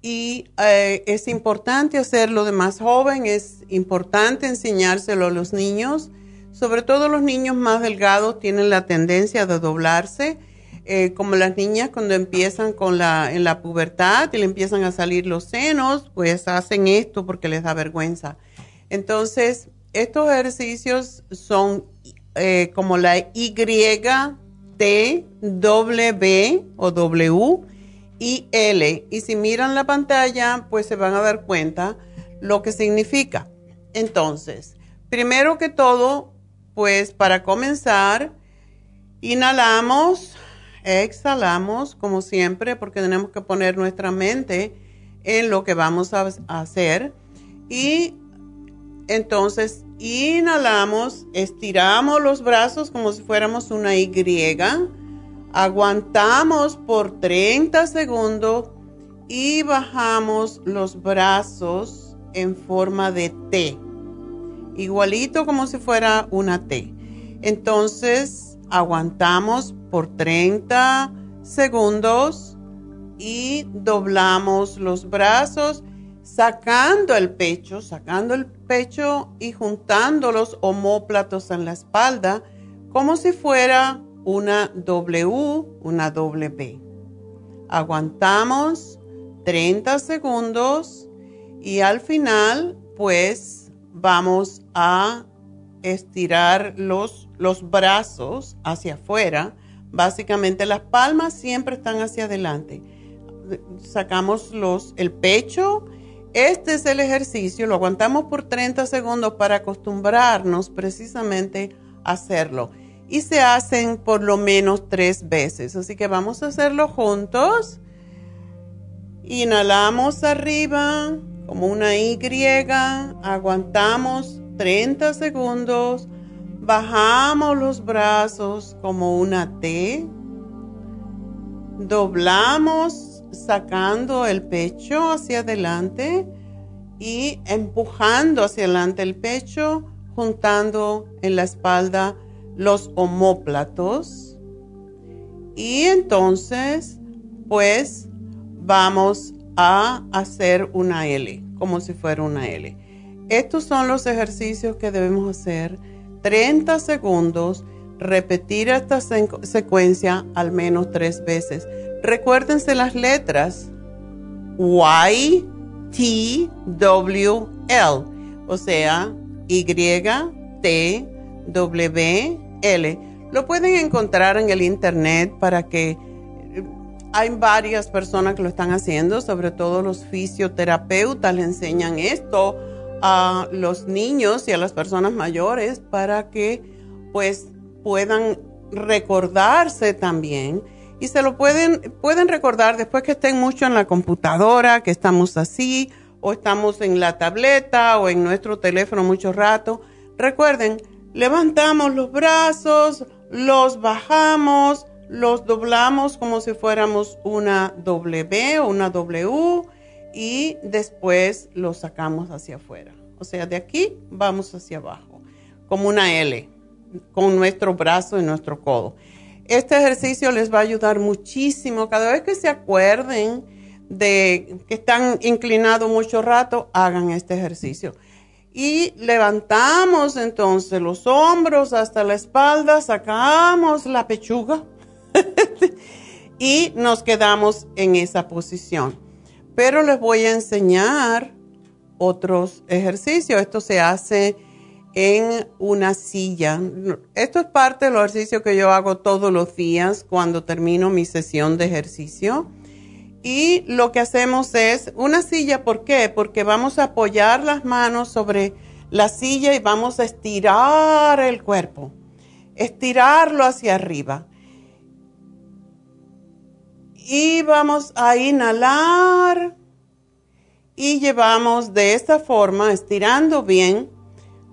y eh, es importante hacerlo de más joven, es importante enseñárselo a los niños, sobre todo los niños más delgados tienen la tendencia de doblarse, eh, como las niñas cuando empiezan con la, en la pubertad y le empiezan a salir los senos, pues hacen esto porque les da vergüenza. Entonces, estos ejercicios son eh, como la Y, T, W o W y L. Y si miran la pantalla, pues se van a dar cuenta lo que significa. Entonces, primero que todo, pues para comenzar, inhalamos, exhalamos, como siempre, porque tenemos que poner nuestra mente en lo que vamos a hacer. Y entonces, inhalamos, estiramos los brazos como si fuéramos una Y Aguantamos por 30 segundos y bajamos los brazos en forma de T. Igualito como si fuera una T. Entonces, aguantamos por 30 segundos y doblamos los brazos sacando el pecho, sacando el pecho y juntando los homóplatos en la espalda como si fuera una W, una B. Aguantamos 30 segundos y al final pues vamos a estirar los, los brazos hacia afuera. Básicamente las palmas siempre están hacia adelante. Sacamos los, el pecho este es el ejercicio, lo aguantamos por 30 segundos para acostumbrarnos precisamente a hacerlo. Y se hacen por lo menos tres veces. Así que vamos a hacerlo juntos. Inhalamos arriba como una Y, aguantamos 30 segundos, bajamos los brazos como una T, doblamos sacando el pecho hacia adelante y empujando hacia adelante el pecho, juntando en la espalda los omóplatos. Y entonces, pues, vamos a hacer una L, como si fuera una L. Estos son los ejercicios que debemos hacer. 30 segundos, repetir esta secuencia al menos tres veces. Recuérdense las letras Y, T, W, L, o sea, Y, T, W, L. Lo pueden encontrar en el internet para que eh, hay varias personas que lo están haciendo, sobre todo los fisioterapeutas le enseñan esto a los niños y a las personas mayores para que pues puedan recordarse también y se lo pueden, pueden recordar después que estén mucho en la computadora, que estamos así, o estamos en la tableta o en nuestro teléfono mucho rato. Recuerden, levantamos los brazos, los bajamos, los doblamos como si fuéramos una W o una W y después los sacamos hacia afuera. O sea, de aquí vamos hacia abajo, como una L, con nuestro brazo y nuestro codo. Este ejercicio les va a ayudar muchísimo. Cada vez que se acuerden de que están inclinados mucho rato, hagan este ejercicio. Y levantamos entonces los hombros hasta la espalda, sacamos la pechuga y nos quedamos en esa posición. Pero les voy a enseñar otros ejercicios. Esto se hace en una silla. Esto es parte del ejercicio que yo hago todos los días cuando termino mi sesión de ejercicio. Y lo que hacemos es una silla, ¿por qué? Porque vamos a apoyar las manos sobre la silla y vamos a estirar el cuerpo, estirarlo hacia arriba. Y vamos a inhalar y llevamos de esta forma, estirando bien,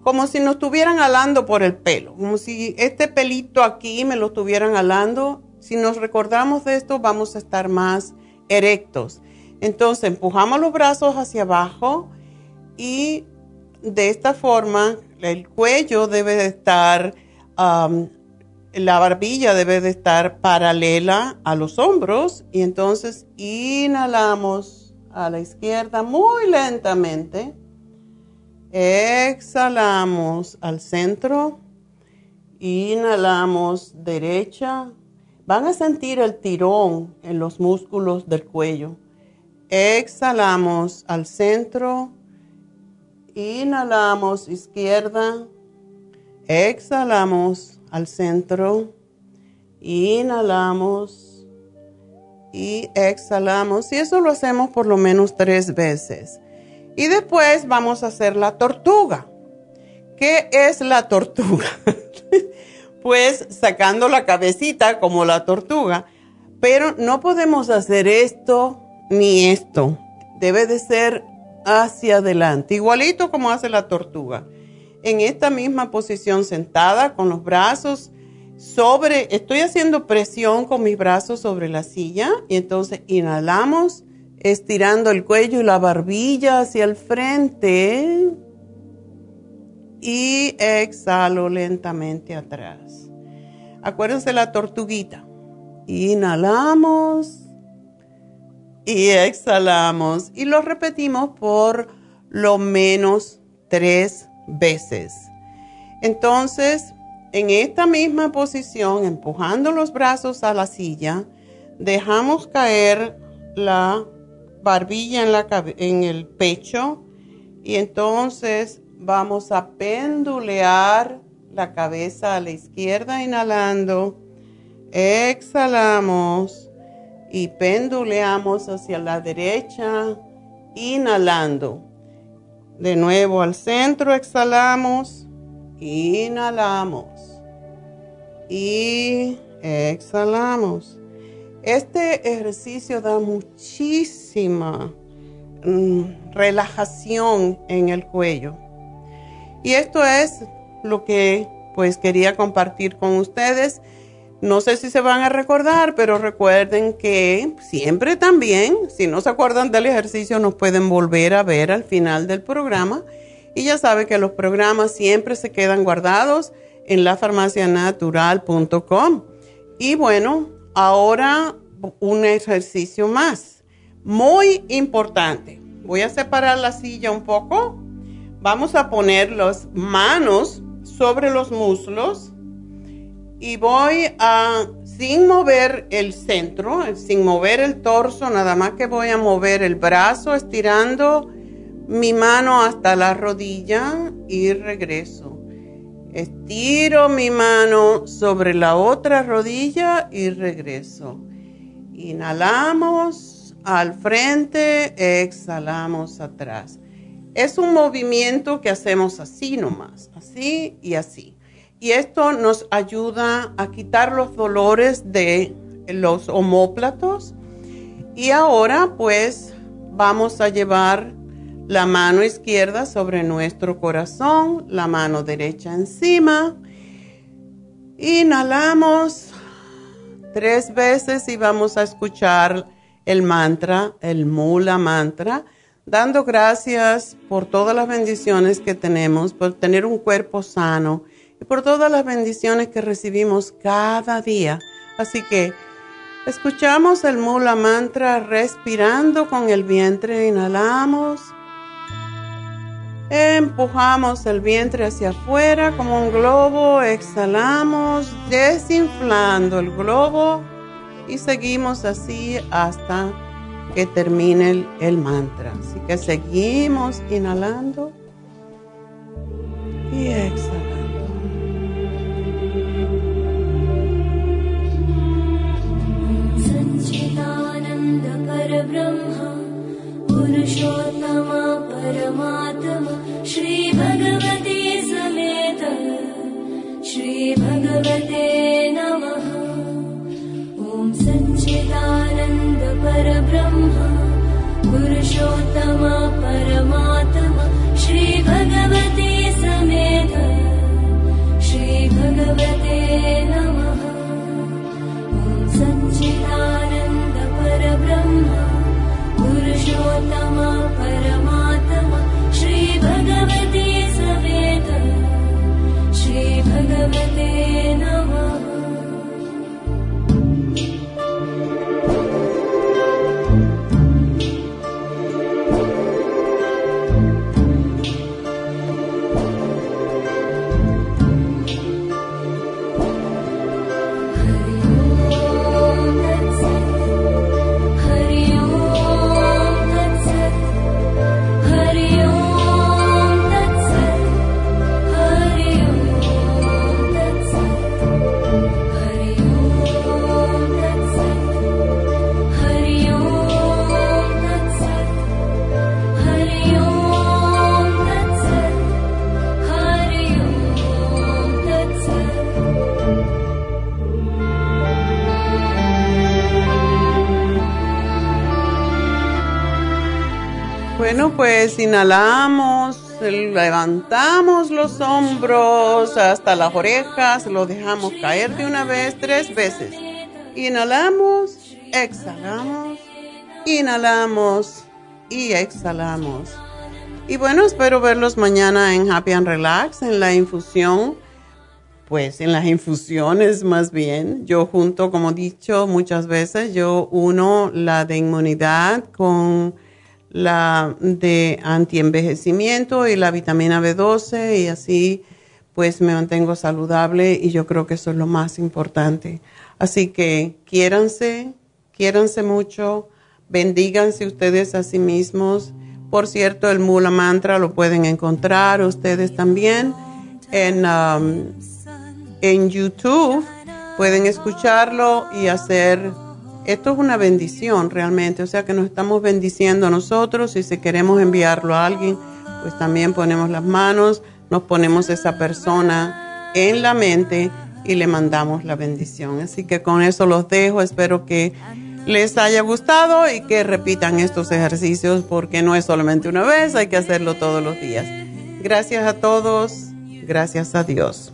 como si nos estuvieran alando por el pelo, como si este pelito aquí me lo estuvieran alando. Si nos recordamos de esto, vamos a estar más erectos. Entonces empujamos los brazos hacia abajo y de esta forma el cuello debe de estar, la barbilla debe de estar paralela a los hombros y entonces inhalamos a la izquierda muy lentamente Exhalamos al centro. Inhalamos derecha. Van a sentir el tirón en los músculos del cuello. Exhalamos al centro. Inhalamos izquierda. Exhalamos al centro. Inhalamos y exhalamos. Y eso lo hacemos por lo menos tres veces. Y después vamos a hacer la tortuga. ¿Qué es la tortuga? pues sacando la cabecita como la tortuga. Pero no podemos hacer esto ni esto. Debe de ser hacia adelante, igualito como hace la tortuga. En esta misma posición sentada con los brazos sobre, estoy haciendo presión con mis brazos sobre la silla y entonces inhalamos estirando el cuello y la barbilla hacia el frente y exhalo lentamente atrás. Acuérdense la tortuguita. Inhalamos y exhalamos y lo repetimos por lo menos tres veces. Entonces, en esta misma posición, empujando los brazos a la silla, dejamos caer la barbilla en, la, en el pecho y entonces vamos a pendulear la cabeza a la izquierda inhalando, exhalamos y penduleamos hacia la derecha inhalando. De nuevo al centro, exhalamos, inhalamos y exhalamos. Este ejercicio da muchísima mm, relajación en el cuello. Y esto es lo que pues quería compartir con ustedes. No sé si se van a recordar, pero recuerden que siempre también, si no se acuerdan del ejercicio, nos pueden volver a ver al final del programa. Y ya sabe que los programas siempre se quedan guardados en lafarmacianatural.com. Y bueno, ahora un ejercicio más, muy importante. Voy a separar la silla un poco. Vamos a poner las manos sobre los muslos y voy a, sin mover el centro, sin mover el torso, nada más que voy a mover el brazo estirando mi mano hasta la rodilla y regreso. Estiro mi mano sobre la otra rodilla y regreso. Inhalamos al frente, exhalamos atrás. Es un movimiento que hacemos así nomás, así y así. Y esto nos ayuda a quitar los dolores de los homóplatos. Y ahora pues vamos a llevar la mano izquierda sobre nuestro corazón, la mano derecha encima. Inhalamos tres veces y vamos a escuchar el mantra, el mula mantra, dando gracias por todas las bendiciones que tenemos, por tener un cuerpo sano y por todas las bendiciones que recibimos cada día. Así que escuchamos el mula mantra respirando con el vientre, inhalamos. Empujamos el vientre hacia afuera como un globo, exhalamos, desinflando el globo y seguimos así hasta que termine el, el mantra. Así que seguimos inhalando y exhalando. परब्रह्म पुरुषोत्तम परमात्मा श्रीभगवते समेत श्रीभगवते नमः ॐ सच्चिदानन्द परब्रह्म पुरुषोत्तम परमात्मा श्रीभगवते समेत श्रीभगवते नमः। ॐ सच्चिदानन्द परब्रह्म पुरुषोत्तम परमात्मा श्रीभगवते समेत श्रीभगवते Pues inhalamos, levantamos los hombros hasta las orejas, lo dejamos caer de una vez, tres veces. Inhalamos, exhalamos, inhalamos y exhalamos. Y bueno, espero verlos mañana en Happy and Relax, en la infusión, pues en las infusiones más bien. Yo junto, como he dicho muchas veces, yo uno la de inmunidad con la de antienvejecimiento y la vitamina B12 y así pues me mantengo saludable y yo creo que eso es lo más importante. Así que quiéranse, quiéranse mucho, bendíganse ustedes a sí mismos. Por cierto, el Mula Mantra lo pueden encontrar ustedes también en, um, en YouTube. Pueden escucharlo y hacer esto es una bendición realmente, o sea que nos estamos bendiciendo a nosotros y si queremos enviarlo a alguien, pues también ponemos las manos, nos ponemos esa persona en la mente y le mandamos la bendición. Así que con eso los dejo, espero que les haya gustado y que repitan estos ejercicios porque no es solamente una vez, hay que hacerlo todos los días. Gracias a todos, gracias a Dios.